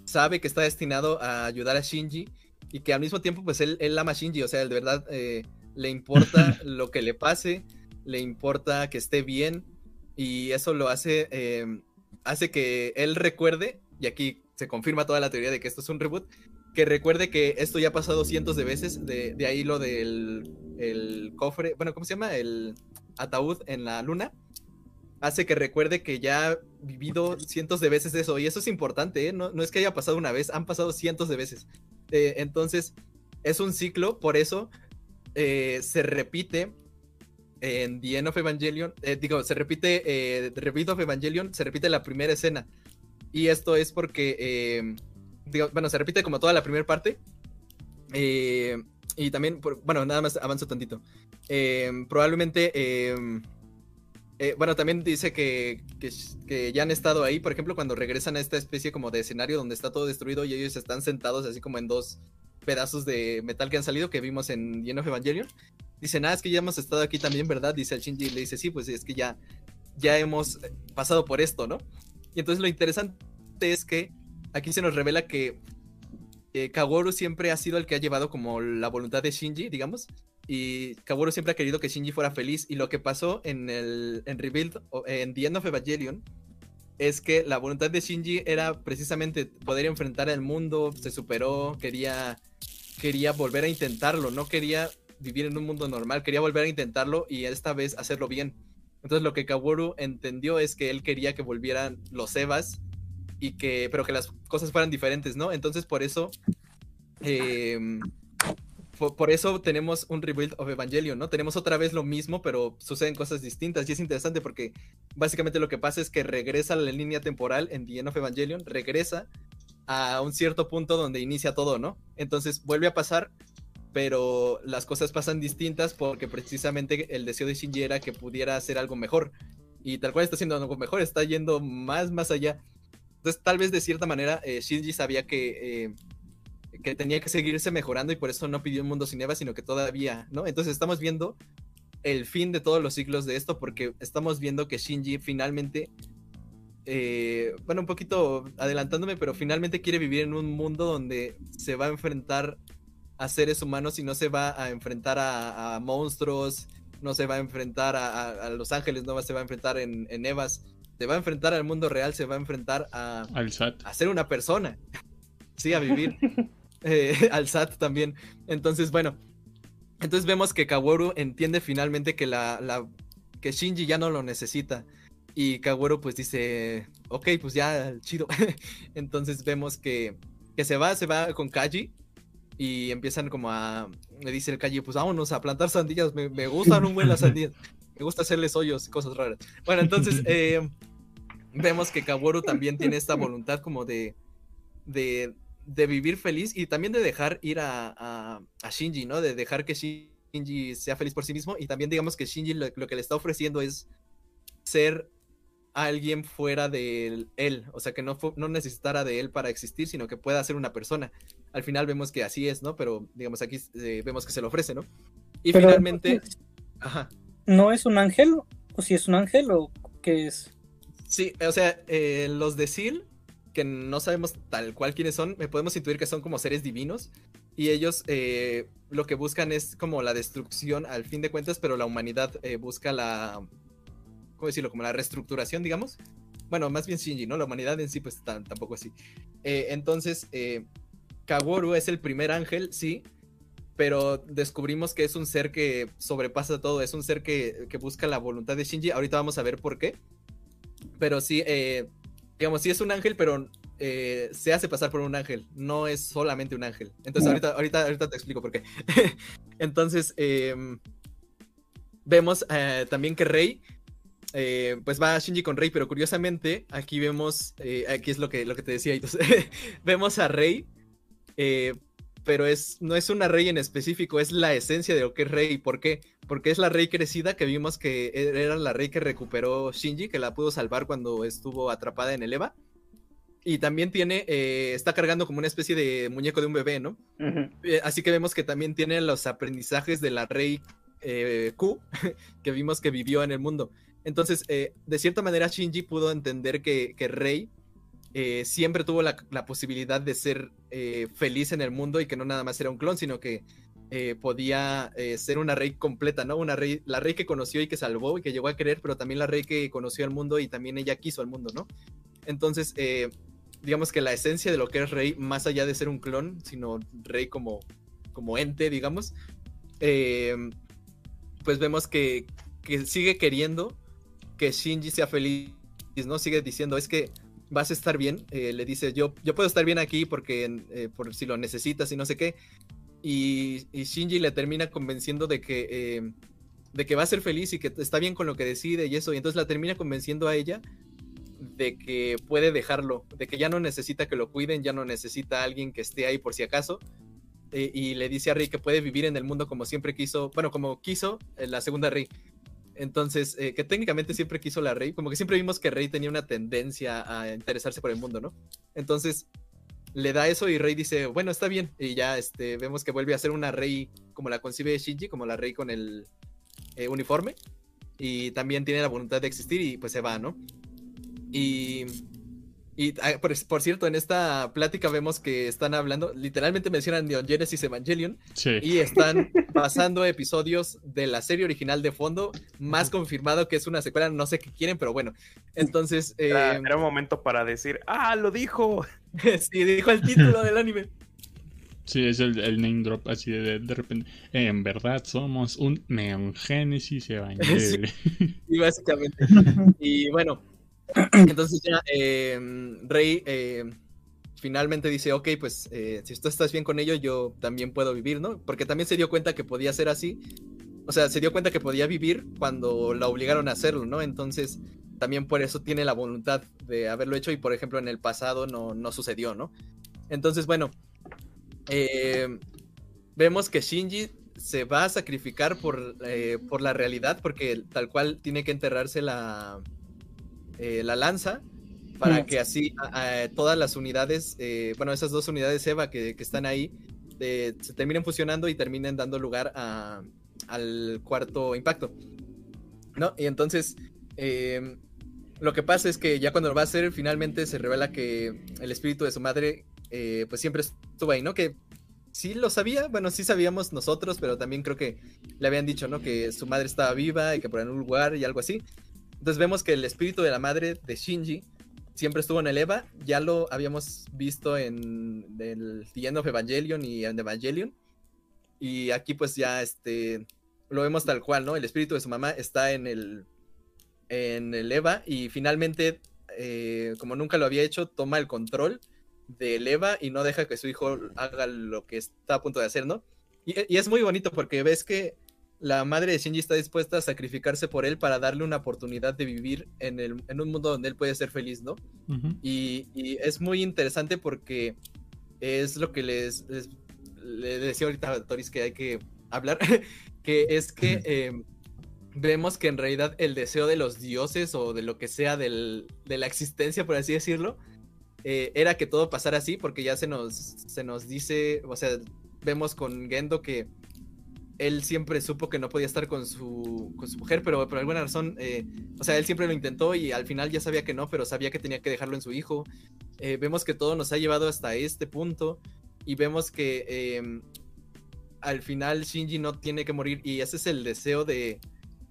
sabe que está destinado a ayudar a Shinji y que al mismo tiempo, pues él, él ama a Shinji, o sea, de verdad eh, le importa lo que le pase, le importa que esté bien, y eso lo hace, eh, hace que él recuerde, y aquí se confirma toda la teoría de que esto es un reboot, que recuerde que esto ya ha pasado cientos de veces, de, de ahí lo del el cofre, bueno, ¿cómo se llama? El ataúd en la luna hace que recuerde que ya ha vivido cientos de veces eso. Y eso es importante, ¿eh? no, no, es que haya pasado una vez, han pasado cientos de veces. Entonces, es un ciclo, por eso eh, se repite en The End of Evangelion, eh, digo, se repite, eh, of Evangelion, se repite la primera escena. Y esto es porque, digo, bueno, se repite como toda la primera parte. Y también, bueno, nada más avanzo tantito. Probablemente, eh, bueno, también dice que, que, ya han estado ahí, por ejemplo, cuando regresan a esta especie como de escenario donde está todo destruido y ellos están sentados así como en dos pedazos de metal que han salido que vimos en End of Evangelion. Dicen, ah, es que ya hemos estado aquí también, ¿verdad? Dice el Shinji y le dice, sí, pues es que ya, ya hemos eh, pasado por esto, ¿no? Y entonces lo interesante es que aquí se nos revela que eh, Kaworu siempre ha sido el que ha llevado como la voluntad de Shinji, digamos. Y Kaworu siempre ha querido que Shinji fuera feliz. Y lo que pasó en el en Rebuild, en The End of Evangelion, es que la voluntad de Shinji era precisamente poder enfrentar al mundo, se superó, quería, quería volver a intentarlo, no quería vivir en un mundo normal, quería volver a intentarlo y esta vez hacerlo bien. Entonces lo que Kaworu entendió es que él quería que volvieran los Evas y que, pero que las cosas fueran diferentes, ¿no? Entonces por eso, em, por, eso tenemos un rebuild of Evangelion, ¿no? Tenemos otra vez lo mismo, pero suceden cosas distintas y es interesante porque básicamente lo que pasa es que regresa la línea temporal en The End of Evangelion, regresa a un cierto punto donde inicia todo, ¿no? Entonces vuelve a pasar, pero las cosas pasan distintas porque precisamente el deseo de Shinji era que pudiera hacer algo mejor. Y tal cual está haciendo algo mejor, está yendo más, más allá. Entonces, tal vez de cierta manera, eh, Shinji sabía que, eh, que tenía que seguirse mejorando y por eso no pidió un mundo sin Eva, sino que todavía, ¿no? Entonces, estamos viendo el fin de todos los ciclos de esto porque estamos viendo que Shinji finalmente, eh, bueno, un poquito adelantándome, pero finalmente quiere vivir en un mundo donde se va a enfrentar a seres humanos y no se va a enfrentar a, a monstruos, no se va a enfrentar a, a- a los ángeles, no va- se va a enfrentar en, en Evas, se va a enfrentar al mundo real, se va a enfrentar a, Al SAT. a ser una persona, sí, a vivir, eh, al SAT también. Entonces, bueno, entonces vemos que Kaworu entiende finalmente que la, la- que Shinji ya no lo necesita. Y Kaworu pues dice, ok, pues ya, chido. Entonces vemos que, que se va, se va con Kaji. Y empiezan como a, le dice el Kaji, pues vámonos a plantar sandías, me, me gustan un buen las sandías. Me gusta hacerles hoyos y cosas raras. Bueno, entonces eh, vemos que Kaworu también tiene esta voluntad como de, de, de vivir feliz y también de dejar ir a, a, a Shinji, ¿no? De dejar que Shinji sea feliz por sí mismo y también digamos que Shinji lo, lo que le está ofreciendo es ser alguien fuera de él, o sea, que no, no necesitara de él para existir, sino que pueda ser una persona. Al final vemos que así es, ¿no? Pero digamos aquí eh, vemos que se lo ofrece, ¿no? Y Pero, finalmente, ajá. ¿No es un ángel? ¿O si es un ángel o qué es? Sí, o sea, eh, los de Seal, que no sabemos tal cual quiénes son, podemos intuir que son como seres divinos. Y ellos eh, lo que buscan es como la destrucción al fin de cuentas, pero la humanidad eh, busca la. ¿Cómo decirlo? Como la reestructuración, digamos. Bueno, más bien Shinji, ¿no? La humanidad en sí, pues tampoco así. Eh, entonces, Kaworu es el primer ángel, sí. Pero descubrimos que es un ser que sobrepasa todo. Es un ser que, que busca la voluntad de Shinji. Ahorita vamos a ver por qué pero sí, digamos, sí es un ángel, pero eh, se hace pasar por un ángel, no es solamente un ángel. Entonces, ahorita, ahorita, ahorita te explico por qué. Entonces, em, vemos eh, también que Rey, eh, pues va a Shinji con Rey, pero curiosamente, aquí vemos, aquí es lo que, lo que te decía, entonces, vemos a Rey, pero es, no es una Rey en específico, es la esencia de lo que es Rey. ¿Por qué? Porque es la Rey crecida que vimos que e- era la Rey que recuperó Shinji, que la pudo salvar cuando estuvo atrapada en el Eva. Y también tiene, eh, está cargando como una especie de muñeco de un bebé, ¿no? Ujú. Eh, así que vemos que también tiene los aprendizajes de la Rey eh, Q, que vimos que vivió en el mundo. Entonces, eh, de cierta manera, Shinji pudo entender que, que Rey eh, siempre tuvo la, la posibilidad de ser eh, feliz en el mundo y que no nada más era un clon, sino que eh, podía eh, ser una Rey completa, ¿no? Una Rey, la Rey que conoció y que salvó y que llegó a querer, pero también la Rey que conoció al mundo y también ella quiso al mundo, ¿no? Entonces, eh, digamos que la esencia de lo que es Rey, más allá de ser un clon, sino Rey como, como ente, digamos, pues vemos que, que sigue queriendo que Shinji sea feliz, ¿no? Sigue diciendo, es que vas a estar bien, le dice, yo, yo puedo estar bien aquí porque por si lo necesitas y no sé qué, y, y Shinji le termina convenciendo de que, eh, de que va a ser feliz y que está bien con lo que decide y eso, y entonces la termina convenciendo a ella de que puede dejarlo, de que ya no necesita que lo cuiden, ya no necesita a alguien que esté ahí por si acaso. eh, y le dice a Rey que puede vivir en el mundo como siempre quiso, bueno, como quiso en la segunda Rey. Entonces, eh, que técnicamente siempre quiso la Rey, como que siempre vimos que Rey tenía una tendencia a interesarse por el mundo, ¿no? Entonces, le da eso y Rey dice, bueno, está bien. Y ya este, vemos que vuelve a ser una Rey como la concibe Shinji, como la Rey con el eh, uniforme. Y también tiene la voluntad de existir y pues se va, ¿no? Y, y ah, por, por cierto, en esta plática vemos que están hablando, literalmente mencionan Neon Genesis Evangelion Sí. y están pasando episodios de la serie original de fondo, más confirmado que es una secuela, no sé qué quieren, pero bueno. Entonces, eh, Era, era un momento para decir, ¡ah, lo dijo! sí, dijo el título del anime. Sí, es el, el name drop así de, de repente. En verdad somos un Neon Genesis Evangelion. Y básicamente. Y bueno, entonces ya eh, Rey eh, finalmente dice, ok, pues eh, si tú estás bien con ello, yo también puedo vivir, ¿no? Porque también se dio cuenta que podía ser así. O sea, se dio cuenta que podía vivir cuando la obligaron a hacerlo, ¿no? Entonces, también por eso tiene la voluntad de haberlo hecho y, por ejemplo, en el pasado no, no sucedió, ¿no? Entonces, bueno, eh, vemos que Shinji se va a sacrificar por, eh, por la realidad, porque tal cual tiene que enterrarse la, eh, la lanza para que así a- a todas las unidades, eh, bueno, esas dos unidades EVA que, que están ahí, eh, se terminen fusionando y terminen dando lugar a- al cuarto impacto. ¿No? Y entonces, eh, lo que pasa es que ya cuando lo va a hacer, finalmente se revela que el espíritu de su madre, eh, pues siempre estuvo ahí, ¿no? Que sí lo sabía, bueno, sí sabíamos nosotros, pero también creo que le habían dicho, ¿no? Que su madre estaba viva y que por algún lugar y algo así. Entonces vemos que el espíritu de la madre de Shinji siempre estuvo en el Eva, ya lo habíamos visto en el The End of Evangelion y en Evangelion. Y aquí pues ya este lo vemos tal cual, ¿no? El espíritu de su mamá está en el en el Eva y finalmente eh, como nunca lo había hecho, toma el control del Eva y no deja que su hijo haga lo que está a punto de hacer, ¿no? Y, y es muy bonito porque ves que la madre de Shinji está dispuesta a sacrificarse por él para darle una oportunidad de vivir en, el, en un mundo donde él puede ser feliz, ¿no? Y, y es muy interesante porque es lo que les, les- le decía ahorita a Toris que hay que hablar, que es que eh, vemos que en realidad el deseo de los dioses o de lo que sea del- de la existencia, por así decirlo, eh, era que todo pasara así, porque ya se nos, se nos dice, o sea, vemos con Gendo que él siempre supo que no podía estar con su, con su mujer, pero por alguna razón, eh, o sea, él siempre lo intentó y al final ya sabía que no, pero sabía que tenía que dejarlo en su hijo. Eh, vemos que todo nos ha llevado hasta este punto y vemos que eh, al final Shinji no tiene que morir y ese es el deseo de,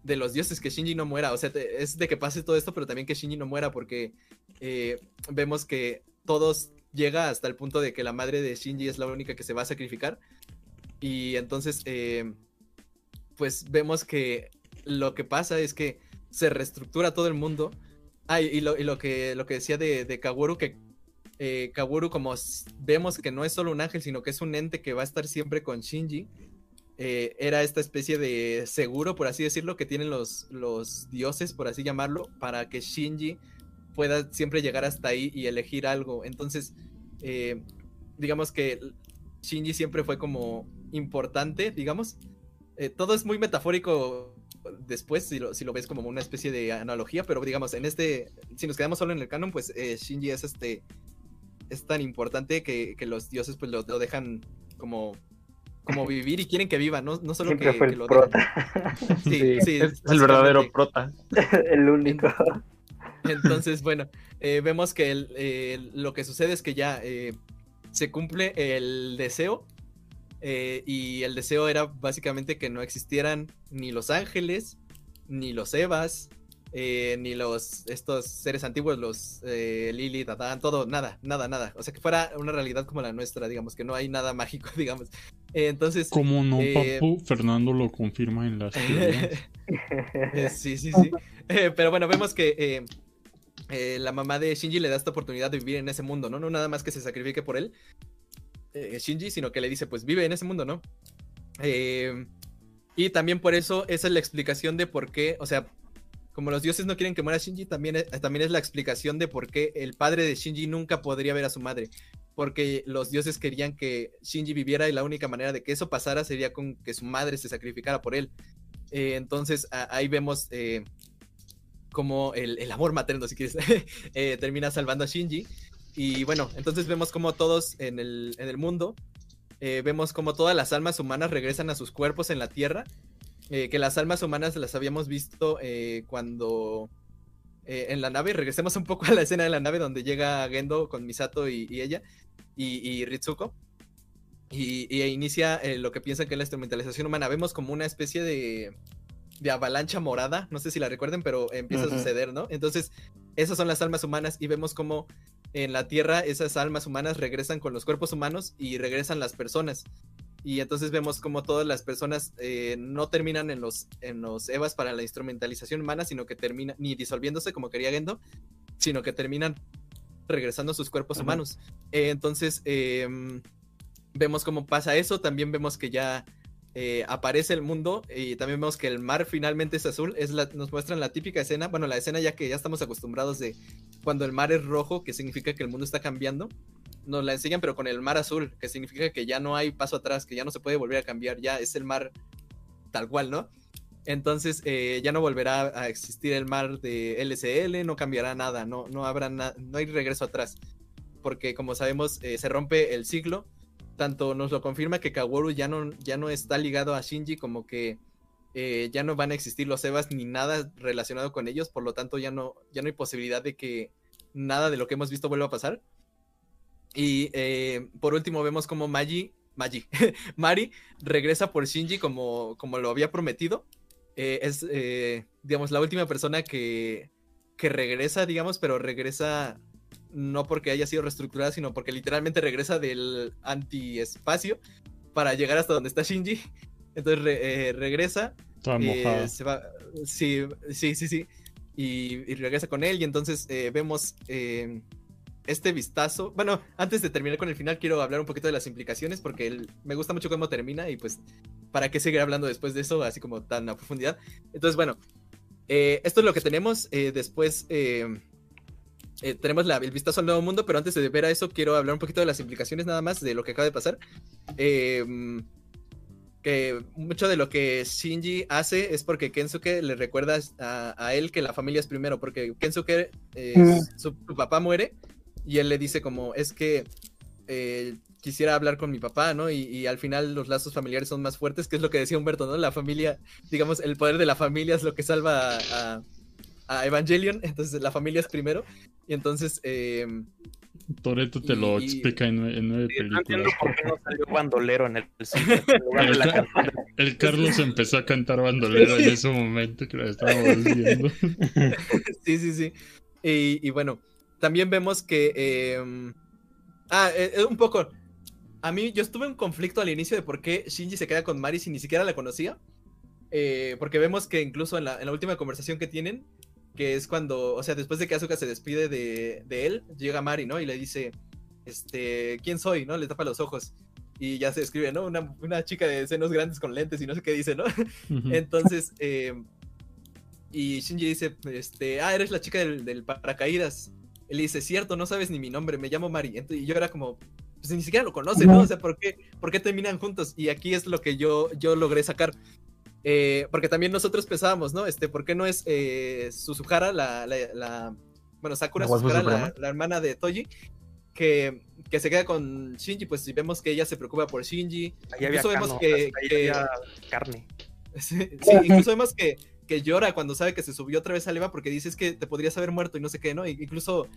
de los dioses, que Shinji no muera. O sea, es de que pase todo esto, pero también que Shinji no muera porque eh, vemos que todos llega hasta el punto de que la madre de Shinji es la única que se va a sacrificar. Y entonces, eh, pues vemos que lo que pasa es que se reestructura todo el mundo. Ah, y, lo, y lo que, lo que decía de, de Kaworu, que eh, como vemos que no es solo un ángel, sino que es un ente que va a estar siempre con Shinji, eh, era esta especie de seguro, por así decirlo, que tienen los, los dioses, por así llamarlo, para que Shinji pueda siempre llegar hasta ahí y elegir algo. Entonces, eh, digamos que Shinji siempre fue como importante, digamos. Eh, todo es muy metafórico después, si lo, si lo ves como una especie de analogía, pero digamos, en este, si nos quedamos solo en el canon, pues eh, Shinji es este, es tan importante que, que los dioses pues lo, lo dejan como, como vivir y quieren que viva, no, no solo Siempre que, fue que el lo prota. dejan. Sí, sí, es el verdadero prota. el único. Entonces, bueno, eh, vemos que el- eh, lo que sucede es que ya eh, se cumple el deseo. Eh, y el deseo era básicamente que no existieran ni los ángeles, ni los Evas, eh, ni los estos seres antiguos, los eh, Lilith, Adán, todo, nada, nada, nada. O sea, que fuera una realidad como la nuestra, digamos, que no hay nada mágico, digamos. Eh, entonces, Como no, papu? Fernando lo confirma en las sí, sí, sí. Pero bueno, vemos que la mamá de Shinji le da esta oportunidad de vivir en ese mundo, ¿no? No nada más que se sacrifique por él, eh, Shinji, sino que le dice, pues vive en ese mundo, ¿no? Eh, Y también por eso, esa es la explicación de por qué, o sea, como los dioses no quieren que muera Shinji, también es, también es la explicación de por qué el padre de Shinji nunca podría ver a su madre. Porque los dioses querían que Shinji viviera y la única manera de que eso pasara sería con que su madre se sacrificara por él. Eh, entonces ahí vemos eh, como el, el amor materno, si quieres, eh, termina salvando a Shinji. Y bueno, entonces vemos como todos en el, en el mundo, eh, vemos como todas las almas humanas regresan a sus cuerpos en la tierra. eh, que las almas humanas las habíamos visto eh, cuando en la nave. Regresemos un poco a la escena de la nave donde llega Gendo con Misato y, y ella y, y Ritsuko. Y, y inicia lo que piensan que es la instrumentalización humana. Vemos como una especie de, de avalancha morada. No sé si la recuerden, pero empieza a suceder, ¿no? Entonces, esas son las almas humanas y vemos como en la Tierra esas almas humanas regresan con los cuerpos humanos y regresan las personas. Y entonces vemos como todas las personas eh, no terminan en los, en los EVAs para la instrumentalización humana, sino que terminan, ni disolviéndose como quería Gendo, sino que terminan regresando a sus cuerpos Ajá. humanos. Eh, entonces, em, vemos cómo pasa eso, también vemos que ya eh, aparece el mundo y también vemos que el mar finalmente es azul. Es la- nos muestran la típica escena, bueno, la escena ya que ya estamos acostumbrados de cuando el mar es rojo, que significa que el mundo está cambiando. Nos la enseñan, pero con el mar azul, que significa que ya no hay paso atrás, que ya no se puede volver a cambiar, ya es el mar tal cual, ¿no? Entonces eh, ya no volverá a existir el mar de LCL, no cambiará nada, no, no habrá no hay regreso atrás. Porque como sabemos, eh, se rompe el ciclo. Tanto nos lo confirma que Kaworu ya no, ya no está ligado a Shinji, como que eh, ya no van a existir los Evas ni nada relacionado con ellos, por lo tanto ya no, ya no hay posibilidad de que nada de lo que hemos visto vuelva a pasar. Y eh, por último vemos como Magi, Magi, Mari regresa por Shinji como, como lo había prometido. Eh, es, digamos, la última persona que, que regresa, digamos, pero regresa no porque haya sido reestructurada, sino porque literalmente regresa del antiespacio para llegar hasta donde está Shinji. Entonces re- eh, regresa Toda eh, se va, sí, sí, sí, sí. Y, y regresa con él. Y entonces eh, vemos eh, este vistazo. Bueno, antes de terminar con el final, quiero hablar un poquito de las implicaciones, porque el- me gusta mucho cómo termina. Y pues, ¿para qué seguir hablando después de eso, así como tan a profundidad? Entonces, bueno, eh, esto es lo que tenemos. después. Eh, tenemos la- el vistazo al nuevo mundo, pero antes de ver a eso, quiero hablar un poquito de las implicaciones nada más de lo que acaba de pasar. Eh, que mucho de lo que Shinji hace es porque Kensuke le recuerda a, a él que la familia es primero, porque Kensuke, eh, Mm. su, su papá muere y él le dice como, es que eh, quisiera hablar con mi papá, ¿no? Y, y al final los lazos familiares son más fuertes, que es lo que decía Humberto, ¿no? La familia, digamos, el poder de la familia es lo que salva a, a- a Evangelion, entonces la familia es primero, y entonces... em, Toreto te lo explica en, en nueve Sí, no entiendo películas. por qué no salió bandolero en el cine, en lugar de la canción. El Carlos empezó a cantar bandolero en ese momento que la estábamos viendo. sí, sí, sí. Y, y bueno, también vemos que... em, ah, eh, eh, un poco... A mí, yo estuve en conflicto al inicio de por qué Shinji se queda con Mari si ni siquiera la conocía. Eh, porque vemos que incluso en la, en la última conversación que tienen, que es cuando, o sea, después de que Asuka se despide de, de él, llega Mari, ¿no? Y le dice, este, ¿quién soy? ¿No? Le tapa los ojos. Y ya se escribe, ¿no? Una, una chica de senos grandes con lentes y no sé qué dice, ¿no? Entonces, eh, y Shinji dice, este, ah, eres la chica del, del paracaídas. Él dice, cierto, no sabes ni mi nombre, me llamo Mari. Ent- y yo era como, pues ni siquiera lo conoce, ¿no? O sea, ¿por qué, por qué terminan juntos? Y aquí es lo que yo, yo logré sacar. Eh, porque también nosotros pensábamos, ¿no? Este, ¿por qué no es eh, Suzuhara, la, la, la- bueno, Sakura ¿La Suzuhara, la, hermana de Toji, que, que se queda con Shinji? Pues si vemos que ella se preocupa por Shinji. Ahí había, Incluso vemos cano, que- ahí que- había carne. Sí, sí, incluso vemos que, que llora cuando sabe que se subió otra vez a Eva porque dices que te podrías haber muerto y no sé qué, ¿no? Incluso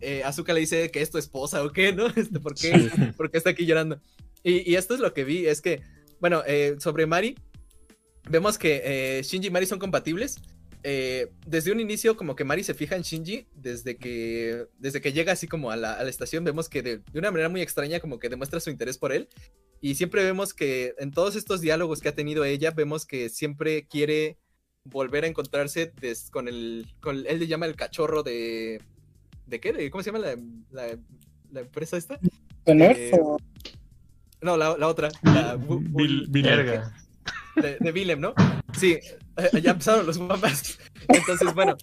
eh, Azuka le dice que es tu esposa o qué, ¿no? Este, ¿por, qué, Sí. por qué está aquí llorando? Y, y esto es lo que vi, es que, bueno, eh, sobre Mari, vemos que eh, Shinji y Mari son compatibles. Eh, desde un inicio, como que Mari se fija en Shinji, desde que, desde que llega así como a la, a la estación, vemos que de, de una manera muy extraña, como que demuestra su interés por él. Y siempre vemos que en todos estos diálogos que ha tenido ella, vemos que siempre quiere volver a encontrarse des- con el, con, él le llama el cachorro de, ¿de qué? ¿De- ¿Cómo se llama la, la- la empresa esta? ¿Con Eh, No, la, la otra. La, Bull- Bill- Verga. De, Willem, ¿no? Sí, eh, ya empezaron los mapas. Entonces, bueno,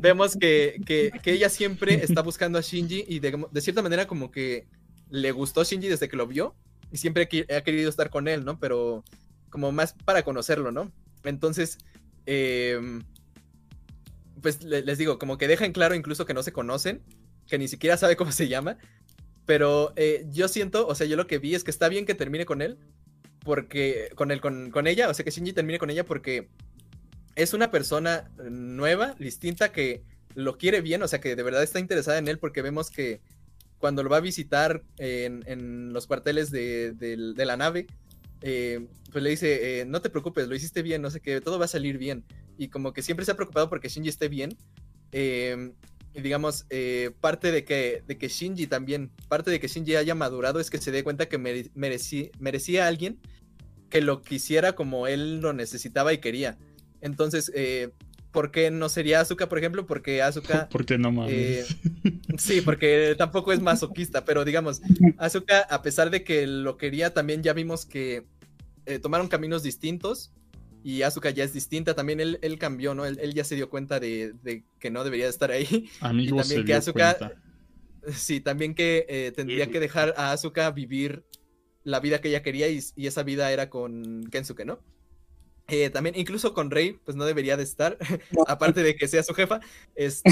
vemos que, que, ella siempre está buscando a Shinji y de, cierta manera como que le gustó Shinji desde que lo vio y siempre ha querido estar con él, ¿no? Pero como más para conocerlo, ¿no? Entonces, em, pues le- les digo, como que deja en claro incluso que no se conocen, que ni siquiera sabe cómo se llama, pero eh, yo siento, o sea, yo lo que vi es que está bien que termine con él, porque con él, con, con ella, o sea, que Shinji termine con ella porque es una persona nueva, distinta, que lo quiere bien, o sea, que de verdad está interesada en él, porque vemos que cuando lo va a visitar en, en los cuarteles de, de la nave, eh, pues le dice, eh, no te preocupes, lo hiciste bien, no sé qué, todo va a salir bien. Y como que siempre se ha preocupado porque Shinji esté bien. eh, digamos, eh, parte de que, de que Shinji también, parte de que Shinji haya madurado es que se dé cuenta que mere- merecía a alguien que lo quisiera como él lo necesitaba y quería. Entonces, eh, ¿por qué no sería Asuka, por ejemplo? Porque Asuka... Porque no mames. Eh, Sí, porque tampoco es masoquista, pero digamos, Asuka, a pesar de que lo quería, también ya vimos que tomaron caminos distintos y Asuka ya es distinta, también él, él cambió, ¿no? Él, él ya se dio cuenta de, de que no debería de estar ahí. Amigo también se que dio Asuka- cuenta. Sí, también que eh, tendría Y- que dejar a Asuka vivir la vida que ella quería y, y esa vida era con Kensuke, ¿no? Eh, también, incluso con Rey, pues no debería de estar, aparte de que sea su jefa, este,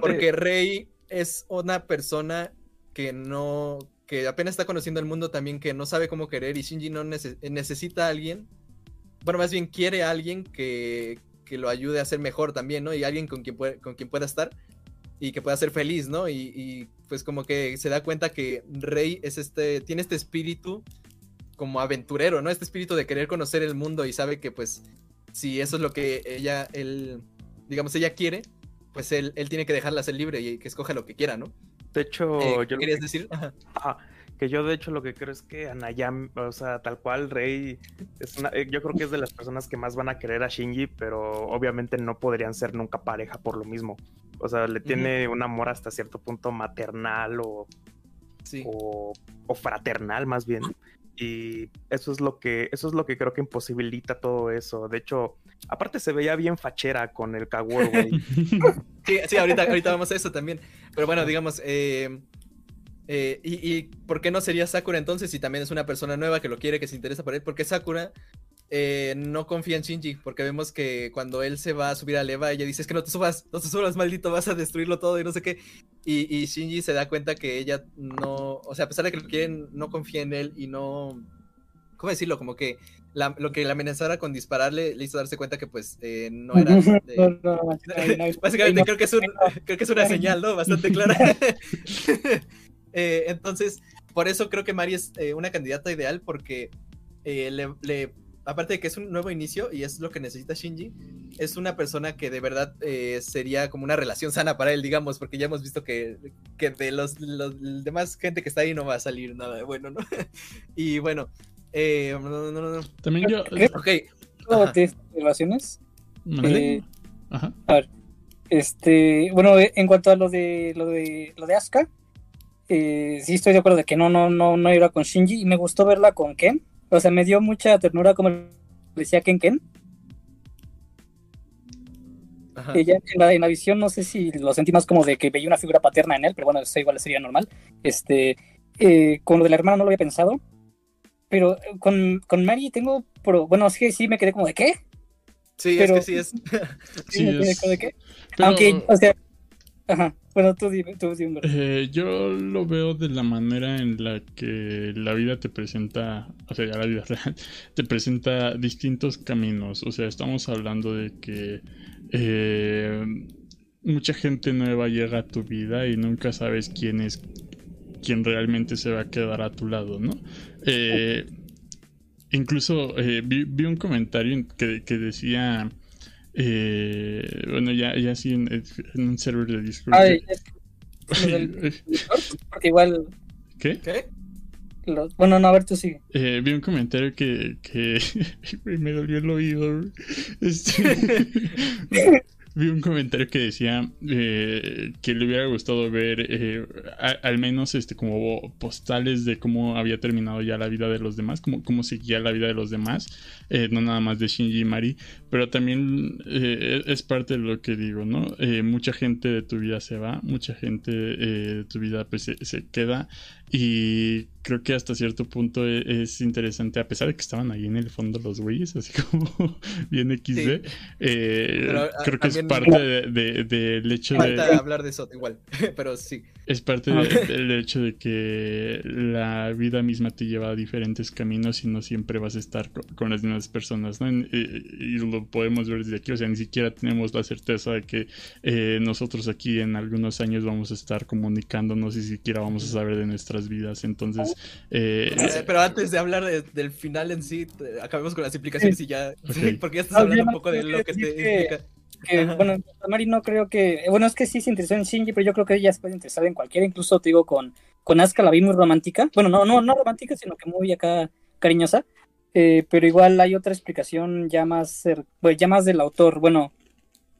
porque Rey es una persona que no, que apenas está conociendo el mundo también, que no sabe cómo querer y Shinji no nece- necesita a alguien, bueno, más bien quiere a alguien que, que lo ayude a ser mejor también, ¿no? Y alguien con quien, puede- con quien pueda estar y que pueda ser feliz, ¿no? Y, y, pues como que se da cuenta que Rey es este, tiene este espíritu como aventurero, ¿no? Este espíritu de querer conocer el mundo y sabe que pues si eso es lo que ella, él, digamos, ella quiere, pues él, él tiene que dejarla ser libre y que escoja lo que quiera, ¿no? De hecho, Eh, yo ¿qué lo querías que- decir? Ajá. Ajá, que yo de hecho lo que creo es que Anayam, o sea, tal cual Rey, es una, eh, yo creo que es de las personas que más van a querer a Shinji, pero obviamente no podrían ser nunca pareja por lo mismo. O sea, le tiene un amor hasta cierto punto maternal o, Sí. o, o fraternal más bien. Y eso es lo que, eso es lo que creo que imposibilita todo eso. De hecho, aparte se veía bien fachera con el Kaworu, güey. Sí, sí, ahorita, ahorita vamos a eso también. Pero bueno, digamos, eh, eh, y, y por qué no sería Sakura entonces si también es una persona nueva que lo quiere, que se interesa por él? Porque Sakura eh, no confía en Shinji, porque vemos que cuando él se va a subir a Leva, ella dice, es que no te subas, no te subas, maldito, vas a destruirlo todo y no sé qué. Y, y Shinji se da cuenta que ella no, o sea, a pesar de que lo quieren, no confía en él y no, ¿cómo decirlo? Como que la- lo que la amenazara con dispararle le hizo darse cuenta que pues eh, no era... No, de- no, no, no, no, Básicamente no. creo que es un, creo que es una señal, ¿no? Bastante clara. Eh, entonces, por eso creo que Mari es eh, una candidata ideal porque eh, le, le- aparte de que es un nuevo inicio y es lo que necesita Shinji, es una persona que de verdad eh, sería como una relación sana para él, digamos, porque ya hemos visto que, que de los, los demás gente que está ahí no va a salir nada de bueno, ¿no? y bueno, eh, no, no, no, no. También yo. Ok, ¿Tengo Ajá. tres observaciones? Eh, Ajá. Este, bueno, en cuanto a lo de lo de lo de Asuka, eh, sí estoy de acuerdo de que no, no, no, no iba con Shinji y me gustó verla con Ken. O sea, me dio mucha ternura como decía Ken Ken. ajá. Ella en la, en la visión no sé si lo sentí más como de que veía una figura paterna en él, pero bueno, eso igual sería normal. Este, eh, con lo de la hermana no lo había pensado. Pero eh, con, con Mary tengo, pro- bueno, sí, sí me quedé como de qué. sí, pero- es que sí es. Sí, me quedé es- como de qué. Pero, Aunque, o sea, ajá, bueno, tú dime, tú dime. eh, yo lo veo de la manera en la que la vida te presenta, o sea, ya la vida real, te presenta distintos caminos. O sea, estamos hablando de que eh, mucha gente nueva llega a tu vida y nunca sabes quién es quien realmente se va a quedar a tu lado, ¿no? Eh, incluso vi, un comentario en- que, que decía, eh, bueno, ya, ya sí en, en un server de Discord. Ay, del- porque igual, ¿Qué? ¿Qué? bueno, no, a ver, tú sigue. Eh, vi un comentario que, que me dolió el oído. Este, vi un comentario que decía eh, que le hubiera gustado ver eh, al menos este como postales de cómo había terminado ya la vida de los demás, cómo, cómo seguía la vida de los demás, eh, no nada más de Shinji y Mari, pero también es parte de lo que digo, ¿no? mucha gente de tu vida se va, mucha gente de tu vida pues, se, se queda y creo que hasta cierto punto e, es, interesante, a pesar de que estaban ahí en el fondo los güeyes, así como bien XD, eh, creo que es parte del de, de, hecho de... hablar de eso igual, pero sí. Es parte del hecho de que la vida misma te lleva a diferentes caminos y no siempre vas a estar con, las mismas personas, ¿no? Y, lo podemos ver desde aquí, o sea, ni siquiera tenemos la certeza de que eh, nosotros aquí en algunos años vamos a estar comunicándonos y siquiera vamos a saber de nuestras vidas, entonces eh, eh, pero antes de hablar del final en sí, acabemos con las implicaciones y ya. porque ya estás hablando un poco de lo que te implica. bueno, Mari no creo que. Bueno, es que sí se interesó en Shinji, pero yo creo que ella se puede interesar en cualquiera. Incluso te digo, con, con Asuka la vi muy romántica. Bueno, no, no, no romántica, sino que muy acá cariñosa. Eh, pero igual hay otra explicación ya más, pues, ya más del autor. Bueno,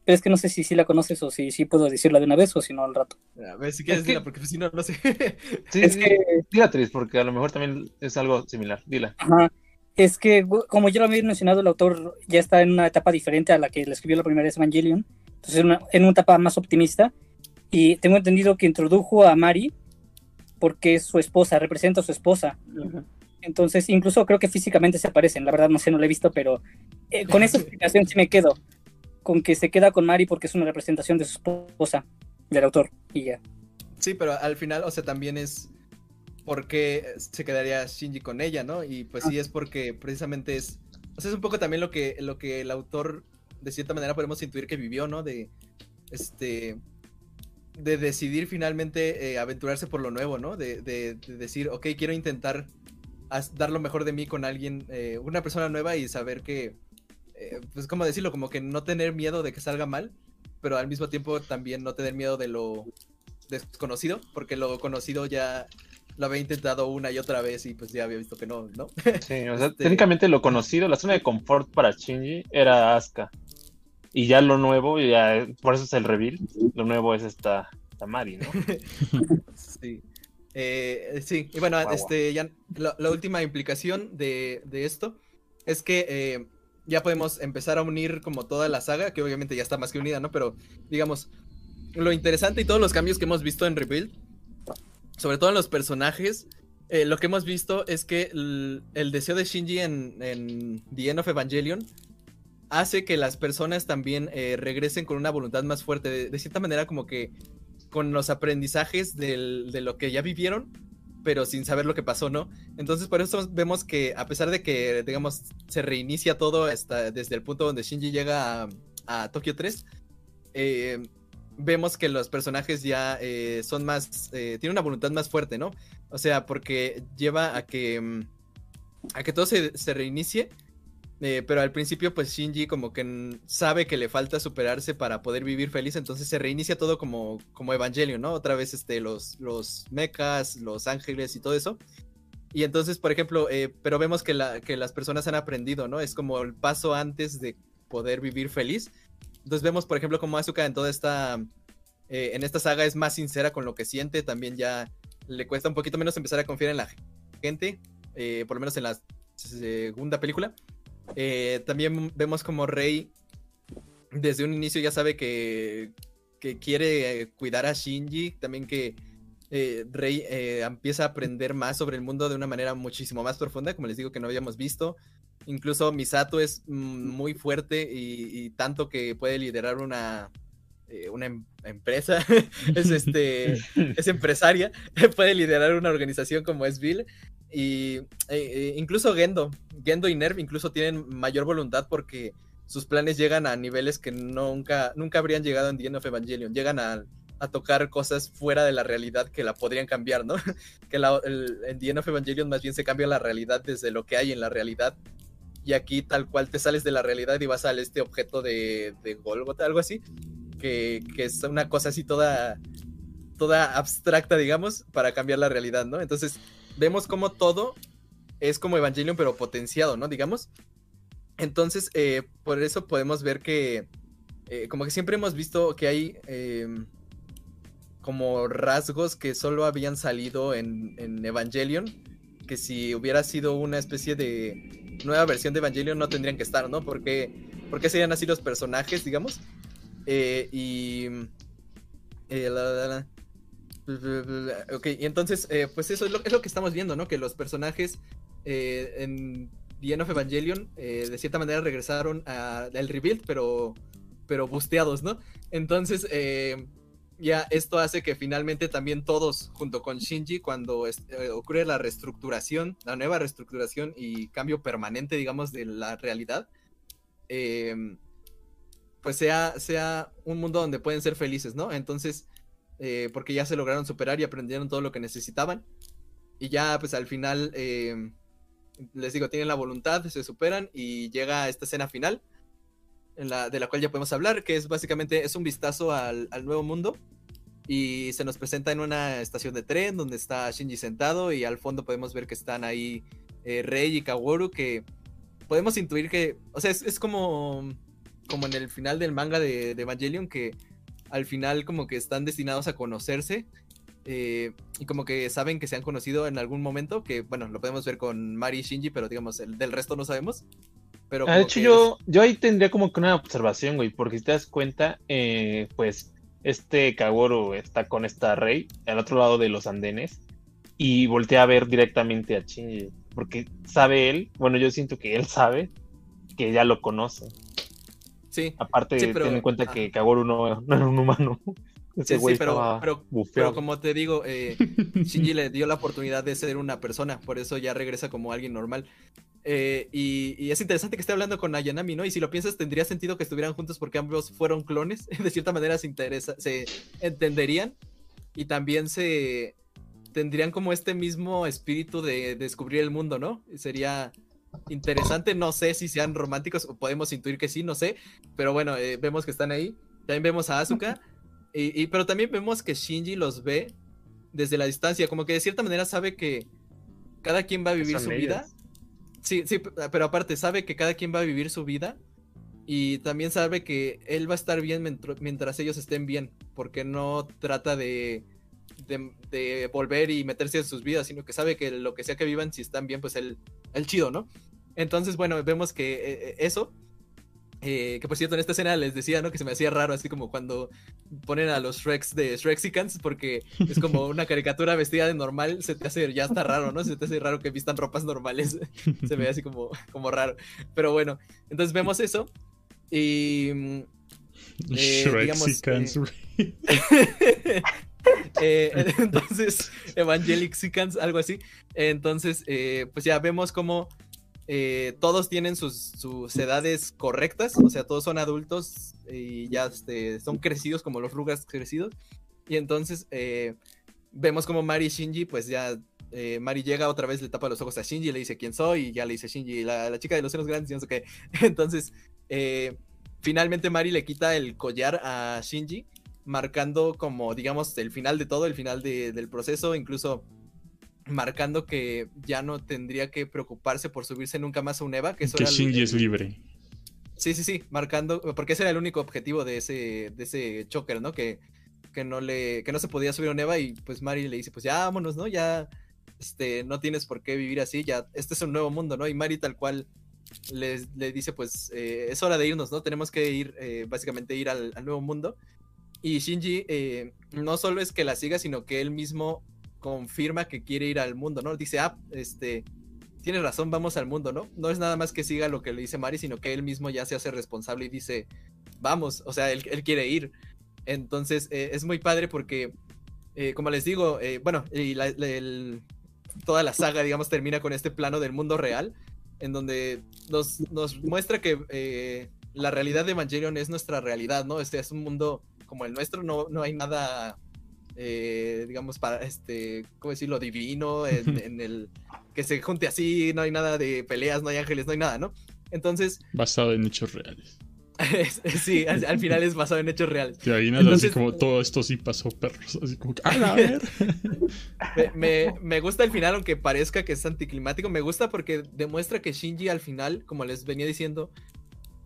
pero es que no sé si sí la conoces o si sí puedo decirla de una vez o si no al rato. A ver, si quieres decirla, porque si no, no sé. sí, es que... Dila, Tris, porque a lo mejor también es algo similar. Dila. Ajá. Es que, como ya lo había mencionado, el autor ya está en una etapa diferente a la que le escribió la primera vez Evangelion. Entonces, en una etapa más optimista. Y tengo entendido que introdujo a Mari porque es su esposa, representa a su esposa. Entonces, incluso creo que físicamente se parecen. La verdad, no sé, no la he visto, pero eh, con esa explicación sí me quedo con que se queda con Mari porque es una representación de su esposa, del autor, y ya. Sí, pero al final, o sea, también es porque se quedaría Shinji con ella, ¿no? Y pues sí es porque precisamente es, o sea, es un poco también lo que, lo que el autor, de cierta manera, podemos intuir que vivió, ¿no? De, este, de decidir finalmente eh, aventurarse por lo nuevo, ¿no? De, decir, ok, quiero intentar dar lo mejor de mí con alguien, eh, una persona nueva y saber que eh, pues como decirlo, como que no tener miedo de que salga mal, pero al mismo tiempo también no tener miedo de lo desconocido, porque lo conocido ya lo había intentado una y otra vez y pues ya había visto que no, ¿no? Sí, o sea, este técnicamente lo conocido, la zona de confort para Shinji era Asuka. Y ya lo nuevo, ya, por eso es el reveal, lo nuevo es esta, Mari, ¿no? sí. Eh, sí, y bueno, este, ya la, última implicación de, esto es que eh, ya podemos empezar a unir como toda la saga, que obviamente ya está más que unida, ¿no? Pero digamos, lo interesante y todos los cambios que hemos visto en Rebuild, sobre todo en los personajes, eh, lo que hemos visto es que el, deseo de Shinji en, en, The End of Evangelion hace que las personas también eh, regresen con una voluntad más fuerte, de, cierta manera como que con los aprendizajes de lo que ya vivieron, pero sin saber lo que pasó, ¿no? Entonces por eso vemos que a pesar de que, digamos, se reinicia todo hasta desde el punto donde Shinji llega a, Tokio 3, eh, vemos que los personajes ya eh, son más, eh, tienen una voluntad más fuerte, ¿no? O sea, porque lleva a que, mm, a que todo se reinicie eh, pero al principio, pues Shinji como que sabe que le falta superarse para poder vivir feliz, entonces se reinicia todo como, como Evangelion, ¿no? Otra vez este, los, los mechas, los ángeles y todo eso. Y entonces, por ejemplo, eh, pero vemos que, la, que las personas han aprendido, ¿no? Es como el paso antes de poder vivir feliz. Entonces vemos, por ejemplo, como Asuka en toda esta, eh, en esta saga es más sincera con lo que siente, también ya le cuesta un poquito menos empezar a confiar en la gente, por lo menos en la segunda película. Eh, también vemos como Rey desde un inicio ya sabe que, quiere eh, cuidar a Shinji, también que eh, Rey empieza a aprender más sobre el mundo de una manera muchísimo más profunda, como les digo que no habíamos visto. Incluso Misato es mm, muy fuerte y, tanto que puede liderar una, una em, empresa, es, este, es empresaria, puede liderar una organización como es Bill. Y incluso Gendo, Gendo y Nerv incluso tienen mayor voluntad porque sus planes llegan a niveles que nunca, nunca habrían llegado en The End Evangelion. Llegan a, tocar cosas fuera de la realidad que la podrían cambiar, ¿no? que la, en The End Evangelion más bien se cambia la realidad desde lo que hay en la realidad. Y aquí tal cual te sales de la realidad y vas a este objeto de, de Golgotha, algo así. Que, que, es una cosa así toda, toda abstracta, digamos, para cambiar la realidad, ¿no? Entonces vemos como todo es como Evangelion, pero potenciado, ¿no? Digamos. Entonces, eh, por eso podemos ver que eh, como que siempre hemos visto que hay em, como rasgos que solo habían salido en, en Evangelion, que si hubiera sido una especie de nueva versión de Evangelion no tendrían que estar, ¿no? Porque, porque serían así los personajes, digamos. Eh, y... eh, la- Ok, y entonces, eh, pues eso es lo, que estamos viendo, ¿no? Que los personajes eh, en The End of Evangelion, eh, de cierta manera regresaron al rebuild, pero, pero busteados, ¿no? Entonces, ya esto hace que finalmente también todos, junto con Shinji, cuando ocurre la reestructuración, la nueva reestructuración y cambio permanente, digamos, de la realidad, pues sea, sea un mundo donde pueden ser felices, ¿no? Entonces, eh, porque ya se lograron superar y aprendieron todo lo que necesitaban. Y ya, pues al final, eh, les digo, tienen la voluntad, se superan y llega esta escena final, de la cual ya podemos hablar, que es básicamente, es un vistazo al, al nuevo mundo. Y se nos presenta en una estación de tren donde está Shinji sentado y al fondo podemos ver que están ahí eh, Rei y Kaworu, que podemos intuir que, o sea, es, es como, como en el final del manga de, de Evangelion, que al final como que están destinados a conocerse eh, y como que saben que se han conocido en algún momento, que bueno, lo podemos ver con Mari y Shinji, pero digamos, el, del resto no sabemos. Pero Ah, de hecho, yo, yo ahí tendría como que una observación, güey, porque si te das cuenta, eh, pues este Kaworu está con esta Rey al otro lado de los andenes y voltea a ver directamente a Shinji, porque sabe él, bueno, yo siento que él sabe que ya lo conoce. Sí, Aparte, Sí, pero- ten en cuenta ah. que Kaworu no, no era un humano. Ese Sí, sí, güey pero- como te digo, eh, Shinji le dio la oportunidad de ser una persona, por eso ya regresa como alguien normal. Eh, y, y es interesante que esté hablando con Ayanami, ¿no? Y si lo piensas, tendría sentido que estuvieran juntos porque ambos fueron clones. De cierta manera se interesa, se entenderían y también se tendrían como este mismo espíritu de descubrir el mundo, ¿no? Sería interesante, no sé si sean románticos o podemos intuir que sí, no sé, pero bueno, eh, vemos que están ahí. También vemos a Asuka, y, y- pero también vemos que Shinji los ve desde la distancia, como que de cierta manera sabe que cada quien va a vivir su ellos. vida. Sí, sí, pero aparte sabe que cada quien va a vivir su vida y también sabe que él va a estar bien mientras ellos estén bien, porque no trata de, de, de volver y meterse en sus vidas, sino que sabe que lo que sea que vivan, si están bien, pues él, él chido, ¿no? Entonces, bueno, vemos que eh, eh, eso, eh, que por cierto en esta escena les decía, ¿no? Que se me hacía raro, así como cuando ponen a los Shreks de Shrexicans, porque es como una caricatura vestida de normal, se te hace, ya está raro, ¿no? Se te hace raro que vistan ropas normales, se ve así como, como raro. Pero bueno, entonces vemos eso. Y mm, eh, digamos, eh, entonces, Evangelic Sequence, algo así. Entonces, eh, pues ya vemos como eh, todos tienen sus, sus edades correctas, o sea, todos son adultos y ya este, son crecidos como los Rugas crecidos. Y entonces vemos como Mari y Shinji, pues ya Mari llega otra vez, le tapa los ojos a Shinji, le dice quién soy, y ya le dice Shinji, la, la chica de los senos grandes, y no sé qué. Entonces, finalmente Mari le quita el collar a Shinji, marcando como, digamos, el final de todo, el final de- del proceso, incluso marcando que ya no tendría que preocuparse por subirse nunca más a un Eva, que eso Que era el- Shinji el- es libre. Sí, sí, sí, marcando, porque ese era el único objetivo de ese, de ese choker, ¿no? Que, que no le, que no se podía subir a un Eva y pues Mari le dice, pues ya vámonos, ¿no? Ya, este, no tienes por qué vivir así, ya, este es un nuevo mundo, ¿no? Y Mari tal cual le, le dice, pues eh, es hora de irnos, ¿no? Tenemos que ir, eh, básicamente ir al, al nuevo mundo. Y Shinji eh, no solo es que la siga, sino que él mismo confirma que quiere ir al mundo, ¿no? Dice, ah, este, tienes razón, vamos al mundo, ¿no? No es nada más que siga lo que le dice Mari, sino que él mismo ya se hace responsable y dice, vamos, o sea, él, él quiere ir. Entonces, eh, es muy padre porque, eh, como les digo, bueno, y toda la saga, digamos, termina con este plano del mundo real, en donde nos, muestra que la realidad de Evangelion es nuestra realidad, ¿no? Este es un mundo como el nuestro, no, no hay nada, eh, digamos, para, este, ¿cómo decirlo? Divino, en, en el que se junte así, no hay nada de peleas, no hay ángeles, no hay nada, ¿no? Entonces, Basado en hechos reales. es- es- sí, al, al final es basado en hechos reales. Te imaginas Entonces- así como todo esto sí pasó, perros. Así como que, ¡ah, a ver! Me, me- me gusta el final, aunque parezca que es anticlimático. Me gusta porque demuestra que Shinji al final, como les venía diciendo,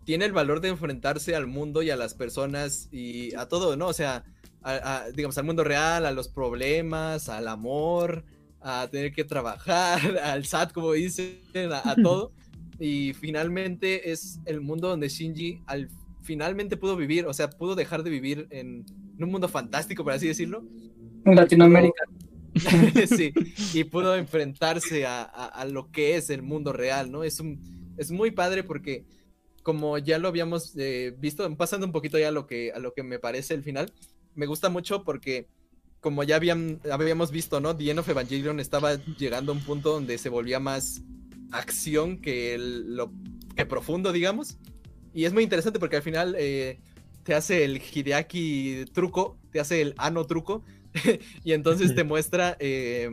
tiene el valor de enfrentarse al mundo y a las personas y a todo, ¿no? O sea, a- a, digamos, al mundo real, a los problemas, al amor, a tener que trabajar, al SAT, como dicen, a, a todo. Y finalmente es el mundo donde Shinji al, finalmente pudo vivir, o sea, pudo dejar de vivir en, en un mundo fantástico, por así decirlo. En Latinoamérica. sí, y pudo enfrentarse a, a- a lo que es el mundo real, ¿no? Es, un, es muy padre porque, como ya lo habíamos eh, visto, pasando un poquito ya a lo, que, a lo que me parece el final, me gusta mucho porque, como ya habían, habíamos visto, ¿no? The End of Evangelion estaba llegando a un punto donde se volvía más acción que, el- lo, que profundo, digamos. Y es muy interesante porque al final eh, te hace el Hideaki truco, te hace el Ano truco, y entonces te muestra, eh,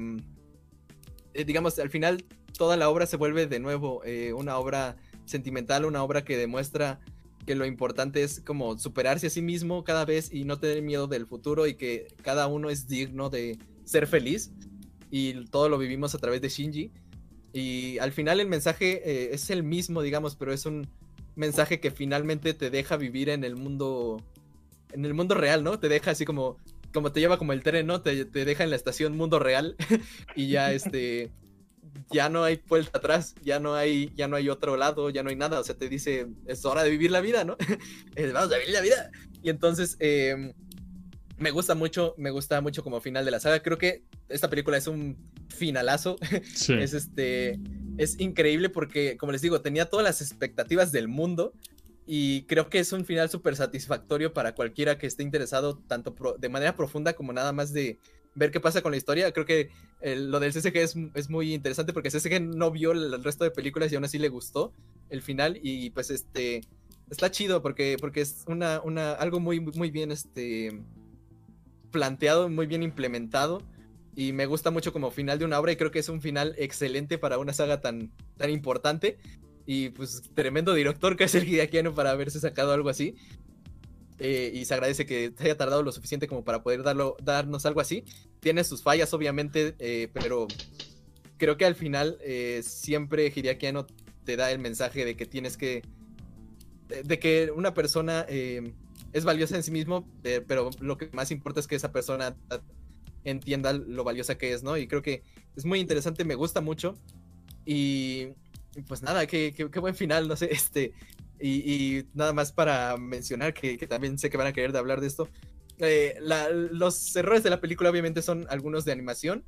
eh, digamos, al final toda la obra se vuelve de nuevo eh, una obra sentimental, una obra que demuestra que lo importante es como superarse a sí mismo cada vez y no tener miedo del futuro y que cada uno es digno de ser feliz y todo lo vivimos a través de Shinji. Y al final el mensaje eh, es el mismo, digamos, pero es un mensaje que finalmente te deja vivir en el mundo, en el mundo real, ¿no? Te deja así como, como te lleva como el tren, ¿no? Te, te deja en la estación mundo real y ya este, ya no hay vuelta atrás, ya no hay, ya no hay otro lado, ya no hay nada, o sea, te dice, es hora de vivir la vida, ¿no? Vamos a vivir la vida. Y entonces, eh, me gusta mucho, me gusta mucho como final de la saga. Creo que esta película es un finalazo. Sí. Es este. Es increíble porque, como les digo, tenía todas las expectativas del mundo. Y creo que es un final súper satisfactorio para cualquiera que esté interesado, tanto de manera profunda como nada más de ver qué pasa con la historia. Creo que lo del CSG es, es muy interesante porque CSG no vio el, el resto de películas y aún así le gustó el final. Y pues este. Está chido porque, porque es una, una, algo muy, muy bien este, planteado, muy bien implementado y me gusta mucho como final de una obra y creo que es un final excelente para una saga tan, tan importante y pues tremendo director que es el Hideaki Anno para haberse sacado algo así Eh, y se agradece que haya tardado lo suficiente como para poder darlo, darnos algo así tiene sus fallas obviamente eh, pero creo que al final eh, siempre Hideaki Anno te da el mensaje de que tienes que de, de que una persona eh, es valiosa en sí mismo eh, pero lo que más importa es que esa persona entienda lo valiosa que es, ¿no? Y creo que es muy interesante, me gusta mucho. Y pues nada, qué, qué- qué buen final, no sé, este. Y, y nada más para mencionar que, que también sé que van a querer de hablar de esto. eh, la- los errores de la película obviamente son algunos de animación.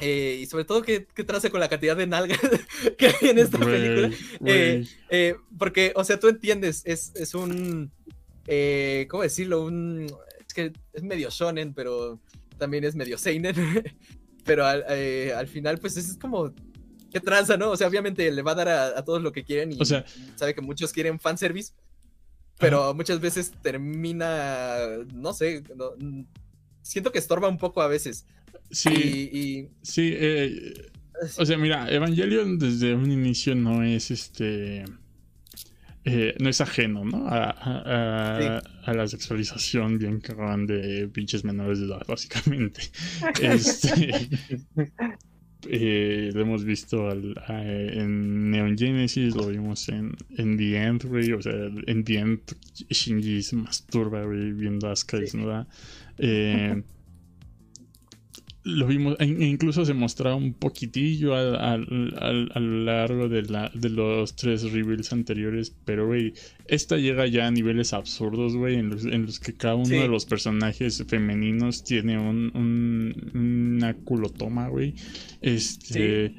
eh, y sobre todo que, que traza con la cantidad de nalgas que hay en esta Güey, película. Eh, eh, porque, o sea, tú entiendes, es, es un. eh, ¿Cómo decirlo? Un. Es que es medio shonen, pero también es medio seinen. pero al, eh, al final, pues es como. ¿Qué tranza, no? O sea, obviamente le va a dar a, a todos lo que quieren y O sea- sabe que muchos quieren fanservice. Pero muchas veces termina. No sé. no- siento que estorba un poco a veces. Sí, Y. y- sí. eh, o sea, mira, Evangelion desde un inicio no es este. eh, no es ajeno, ¿no? A, a- a- a la sexualización bien cabrón de pinches menores de edad, básicamente. Este, eh, lo hemos visto al- a- en Neon Genesis, lo vimos en, en The End, güey. O sea, en The End, Shinji se masturba, güey, viendo a Sky desnuda. Eh, lo vimos, e incluso se mostraba un poquitillo al- al- al- a lo largo de, la, de los tres reveals anteriores, pero güey, esta llega ya a niveles absurdos, güey, en los, en los que cada uno Sí. de los personajes femeninos tiene un, un- una culotoma, güey. Este,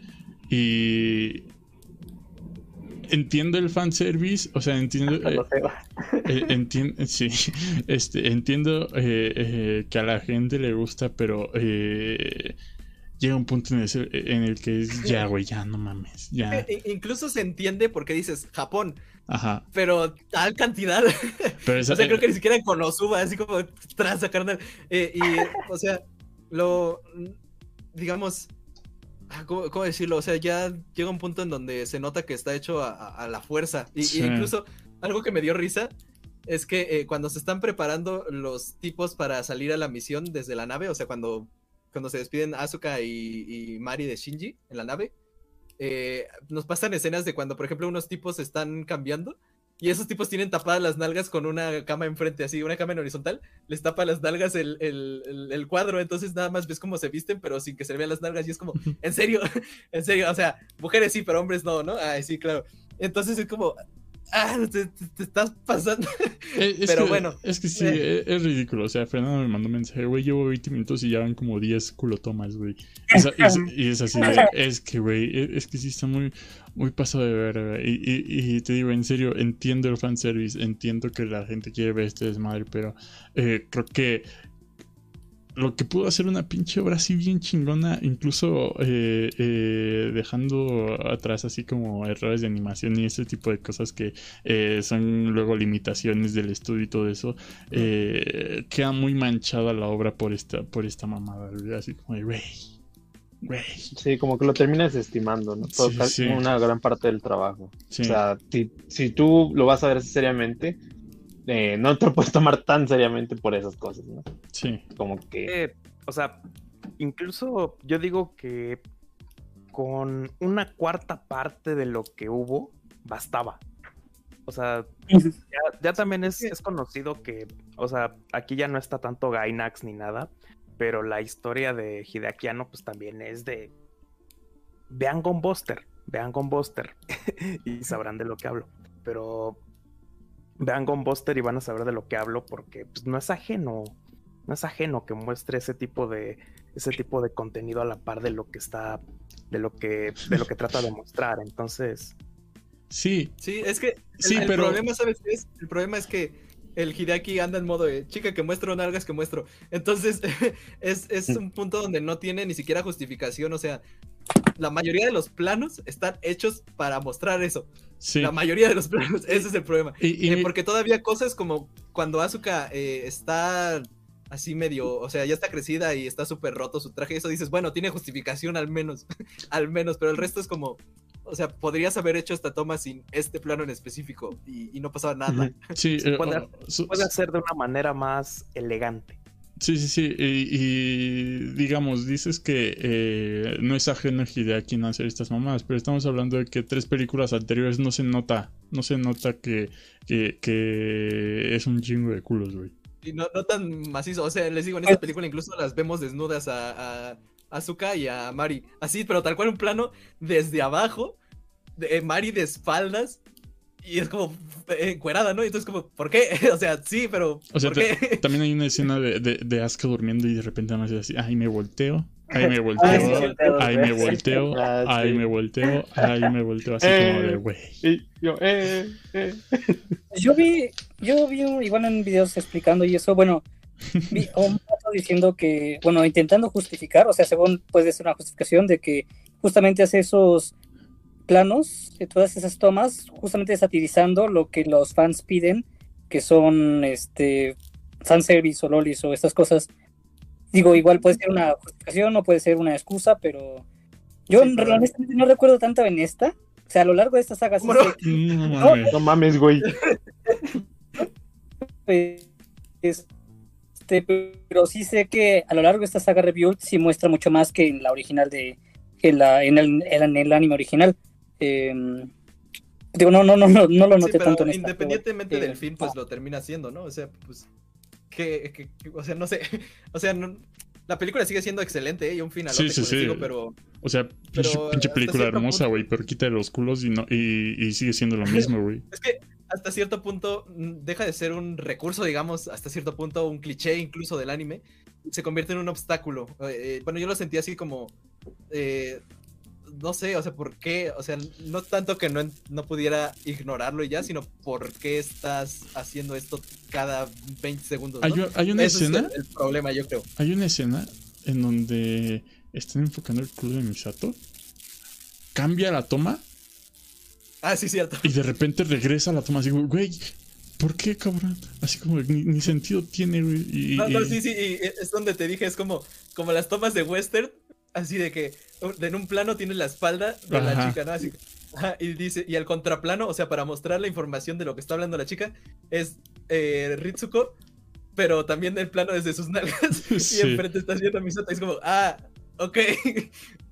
y entiendo el fanservice, o sea, entiendo... eh, Lo sé. eh, sí, este, entiendo eh, eh, que a la gente le gusta, pero eh, llega un punto en, ese- en el que es ya, güey, ya no mames, ya. incluso se entiende porque dices Japón, Ajá. pero tal cantidad. Pero esa- O sea, creo que ni siquiera en Konosuba, así como tranza, carnal. Eh, y, o sea, lo. Digamos. Ah, ¿Cómo, cómo decirlo? O sea, ya llega un punto en donde se nota que está hecho a, a- a la fuerza. Y, incluso, algo que me dio risa es que eh, cuando se están preparando los tipos para salir a la misión desde la nave, o sea, cuando, cuando se despiden Asuka y, y Mari de Shinji en la nave, eh, nos pasan escenas de cuando, por ejemplo, unos tipos están cambiando Y esos tipos tienen tapadas las nalgas con una cama enfrente, así, una cama en horizontal, les tapa las nalgas el, el, el- el cuadro, entonces nada más ves cómo se visten, pero sin que se le vean las nalgas, y es como, en serio, en serio, o sea, mujeres sí, pero hombres no, ¿no? Ay, sí, claro. Entonces es como, ah, te, te- te estás pasando. Eh, es Pero que- bueno, Es que sí, eh. es, es ridículo. O sea, Fernando me mandó un mensaje, güey, llevo 20 minutos y ya van como 10 culotomas, güey. Es- es- y es así de, es que, güey, es, es que sí está muy, muy pasado de ver, Y, y, y te digo, en serio, entiendo el fanservice, entiendo que la gente quiere ver este desmadre, pero eh, creo que lo que pudo hacer una pinche obra así bien chingona, incluso eh, eh, dejando atrás así como errores de animación y ese tipo de cosas que eh, son luego limitaciones del estudio y todo eso, eh, queda muy manchada la obra por esta, por esta mamada, así como güey. Sí, como que lo terminas estimando, ¿no? Todo Sí, sí. Una gran parte del trabajo. Sí. O sea, si, si tú lo vas a ver seriamente, eh, no te lo puedes tomar tan seriamente por esas cosas, ¿no? sí. Como que... Eh, o sea, incluso yo digo que con una cuarta parte de lo que hubo, bastaba. O sea, ya, ya también es, es conocido que, o sea, aquí ya no está tanto Gainax ni nada, pero la historia de Hideaki Anno, pues también es de. Vean Gunbuster, vean Gunbuster y sabrán de lo que hablo. Pero vean Gunbuster y van a saber de lo que hablo porque pues, no es ajeno, no es ajeno que muestre ese tipo de ese tipo de contenido a la par de lo que está, de lo que, de lo que trata de mostrar. Entonces, Sí, Sí, es que el, Sí, el pero- problema, ¿sabes qué es? El problema es que el Hideaki anda en modo de chica que muestro, nalgas que muestro. Entonces, es, es un punto donde no tiene ni siquiera justificación. O sea, la mayoría de los planos están hechos para mostrar eso. sí. La mayoría de los planos, ese es el problema. Y, y Eh, porque todavía cosas como cuando Asuka eh, está así medio, o sea, ya está crecida y está súper roto su traje, eso dices, bueno, tiene justificación al menos, al menos, pero el resto es como, o sea, podrías haber hecho esta toma sin este plano en específico y, y no pasaba nada. sí, se eh, puede- oh, su- puede hacer de una manera más elegante. Sí, sí, sí. Y, y, digamos, dices que eh, no es ajeno a no hacer estas mamadas, pero estamos hablando de que tres películas anteriores no se nota, no se nota que, que, que es un chingo de culos, güey. Y no, no tan macizo, o sea, les digo, en esta película incluso las vemos desnudas a, a Asuka y a Mari, así, pero tal cual un plano desde abajo, de eh, Mari de espaldas. Y es como eh, encuerada, ¿no? Y entonces como, ¿por qué? O sea, sí, pero O sea, ¿por qué? También hay una escena de, de, de Asuka durmiendo y de repente nada más así, ay, me volteo, ay, me Ah, sí, volteo, ay, me volteo, Ah, ay, sí. me volteo, ay, me volteo, así Eh. como de, güey. Y yo, eh, eh. Yo vi, yo vi un- igual en videos explicando y eso, bueno, vi a un vato diciendo que, bueno, intentando justificar, o sea, según puede ser una justificación de que justamente hace esos planos, de todas esas tomas, justamente satirizando lo que los fans piden, que son este fanservice o lolis o estas cosas. Digo, igual puede ser una justificación o puede ser una excusa, pero yo Sí, pero- honestamente no recuerdo tanto en esta. O sea, a lo largo de esta saga sí ¿Cómo no? mames. No mames, güey. pues, este, pero sí sé que a lo largo de esta saga Rebuild sí muestra mucho más que en la original de en la en el, en el anime original. Eh, digo, no, no, no, no, no lo noté tanto en esta. independientemente pero, del film, pues lo termina haciendo, ¿no? O sea, pues. Que, que- que- o sea, no sé. O sea, no- la película sigue siendo excelente, ¿eh? Y un final, Sí, sí, sí. pero. O sea, Pero pinche, película hermosa, güey, pero quita los culos y, no, y, y sigue siendo lo mismo, güey. Es que hasta cierto punto mm, deja de ser un recurso, digamos, hasta cierto punto un cliché incluso del anime, se convierte en un obstáculo. Eh, eh, bueno, yo lo sentí así como, eh, no sé, o sea, ¿por qué? O sea, no tanto que no, no pudiera ignorarlo y ya, sino ¿por qué estás haciendo esto cada 20 segundos? ¿no? Hay, una Ese es escena, el, el problema, yo creo. hay una escena en donde están enfocando el culo de Misato, cambia la toma Ah, sí, cierto. y de repente regresa a la toma así, güey, ¿por qué, cabrón? Así como ni, ni sentido tiene, güey. Y, No, no, y- sí, sí, y es donde te dije, es como, como las tomas de western, así de que en un plano tienes la espalda de la chica, ¿no? Así, y dice, y al contraplano, o sea, para mostrar la información de lo que está hablando la chica, es eh, Ritsuko, pero también el plano desde sus nalgas, y Sí. enfrente estás viendo a Misato, y es como, ah, ok.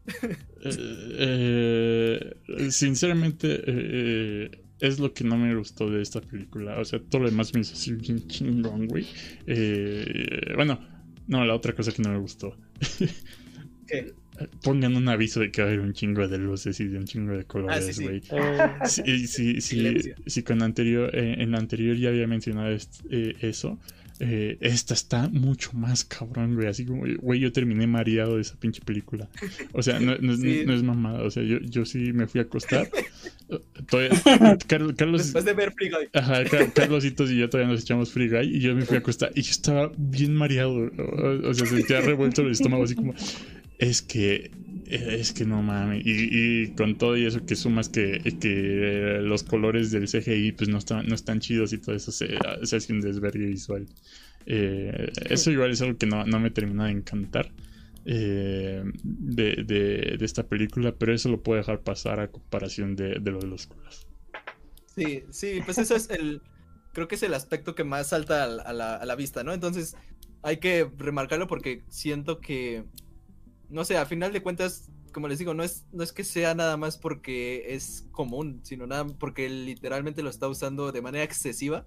Eh, eh, sinceramente, eh, es lo que no me gustó de esta película. O sea, todo lo demás me hizo así bien chingón, güey. Eh, bueno, no, la otra cosa que no me gustó. ¿Qué? Pongan un aviso de que va a haber un chingo de luces y de un chingo de Ah, sí, colores, sí. güey. Eh, Sí, sí, sí, Silencio. sí, con anterior, eh, en la anterior ya había mencionado eh, eso. Eh, esta está mucho más cabrón, güey. Así como, güey, yo terminé mareado de esa pinche película. O sea, no, no- Sí. no es mamada. O sea, yo, yo sí me fui a acostar. Todavía- Carlos, Carlos, Después de ver Free Guy. Ajá, Ca- Carlositos y yo todavía nos echamos Free Guy y yo me fui a acostar y yo estaba bien mareado. O, o sea, sentía revuelto el estómago así como, es que, es que no mames. Y, con todo y eso que sumas que, que los colores del CGI pues no están, no están chidos y todo eso se, hace un desvergue visual. Eh, eso igual es algo que no, no me termina de encantar. eh, de, de, esta película, pero eso lo puedo dejar pasar a comparación de, de lo de los colores. Sí, sí, pues eso es el. Creo que es el aspecto que más salta a la- a la vista, ¿no? Entonces, hay que remarcarlo porque siento que. No sé, a final de cuentas, como les digo, no es, no es que sea nada más porque es común, sino nada porque literalmente lo está usando de manera excesiva.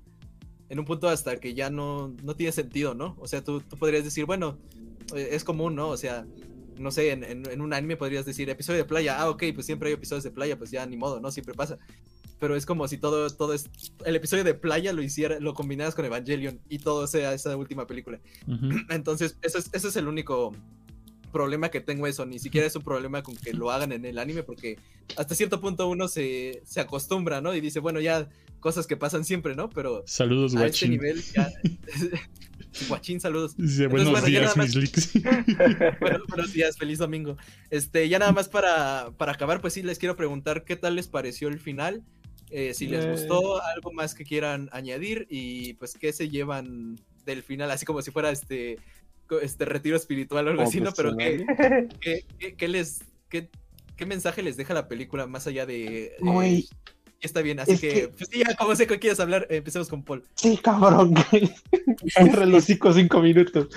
En un punto hasta que ya no, no tiene sentido, ¿no? O sea, tú, tú podrías decir, bueno, eh, es común, ¿no? O sea, no sé, en, en- en un anime podrías decir episodio de playa, ah, ok, pues siempre hay episodios de playa, pues ya ni modo, ¿no? Siempre pasa pero es como si todo, todo es, el episodio de playa lo hiciera, lo combinaras con Evangelion y todo sea esa última película. Entonces, eso es, ese es el único problema que tengo eso, ni siquiera es un problema con que lo hagan en el anime, porque hasta cierto punto uno se, se acostumbra, ¿no? Y dice, bueno, ya cosas que pasan siempre, ¿no? Pero Saludos, a este guachín. nivel ya... Guachín, saludos. Entonces, buenos bueno, días, mis leaks. Bueno, buenos días, feliz domingo. Este, ya nada más para, para acabar, pues sí les quiero preguntar qué tal les pareció el final, eh, si les Eh. gustó, algo más que quieran añadir y pues qué se llevan del final, así como si fuera este, este retiro espiritual o algo así, ¿no? Pero qué, qué, qué- qué les, qué, qué mensaje les deja la película más allá de... eh, está bien, así es que, que- pues ya como sé que quieres hablar, eh, empecemos con Paul. Sí, cabrón. Cierra hocico cinco minutos.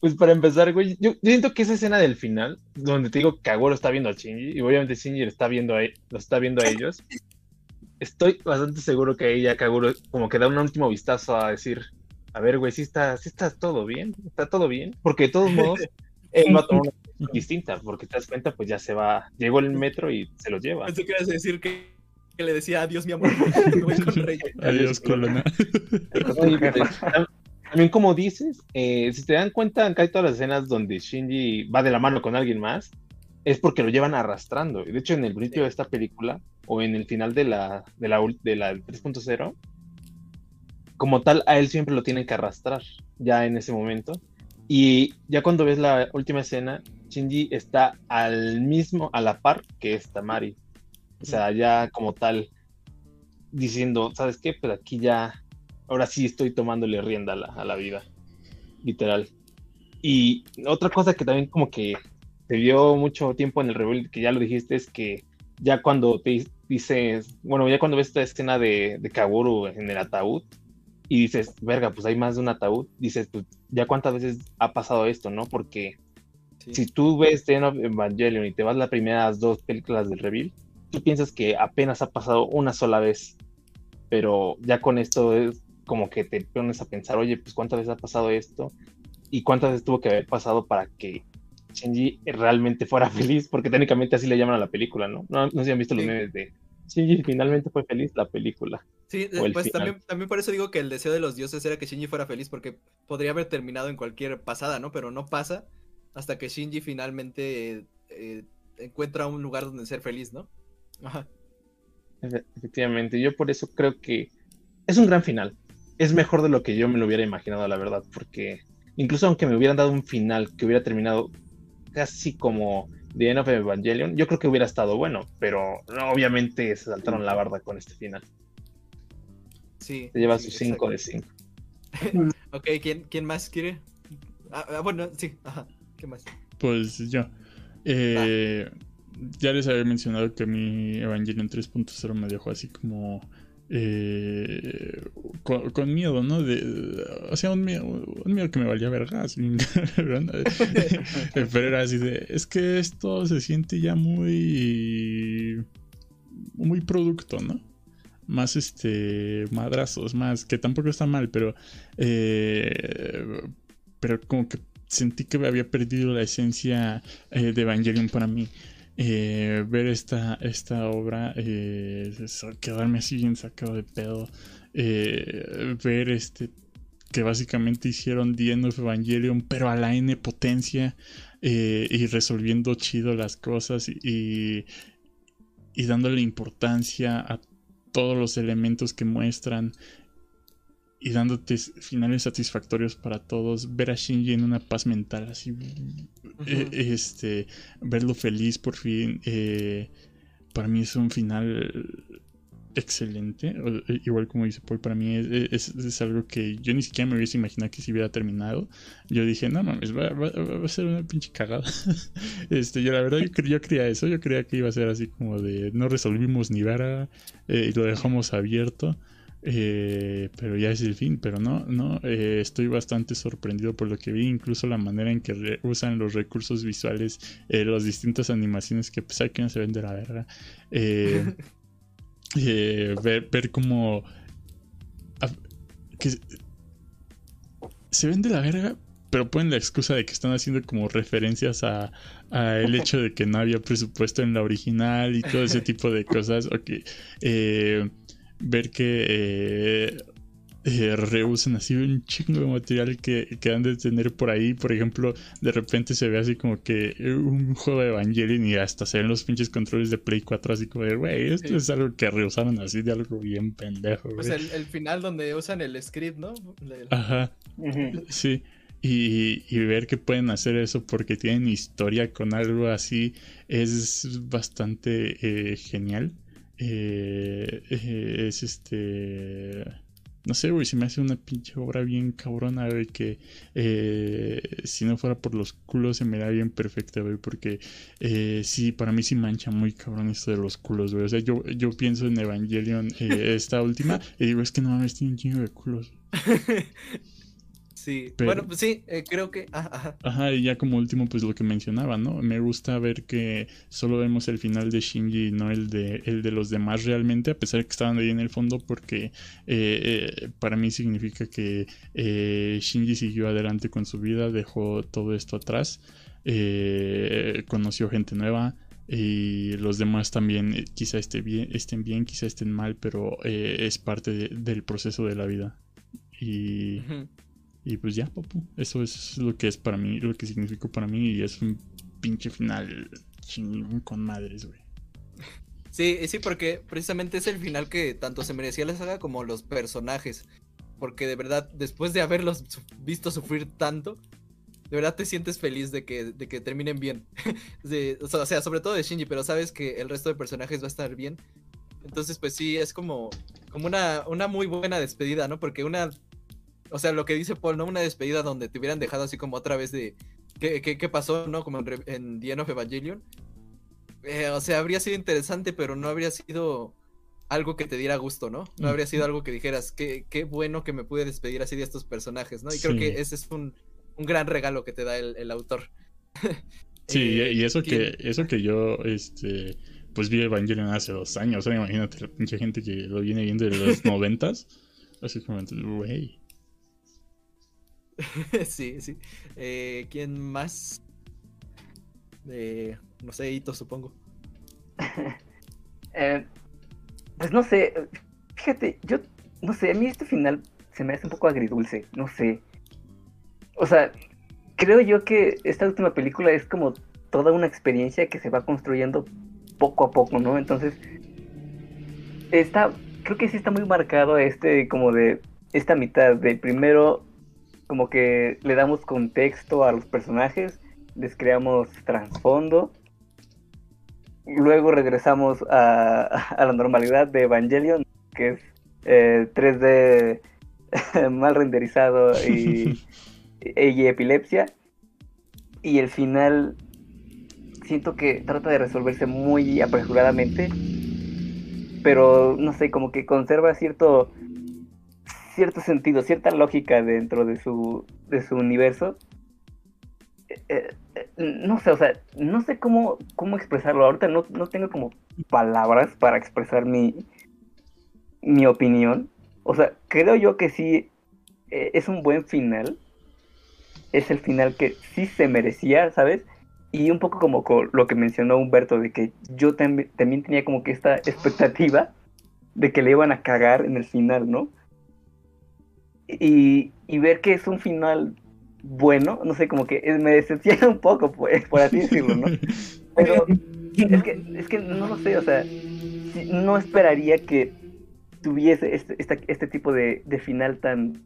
Pues para empezar, güey, yo, yo siento que esa escena del final, donde te digo que Kaguro está viendo a Shinji, y obviamente Shinji está viendo a, e- lo está viendo a ellos, estoy bastante seguro que ella, Kaguro, como que da un último vistazo a decir, a ver, güey, si está, sí está todo bien, está todo bien, porque de todos modos, él va a tomar una decisión distinta, porque te das cuenta, pues ya se va, llegó el metro y se lo lleva. Pensé que ibas a decir que, que le decía adiós, mi amor, voy con Rey. Adiós, Colona. También como dices, eh, si te dan cuenta, acá hay todas las escenas donde Shinji va de la mano con alguien más, es porque lo llevan arrastrando. Y De hecho, en el principio de esta película, o en el final de la, de la, de la 3.0, como tal, a él siempre lo tienen que arrastrar, ya en ese momento. Y ya cuando ves la última escena, Shinji está al mismo, a la par que esta Mari. O sea, ya como tal, diciendo, ¿sabes qué? Pues aquí ya ahora sí estoy tomándole rienda a la, vida, literal. Y otra cosa que también como que te dio mucho tiempo en el Rebel, que ya lo dijiste, es que ya cuando te dices, bueno, ya cuando ves esta escena de, de Kaguro en el ataúd y dices, verga, pues hay más de un ataúd, dices, pues ya cuántas veces ha pasado esto, ¿no? Porque Sí. si tú ves The Evangelion y te vas las primeras dos películas del Reveal, tú piensas que apenas ha pasado una sola vez. Pero ya con esto es como que te pones a pensar, oye, pues cuántas veces ha pasado esto y cuántas veces tuvo que haber pasado para que Shinji realmente fuera feliz, porque técnicamente así le llaman a la película, ¿no? No, no sé si han visto los Sí. memes de Shinji finalmente fue feliz la película. Sí, pues también, también por eso digo que el deseo de los dioses era que Shinji fuera feliz, porque podría haber terminado en cualquier pasada, ¿no? Pero no pasa hasta que Shinji finalmente eh, encuentra un lugar donde ser feliz, ¿no? Ajá. Efe- Efectivamente, yo por eso creo que es un gran final. Es mejor de lo que yo me lo hubiera imaginado, la verdad, porque incluso aunque me hubieran dado un final que hubiera terminado casi como The End of Evangelion, yo creo que hubiera estado bueno, pero no, obviamente se saltaron la barda con este final. Sí. Se lleva sí, sus 5 exacto. de 5. Ok, ¿quién, ¿quién más quiere? Ah, ah, bueno, sí, ajá. ¿Qué más? Pues yo. Eh, ya les había mencionado que mi Evangelion 3.0 me dejó así como. Eh, con, miedo, ¿no? De, o sea, un miedo, un miedo que me valía vergas. Pero era así de. Es que esto se siente ya muy. muy producto, ¿no? Más este madrazos, más que tampoco está mal, pero eh, pero como que sentí que había perdido la esencia eh, de Evangelion para mí. Eh, ver esta, esta obra, eh, quedarme así bien sacado de pedo, eh, ver este que básicamente hicieron The End of Evangelion, pero a la N potencia eh, y resolviendo chido las cosas y, y dándole importancia a todos los elementos que muestran y dándote finales satisfactorios para todos, ver a Shinji en una paz mental, así, eh, este, verlo feliz por fin, eh, para mí es un final excelente, eh, igual como dice Paul, para mí es, es- es algo que yo ni siquiera me hubiese imaginado que se hubiera terminado, yo dije, no mames, va, va- va a ser una pinche cagada, este, yo la verdad, yo, yo creía eso, yo creía que iba a ser así como de, no resolvimos ni verga, eh, y lo dejamos abierto, eh, pero ya es el fin, pero no, no, eh, estoy bastante sorprendido por lo que vi, incluso la manera en que usan los recursos visuales, eh, las distintas animaciones que pesar que no se ven de la verga, eh, eh, ver, ver como a- que se ven de la verga, pero ponen la excusa de que están haciendo como referencias a, a el hecho de que no había presupuesto en la original y todo ese tipo de cosas. Ok, eh, ver que eh, eh, reusan así un chingo de material que, que han de tener por ahí. Por ejemplo, de repente se ve así como que un juego de Evangelion y hasta se ven los pinches controles de Play 4 así como de, güey, esto Sí. es algo que reusaron así de algo bien pendejo. O güey". sea, el, el final donde usan el script, ¿no? Ajá. Sí, y, y ver que pueden hacer eso porque tienen historia con algo así es bastante eh, genial. Eh, eh, es este... No sé, güey, se me hace una pinche obra bien cabrona, güey, que eh, si no fuera por los culos se me da bien perfecta, güey, porque eh, sí, para mí sí mancha muy cabrón esto de los culos, güey. O sea, yo, yo pienso en Evangelion, eh, esta última, y digo, es que no mames, tiene un chingo de culos. Sí, Pero- bueno, pues sí, eh, creo que. ah, ajá. Ajá, y ya como último, pues lo que mencionaba, ¿no? Me gusta ver que solo vemos el final de Shinji y no el de, el de los demás realmente, a pesar de que estaban ahí en el fondo, porque eh, eh, para mí significa que Shinji siguió adelante con su vida, dejó todo esto atrás, conoció gente nueva. Y los demás también quizá esté bien, estén bien, quizá estén mal, pero eh, es parte de- del proceso de la vida. Y. y pues ya, papu. Eso es lo que es para mí, lo que significó para mí. Y es un pinche final con madres, güey. Sí, sí, porque precisamente es el final que tanto se merecía la saga como los personajes. Porque de verdad, después de haberlos visto sufrir tanto, de verdad te sientes feliz de que, de que terminen bien. O sea, sobre todo de Shinji, pero sabes que el resto de personajes va a estar bien. Entonces, pues sí, es como, como una, una muy buena despedida, ¿no? Porque una. O sea, lo que dice Paul, ¿no? Una despedida donde te hubieran dejado así como otra vez de. ¿Qué, qué, qué pasó, no? Como en, en The End of Evangelion. Eh, o sea, habría sido interesante, pero no habría sido algo que te diera gusto, ¿no? No habría sido algo que dijeras, qué, qué bueno que me pude despedir así de estos personajes, ¿no? Y creo Sí. que ese es un, un gran regalo que te da el, el autor. Sí, y- Eh, y eso ¿quién- que, eso que yo, este, pues vi Evangelion hace dos años. Ahora imagínate la pinche gente que lo viene viendo de los noventas. Así como, güey. sí, sí. Eh, ¿Quién más? Eh, no sé, Ito, supongo. Eh, pues no sé, fíjate, yo no sé, a mí este final se me hace un poco agridulce, no sé. O sea, creo yo que esta última película es como toda una experiencia que se va construyendo poco a poco, ¿no? Entonces, está, creo que sí está muy marcado este, como de esta mitad, de primero, como que le damos contexto a los personajes, les creamos trasfondo, luego regresamos a, a la normalidad de Evangelion, que es eh, 3D mal renderizado y, y epilepsia. Y el final siento que trata de resolverse muy apresuradamente, pero no sé, como que conserva cierto cierto sentido, cierta lógica dentro de su de su universo. eh, eh, no sé, o sea, no sé cómo, cómo expresarlo. Ahorita no, no tengo como palabras para expresar mi, mi opinión. O sea, creo yo que sí eh, es un buen final. Es el final que sí se merecía, ¿sabes? Y un poco como lo que mencionó Humberto, de que yo tam- también tenía como que esta expectativa de que le iban a cagar en el final, ¿no? Y, y ver que es un final bueno, no sé, como que me decepciona un poco, pues, por así decirlo, ¿no? Pero es que, es que no lo sé, o sea, no esperaría que tuviese este, este tipo de, de final tan,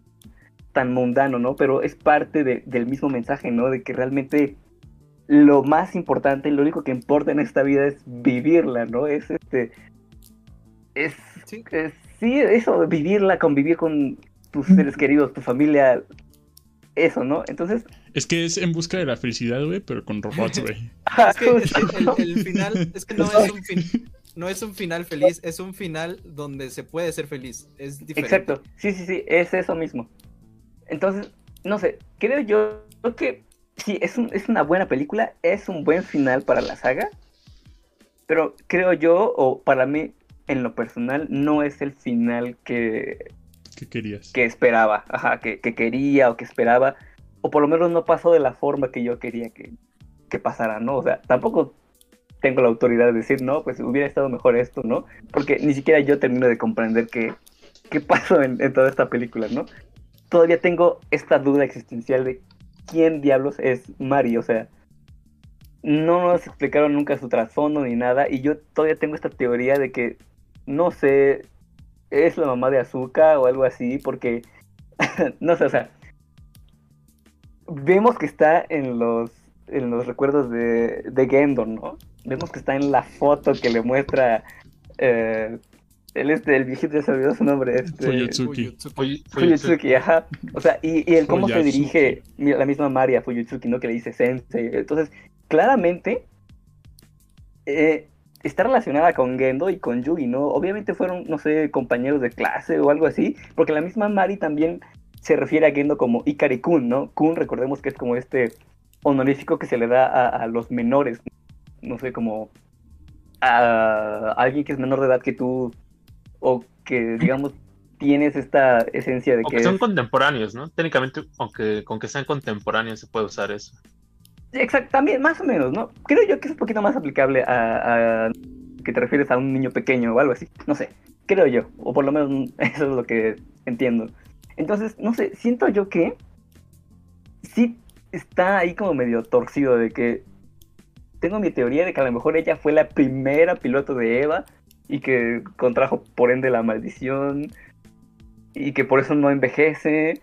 tan mundano, ¿no? Pero es parte de- del mismo mensaje, ¿no? De que realmente lo más importante, lo único que importa en esta vida es vivirla, ¿no? Es este. Es. Sí. es- sí, eso, vivirla, convivir con tus seres queridos, tu familia. Eso, ¿no? Entonces. Es que es en busca de la felicidad, güey, pero con robots, güey. Es que, es que el, el final, es que no es un fin, no es un final feliz, es un final donde se puede ser feliz. Es diferente. Exacto, sí, sí, sí, es eso mismo. Entonces, no sé, creo yo que sí, es, un- es una buena película, es un buen final para la saga, pero creo yo, o para mí, en lo personal, no es el final que, ¿Qué querías? que esperaba, ajá, que, que quería o que esperaba, o por lo menos no pasó de la forma que yo quería que, que pasara, ¿no? O sea, tampoco tengo la autoridad de decir, no, pues hubiera estado mejor esto, ¿no? Porque ni siquiera yo termino de comprender qué, qué pasó en, en toda esta película, ¿no? Todavía tengo esta duda existencial de quién diablos es Mari, o sea, no nos explicaron nunca su trasfondo ni nada, y yo todavía tengo esta teoría de que, no sé, es la mamá de Azuka o algo así, porque, no sé, o sea, vemos que está en los, en los recuerdos de, de Gendo, ¿no? Vemos que está en la foto que le muestra eh, el, este, el viejito, ya se olvidó su nombre, este, Fuyutsuki. Fuyutsuki. Fuy- Fuyutsuki, ajá. O sea, y, y el cómo se dirige la misma Maria Fuyutsuki, ¿no? Que le dice sensei. Entonces, claramente eh, está relacionada con Gendo y con Yugi, ¿no? Obviamente fueron, no sé, compañeros de clase o algo así, porque la misma Mari también se refiere a Gendo como Ikari-kun, ¿no? Kun, recordemos que es como este honorífico que se le da a, a los menores, no sé, como a alguien que es menor de edad que tú, o que, digamos, tienes esta esencia de que son es- contemporáneos, ¿no? Técnicamente, aunque con que sean contemporáneos se puede usar eso. Exacto, también, más o menos, ¿no? Creo yo que es un poquito más aplicable a, a que te refieres a un niño pequeño o algo así. No sé, creo yo, o por lo menos eso es lo que entiendo. Entonces, no sé, siento yo que sí está ahí como medio torcido de que tengo mi teoría de que a lo mejor ella fue la primera piloto de Eva y que contrajo por ende la maldición y que por eso no envejece,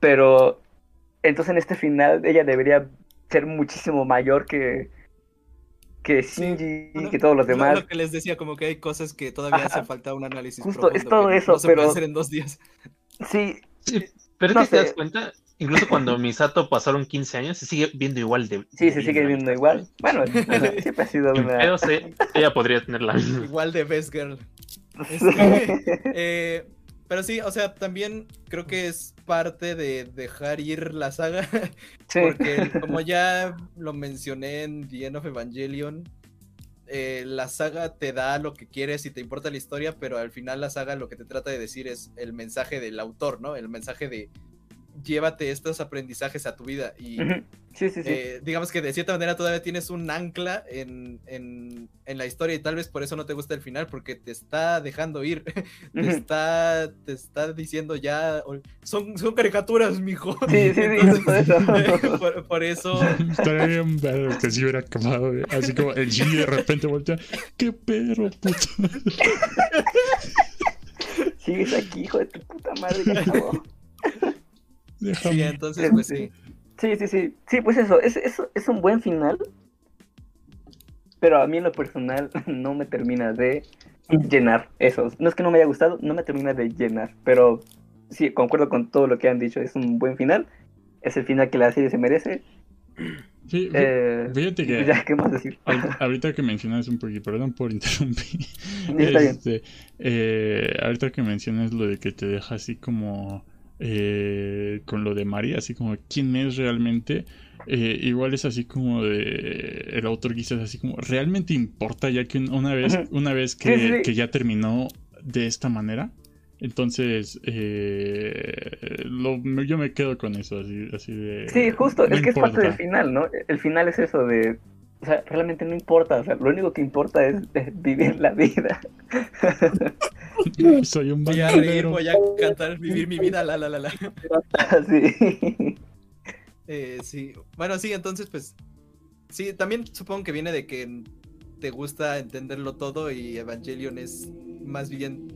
pero entonces en este final ella debería ser muchísimo mayor que que Sí, Shinji bueno, y que todos los Lo- demás. Lo, que les decía, como que hay cosas que todavía Ajá. hace falta un análisis. Justo, profundo es todo que eso, no se puede pero- hacer en dos días. Sí, Sí, pero es No que te das cuenta, incluso cuando Misato pasaron 15 años, se sigue viendo igual de. sí, de se sigue viendo igual. Bueno, siempre ha sido una ella podría tener la misma. Igual de Best Girl. Este, eh, pero sí, o sea, también creo que es parte de dejar ir la saga. Sí. Porque como ya lo mencioné en The End of Evangelion, eh, la saga te da lo que quieres y te importa la historia, pero al final la saga lo que te trata de decir es el mensaje del autor, ¿no? El mensaje de llévate estos aprendizajes a tu vida y Ujú. Sí, sí, sí. eh, digamos que de cierta manera todavía tienes un ancla en, en, en la historia y tal vez por eso no te gusta el final, porque te está dejando ir, te, está, te está diciendo ya, son, son caricaturas, mijo. Sí, sí, sí, Entonces, eso. por, por eso, Estaría bien ver que si hubiera acabado, güey. Así como el Shinji de repente voltea. ¡Qué perro, puto! Sigues aquí, hijo de tu puta madre. ya acabó. Déjame. sí, entonces pues sí. Sí, sí, sí. Sí, pues eso, es, es, es un buen final. Pero a mí en lo personal no me termina de llenar eso. No es que no me haya gustado, no me termina de llenar. Pero sí, concuerdo con todo lo que han dicho. Es un buen final. Es el final que la serie se merece. Sí, Eh, fíjate que ya, ¿qué más decir? ahor- ahorita que mencionas un poquito, perdón por interrumpir. Está bien. Este, eh, ahorita que mencionas lo de que te deja así como eh, con lo de María, así como quién es realmente. eh, igual es así como de el autor quizás así como realmente importa ya que una vez una vez que, sí, sí. que ya terminó de esta manera entonces eh, lo- yo me quedo con eso así así de Sí, justo, no es que es parte del final, ¿no? El final es eso de, o sea, realmente no importa, o sea, lo único que importa es vivir la vida. soy un Voy a reír, voy a cantar, vivir mi vida, la la la la. Sí. Eh, sí, bueno, sí, entonces pues sí, también supongo que viene de que te gusta entenderlo todo y Evangelion es más bien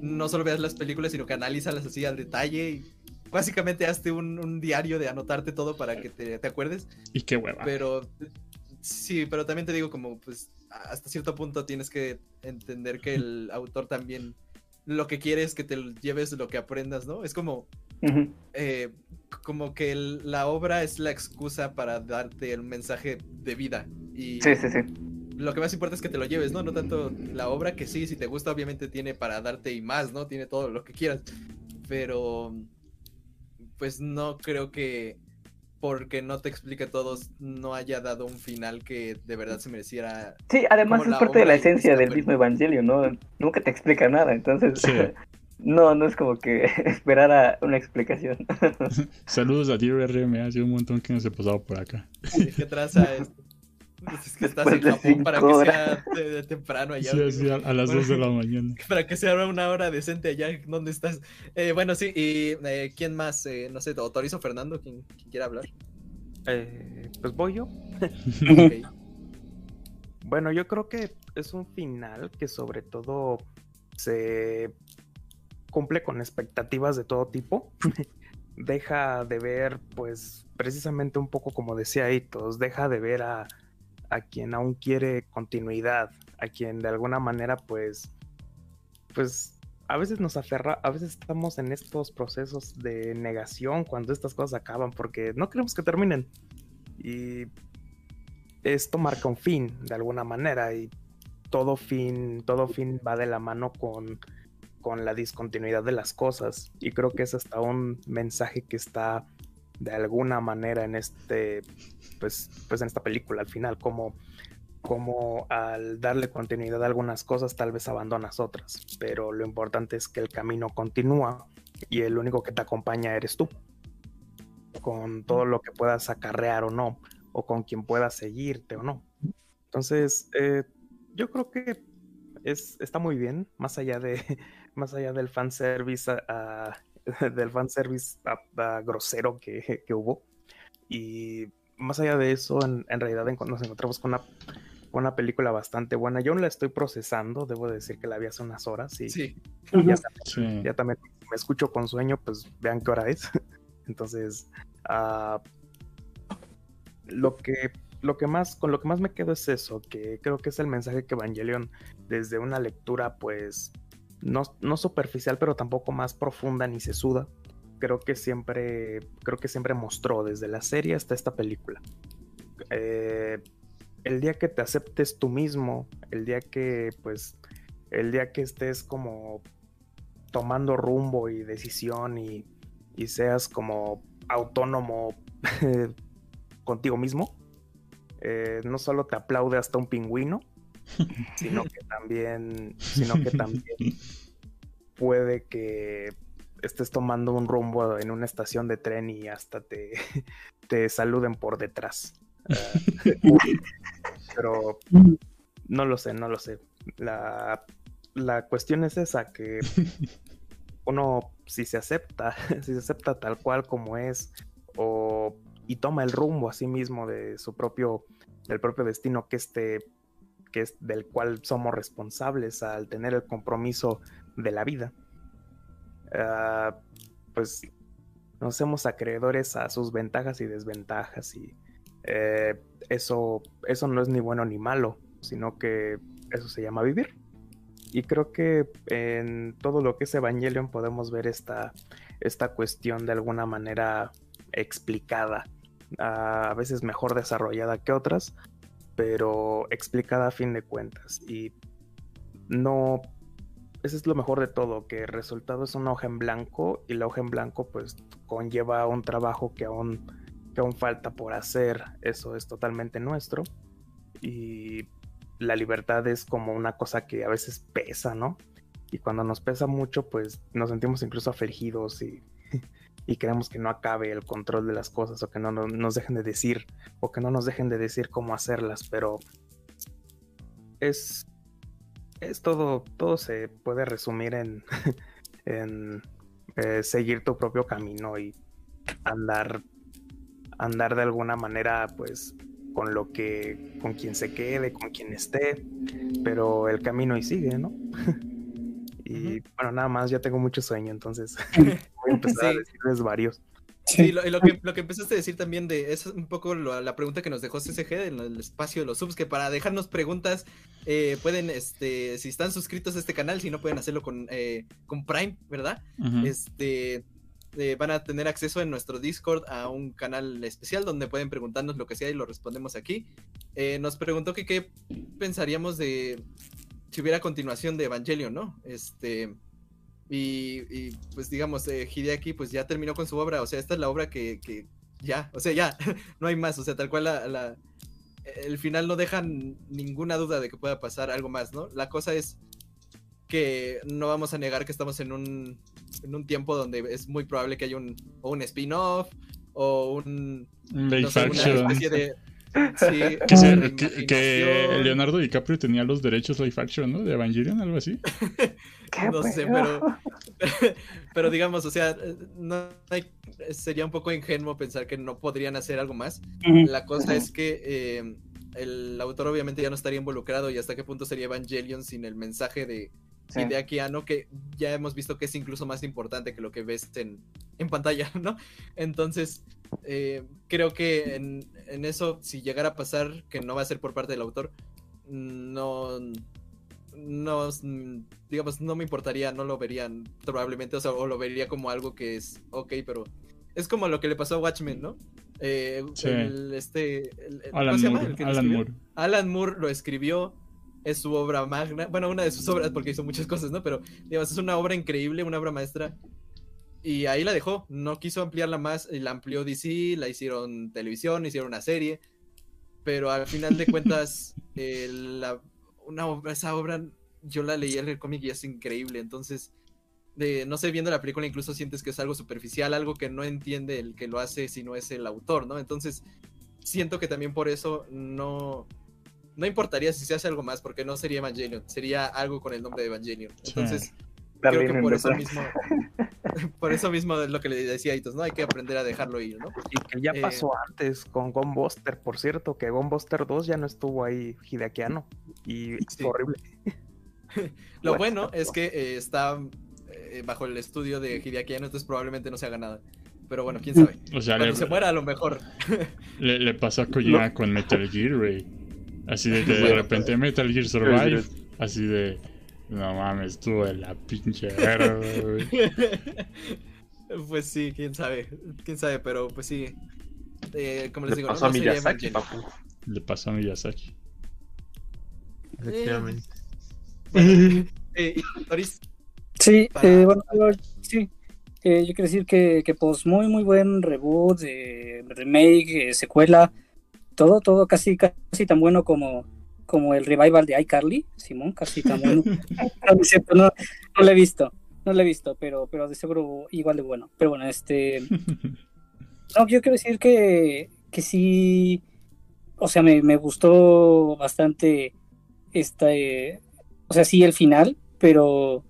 no solo veas las películas, sino que analízalas así al detalle y básicamente hazte un, un diario de anotarte todo para que te, te acuerdes, y qué hueva pero sí, pero también te digo como pues hasta cierto punto tienes que entender que el autor también lo que quiere es que te lleves lo que aprendas, ¿no? Es como eh, como que el- la obra es la excusa para darte el mensaje de vida. Y Sí, sí, sí. lo que más importa es que te lo lleves, ¿no? No tanto la obra, que sí, si te gusta, obviamente tiene para darte y más, ¿no? Tiene todo lo que quieras. Pero, pues no creo que porque no te explique todo, no haya dado un final que de verdad se mereciera. Sí, además es parte de la esencia del mismo Evangelio, ¿no? Nunca te explica nada, entonces Sí. no, no es como que esperar a una explicación. saludos a ti RM hace un montón que no se pasaba por acá que traza esto. Es que estás en Después Japón para que sea de, de temprano allá. Sí, así a, a las 2 de la mañana Para que sea una hora decente allá, ¿dónde estás? Eh, bueno, sí, y eh, ¿quién más? Eh, no sé, autorizo Fernando, ¿quién, quién quiera hablar? Eh, pues voy yo. Bueno, yo creo que es un final que sobre todo se cumple con expectativas de todo tipo. deja de ver, pues, precisamente un poco como decía Itos, deja de ver a, a quien aún quiere continuidad, a quien de alguna manera, pues, pues, a veces nos aferra, a veces estamos en estos procesos de negación cuando estas cosas acaban, porque no queremos que terminen. Y esto marca un fin de alguna manera y todo fin, todo fin va de la mano con, con la discontinuidad de las cosas. Y creo que es hasta un mensaje que está de alguna manera en este, pues, pues en esta película al final, como, como al darle continuidad a algunas cosas tal vez abandonas otras, pero lo importante es que el camino continúa y el único que te acompaña eres tú, con todo lo que puedas acarrear o no, o con quien puedas seguirte o no. Entonces, eh, yo creo que es, está muy bien, más allá de más allá del fanservice a- a- del fanservice a- a grosero que, que hubo. Y más allá de eso, en, en realidad en- nos encontramos con una, con una película bastante buena. Yo aún la estoy procesando, debo decir que la vi hace unas horas y Sí, ya, Sí. ya también me escucho con sueño, pues vean qué hora es. Entonces, ah, lo que lo que más con lo que más me quedo es eso, que creo que es el mensaje que Evangelion desde una lectura pues no, no superficial, pero tampoco más profunda ni sesuda. Creo que siempre creo que siempre mostró desde la serie hasta esta película. Eh, el día que te aceptes tú mismo, el día que pues el día que estés como tomando rumbo y decisión y, y seas como autónomo contigo mismo, eh, no solo te aplaude hasta un pingüino, sino que también, sino que también puede que estés tomando un rumbo en una estación de tren y hasta te, te saluden por detrás. Eh, pero no lo sé, no lo sé. La, la cuestión es esa, que uno si se acepta, si se acepta tal cual como es, o y toma el rumbo a sí mismo de su propio, del propio destino que este, que es del cual somos responsables al tener el compromiso de la vida. Ah, pues nos hacemos acreedores a sus ventajas y desventajas y eh, eso, eso no es ni bueno ni malo, sino que eso se llama vivir. Y creo que en todo lo que es Evangelion podemos ver esta, esta cuestión de alguna manera explicada, a veces mejor desarrollada que otras, pero explicada a fin de cuentas. Y no, eso es lo mejor de todo, que el resultado es una hoja en blanco y la hoja en blanco pues conlleva un trabajo que aún que aún falta por hacer, eso es totalmente nuestro. Y la libertad es como una cosa que a veces pesa, ¿no? Y cuando nos pesa mucho, pues nos sentimos incluso afligidos y, y queremos que no acabe el control de las cosas o que no, no nos dejen de decir o que no nos dejen de decir cómo hacerlas, pero es, es todo, todo se puede resumir en, en eh, seguir tu propio camino y andar, andar de alguna manera, pues, con lo que, con quien se quede, con quien esté, pero el camino y sigue, ¿no? y bueno, nada más, ya tengo mucho sueño, entonces voy a empezar a decirles varios. Sí, lo, lo, que, lo, que, empezaste a decir también de es un poco lo, la pregunta que nos dejó CCG en el espacio de los subs, que para dejarnos preguntas eh, pueden, este, si están suscritos a este canal, si no pueden hacerlo con, eh, con Prime, ¿verdad? Uh -huh. Este, eh, van a tener acceso en nuestro Discord a un canal especial donde pueden preguntarnos lo que sea y lo respondemos aquí. Eh, nos preguntó que qué pensaríamos de si hubiera continuación de Evangelion, ¿no? Este y, y, pues digamos, eh, Hideaki pues ya terminó con su obra, o sea, esta es la obra que, que ya, o sea, ya, no hay más, o sea, tal cual la, la, el final no deja ninguna duda de que pueda pasar algo más, ¿no? La cosa es que no vamos a negar que estamos en un, en un tiempo donde es muy probable que haya un, o un spin-off o un... No sé, una especie de... Sí, que, se, que, que, Leonardo DiCaprio tenía los derechos live action, ¿no? De Evangelion, algo así. no sé, pero, pero digamos, o sea, no hay, sería un poco ingenuo pensar que no podrían hacer algo más. La cosa es que eh, el autor obviamente ya no estaría involucrado y hasta qué punto sería Evangelion sin el mensaje de, sí. de Akiano, que ya hemos visto que es incluso más importante que lo que ves en, en pantalla, ¿no? Entonces, eh, creo que en, en, eso, si llegara a pasar, que no va a ser por parte del autor, no, no, digamos, no me importaría, no lo verían probablemente, o sea, o lo vería como algo que es ok, pero es como lo que le pasó a Watchmen, ¿no? Eh, sí. el, este, el, Alan, ¿cómo Moore? Alan Moore. Alan Moore lo escribió, es su obra magna, bueno, una de sus obras porque hizo muchas cosas, ¿no? Pero, digamos, es una obra increíble, una obra maestra. Y ahí la dejó, no quiso ampliarla más, y la amplió DC, la hicieron televisión, hicieron una serie, pero al final de cuentas, eh, la, una obra, esa obra, yo la leí en el cómic y es increíble, entonces, de, no sé, viendo la película incluso sientes que es algo superficial, algo que no entiende el que lo hace si no es el autor, ¿no? Entonces, siento que también por eso no, no importaría si se hace algo más, porque no sería Evangelion, sería algo con el nombre de Evangelion. Entonces, sí. creo que por eso mismo, por eso mismo es lo que le decía a Itos, ¿no? Hay que aprender a dejarlo ir, ¿no? Y que ya pasó eh, antes con Gunbuster, por cierto, que Gunbuster 2 ya no estuvo ahí Hideakiano. Y sí. horrible. lo bueno, bueno es que eh, está eh, bajo el estudio de Hideakiano, entonces probablemente no se haga nada. Pero bueno, quién sabe. O sea, Cuando le, se muera, a lo mejor. le, le pasó a Kojima no. con Metal Gear, güey. Así de que de repente Metal Gear Survive, así de. No mames, estuvo de la pinche verga, güey. Pues sí, quién sabe, quién sabe, pero pues sí. Eh, como les Le digo, pasó no, a Miyazaki, no papu. Le pasó a Miyazaki. Efectivamente. Eh, eh, Doris. Sí, eh, bueno, sí. Eh, yo quiero decir que, que, pues muy muy buen reboot, remake, secuela, todo, todo casi casi tan bueno como, como el revival de iCarly, Simón, casi tan bueno. no, no, no lo he visto, no lo he visto, pero, pero de seguro igual de bueno. Pero bueno, este... No, yo quiero decir que, que sí, o sea, me, me gustó bastante esta, eh, o sea, sí el final, pero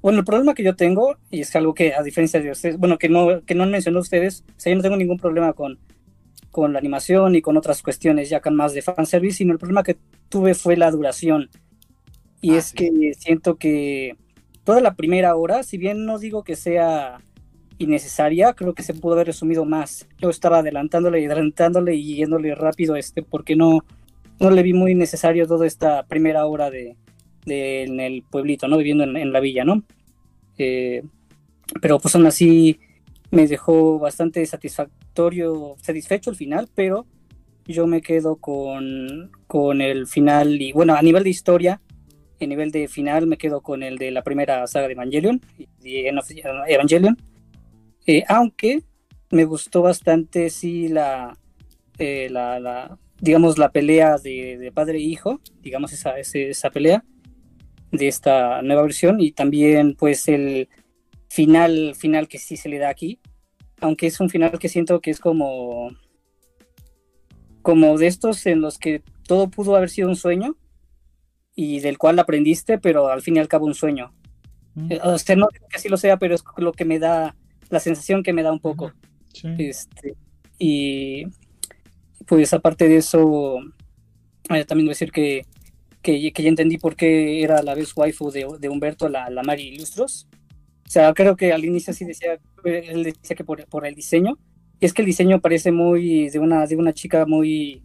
bueno, el problema que yo tengo, y es algo que a diferencia de ustedes, bueno, que no, que no han mencionado ustedes, o sea, yo no tengo ningún problema con, con la animación y con otras cuestiones ya más de fanservice, sino el problema que tuve fue la duración. Y ah, es sí. que siento que toda la primera hora, si bien no digo que sea innecesaria, creo que se pudo haber resumido más. Yo estaba adelantándole y adelantándole y yéndole rápido este, porque no, no le vi muy necesario toda esta primera hora de, de en el pueblito, ¿no? Viviendo en, en la villa, ¿no? Eh, pero pues aún así me dejó bastante satisfactorio, satisfecho el final, pero yo me quedo con, con el final y bueno, a nivel de historia, a nivel de final me quedo con el de la primera saga de Evangelion, de Evangelion, eh, aunque me gustó bastante, sí, la, eh, la, la, digamos, la pelea de, de padre e hijo, digamos, esa, ese- esa pelea de esta nueva versión y también, pues, el final, final que sí se le da aquí, aunque es un final que siento que es como, como de estos en los que todo pudo haber sido un sueño y del cual aprendiste, pero al fin y al cabo un sueño. Mm, Eh, O sea, no digo que así lo sea, pero es lo que me da, la sensación que me da un poco. sí. Este, y pues aparte de eso, eh, también voy a decir que, que, que ya entendí por qué era la vez waifu de, de Humberto la, la Mari Ilustros. O sea, creo que al inicio sí decía, él decía que por, por el diseño. Y es que el diseño parece muy de una, de una chica muy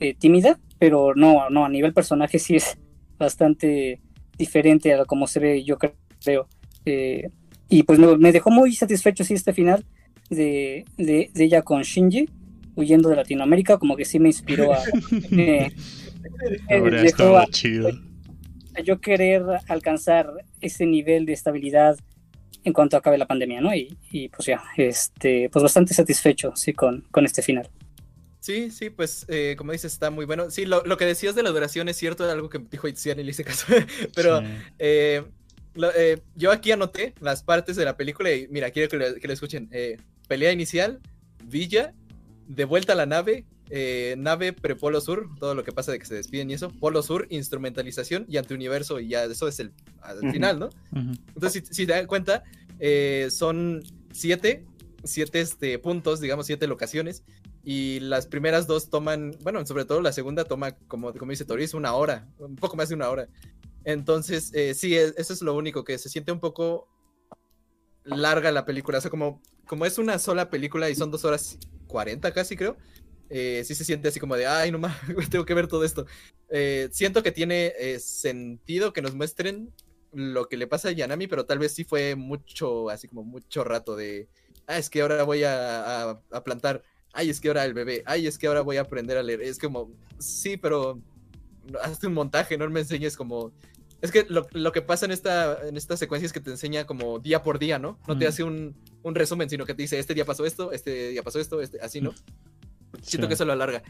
eh, tímida, pero no, no, a nivel personaje sí es bastante diferente a como se ve, yo creo. Eh, y pues me, me dejó muy satisfecho sí este final de, de, de ella con Shinji huyendo de Latinoamérica, como que sí me inspiró a, eh, dejó a- chido. a yo querer alcanzar ese nivel de estabilidad en cuanto acabe la pandemia, ¿no? Y, y, pues ya, este, pues bastante satisfecho, sí, con, con este final. Sí, sí, pues eh, como dices, está muy bueno. Sí, lo, lo que decías de la duración es cierto, era algo que dijo Itziar y le hice caso. Pero Sí. eh, lo- eh, yo aquí anoté las partes de la película y mira, quiero que lo, que lo escuchen. Eh, pelea inicial, Villa, de vuelta a la nave, eh, nave prepolo sur, todo lo que pasa de que se despiden y eso, polo sur, instrumentalización y antiuniverso y ya eso es el al Ujú. final, ¿no? Ujú. Entonces, si, si te das cuenta, eh, son siete, siete este, puntos, digamos, siete locaciones. Y las primeras dos toman, bueno, sobre todo la segunda toma, como, como dice Toriz, una hora, un poco más de una hora. Entonces, eh, sí, e- eso es lo único, que se siente un poco larga la película. O sea, como, como es una sola película y son dos horas cuarenta casi, creo. Eh, sí se siente así como de, ay, no mames, tengo que ver todo esto. Eh, siento que tiene eh, sentido que nos muestren lo que le pasa a Yanami, pero tal vez sí fue mucho, así como mucho rato de, ah, es que ahora voy a, a- a plantar, ay, es que ahora el bebé, ay, es que ahora voy a aprender a leer. Es como, sí, pero hazte un montaje, no me enseñes como... Es que lo, lo que pasa en esta, en esta secuencia es que te enseña como día por día, ¿no? No te Mm. hace un, un resumen, sino que te dice, este día pasó esto, este día pasó esto, este, así, ¿no? Siento Sí. que eso lo alarga.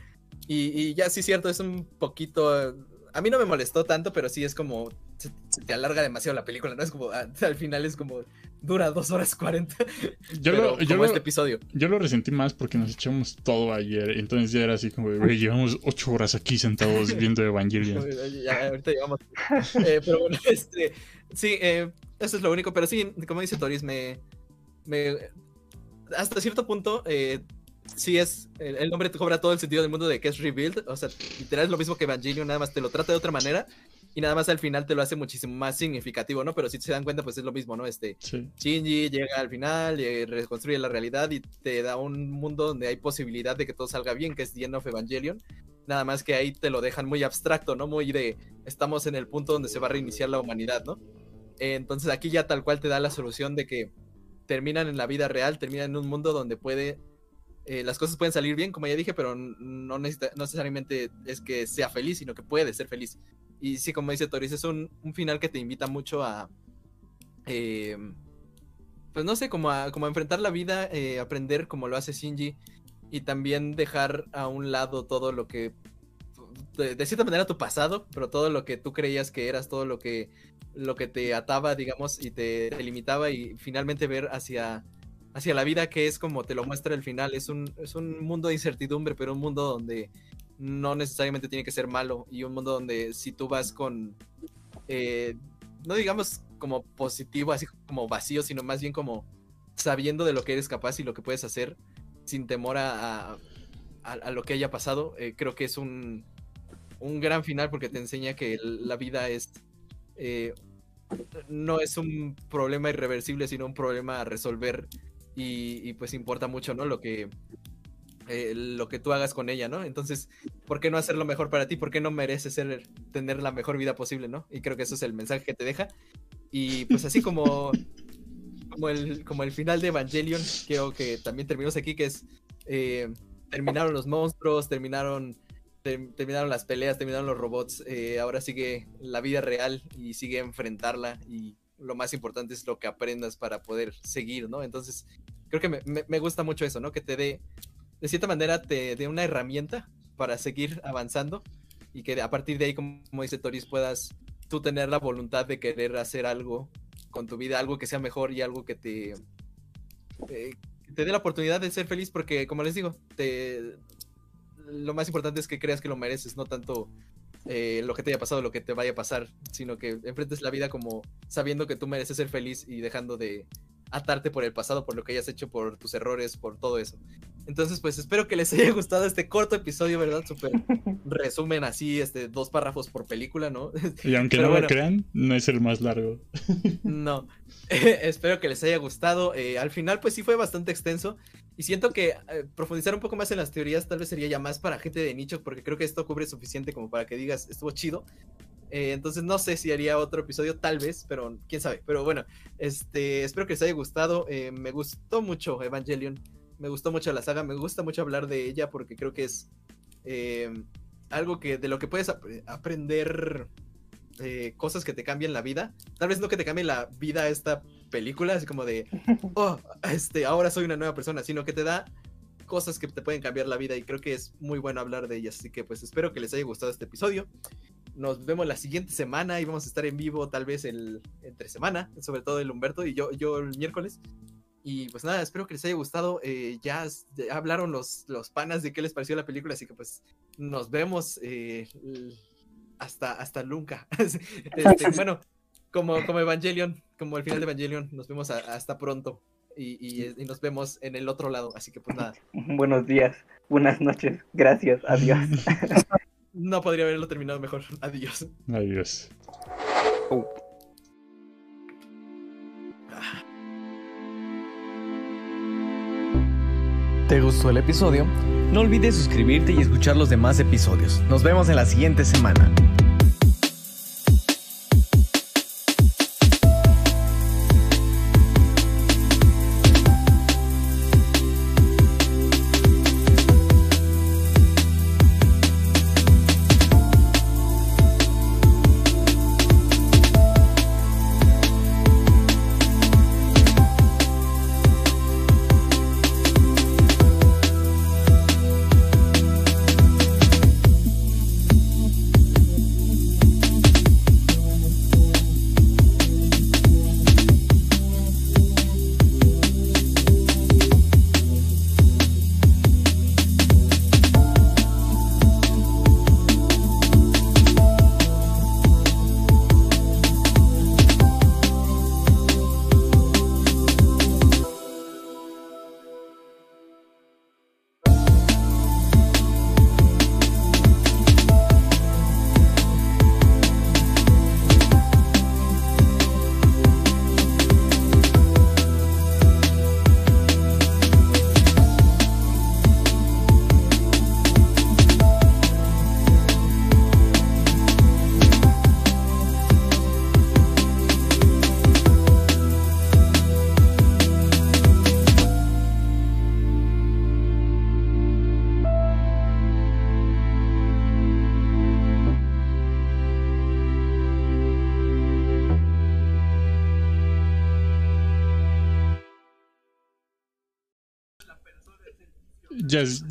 Y, y ya sí, cierto, es un poquito. A mí no me molestó tanto, pero sí es como. Se, se te alarga demasiado la película, ¿no? Es como. ah, Al final es como. Dura dos horas cuarenta. Yo pero lo, yo, como lo, este episodio. yo lo resentí más porque nos echamos todo ayer. Entonces ya era así como, güey, llevamos ocho horas aquí sentados viendo Evangelion. Ya, ahorita llegamos. Eh, pero bueno, este. Sí, eh, eso es lo único. Pero sí, como dice Toris, me. me hasta cierto punto. Eh, sí es. El, el nombre te cobra todo el sentido del mundo de que es rebuild. O sea, literal es lo mismo que Evangelion, nada más te lo trata de otra manera. Y nada más al final te lo hace muchísimo más significativo, ¿no? Pero si se dan cuenta, pues es lo mismo, ¿no? Este. Sí. Shinji llega al final, eh, reconstruye la realidad y te da un mundo donde hay posibilidad de que todo salga bien, que es The End of Evangelion. Nada más que ahí te lo dejan muy abstracto, ¿no? Muy de estamos en el punto donde se va a reiniciar la humanidad, ¿no? Eh, entonces aquí ya tal cual te da la solución de que terminan en la vida real, terminan en un mundo donde puede eh, las cosas pueden salir bien, como ya dije, pero no, necesariamente es que sea feliz, sino que puede ser feliz. Y sí, como dice Toris, es un, un final que te invita mucho a, eh, pues no sé, como a, como enfrentar la vida, eh, aprender como lo hace Shinji y también dejar a un lado todo lo que, de, de cierta manera tu pasado, pero todo lo que tú creías que eras, todo lo que, lo que te ataba, digamos, y te, te limitaba y finalmente ver hacia, hacia la vida que es como te lo muestra el final. Es un, es un mundo de incertidumbre, pero un mundo donde no necesariamente tiene que ser malo y un mundo donde si tú vas con, eh, no digamos como positivo, así como vacío, sino más bien como sabiendo de lo que eres capaz y lo que puedes hacer sin temor a, a, lo que haya pasado, eh, creo que es un, un gran final porque te enseña que la vida es... eh, no es un problema irreversible, sino un problema a resolver y, pues importa mucho, ¿no? Lo que, eh, lo que tú hagas con ella, ¿no? Entonces, ¿por qué no hacer lo mejor para ti? ¿Por qué no mereces ser, tener la mejor vida posible, ¿no? Y creo que eso es el mensaje que te deja. Y pues así como, como, el, como el final de Evangelion, creo que también terminamos aquí, que eh, terminaron los monstruos, terminaron, ter- terminaron las peleas, terminaron los robots, eh, ahora sigue la vida real y sigue enfrentarla y lo más importante es lo que aprendas para poder seguir, ¿no? Entonces, creo que me, gusta mucho eso, ¿no? Que te dé, de cierta manera, te dé una herramienta para seguir avanzando y que a partir de ahí, como, dice Toris, puedas tú tener la voluntad de querer hacer algo con tu vida, algo que sea mejor y algo que te, eh, te dé la oportunidad de ser feliz, porque como les digo, te, lo más importante es que creas que lo mereces, no tanto eh, lo que te haya pasado, lo que te vaya a pasar, sino que enfrentes la vida como sabiendo que tú mereces ser feliz y dejando de atarte por el pasado, por lo que hayas hecho, por tus errores, por todo eso. Entonces, pues espero que les haya gustado este corto episodio, ¿verdad? Súper resumen así, este, dos párrafos por película, ¿no? Y aunque Pero no bueno. lo crean, no es el más largo. No, espero que les haya gustado. Eh, al final, pues sí fue bastante extenso. Y siento que eh, profundizar un poco más en las teorías tal vez sería ya más para gente de nicho, porque creo que esto cubre suficiente como para que digas, estuvo chido. Eh, entonces no sé si haría otro episodio, tal vez, pero quién sabe. Pero bueno, este, espero que les haya gustado. Eh, me gustó mucho Evangelion. Me gustó mucho la saga. Me gusta mucho hablar de ella porque creo que es algo que de lo que puedes ap- aprender cosas que te cambian la vida. Tal vez no que te cambie la vida esta película, así como de, oh, este, ahora soy una nueva persona, sino que te da cosas que te pueden cambiar la vida y creo que es muy bueno hablar de ellas. Así que pues espero que les haya gustado este episodio. Nos vemos la siguiente semana y vamos a estar en vivo tal vez el entre semana, sobre todo el Humberto y yo, yo el miércoles. Y pues nada, espero que les haya gustado. Eh, ya, ya hablaron los, los panas de qué les pareció la película, así que pues nos vemos eh, hasta, hasta nunca. Este, bueno, como, como Evangelion, como el final de Evangelion, nos vemos a- hasta pronto. Y, y- y nos vemos en el otro lado. Así que pues nada, Buenos días, buenas noches, gracias, adiós. no podría haberlo terminado mejor. Adiós. Adiós. ¿Te gustó el episodio? No olvides suscribirte y escuchar los demás episodios. Nos vemos en la siguiente semana.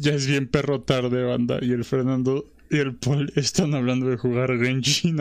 Ya es bien perro tarde, banda. Y el Fernando y el Paul están hablando de jugar Genshin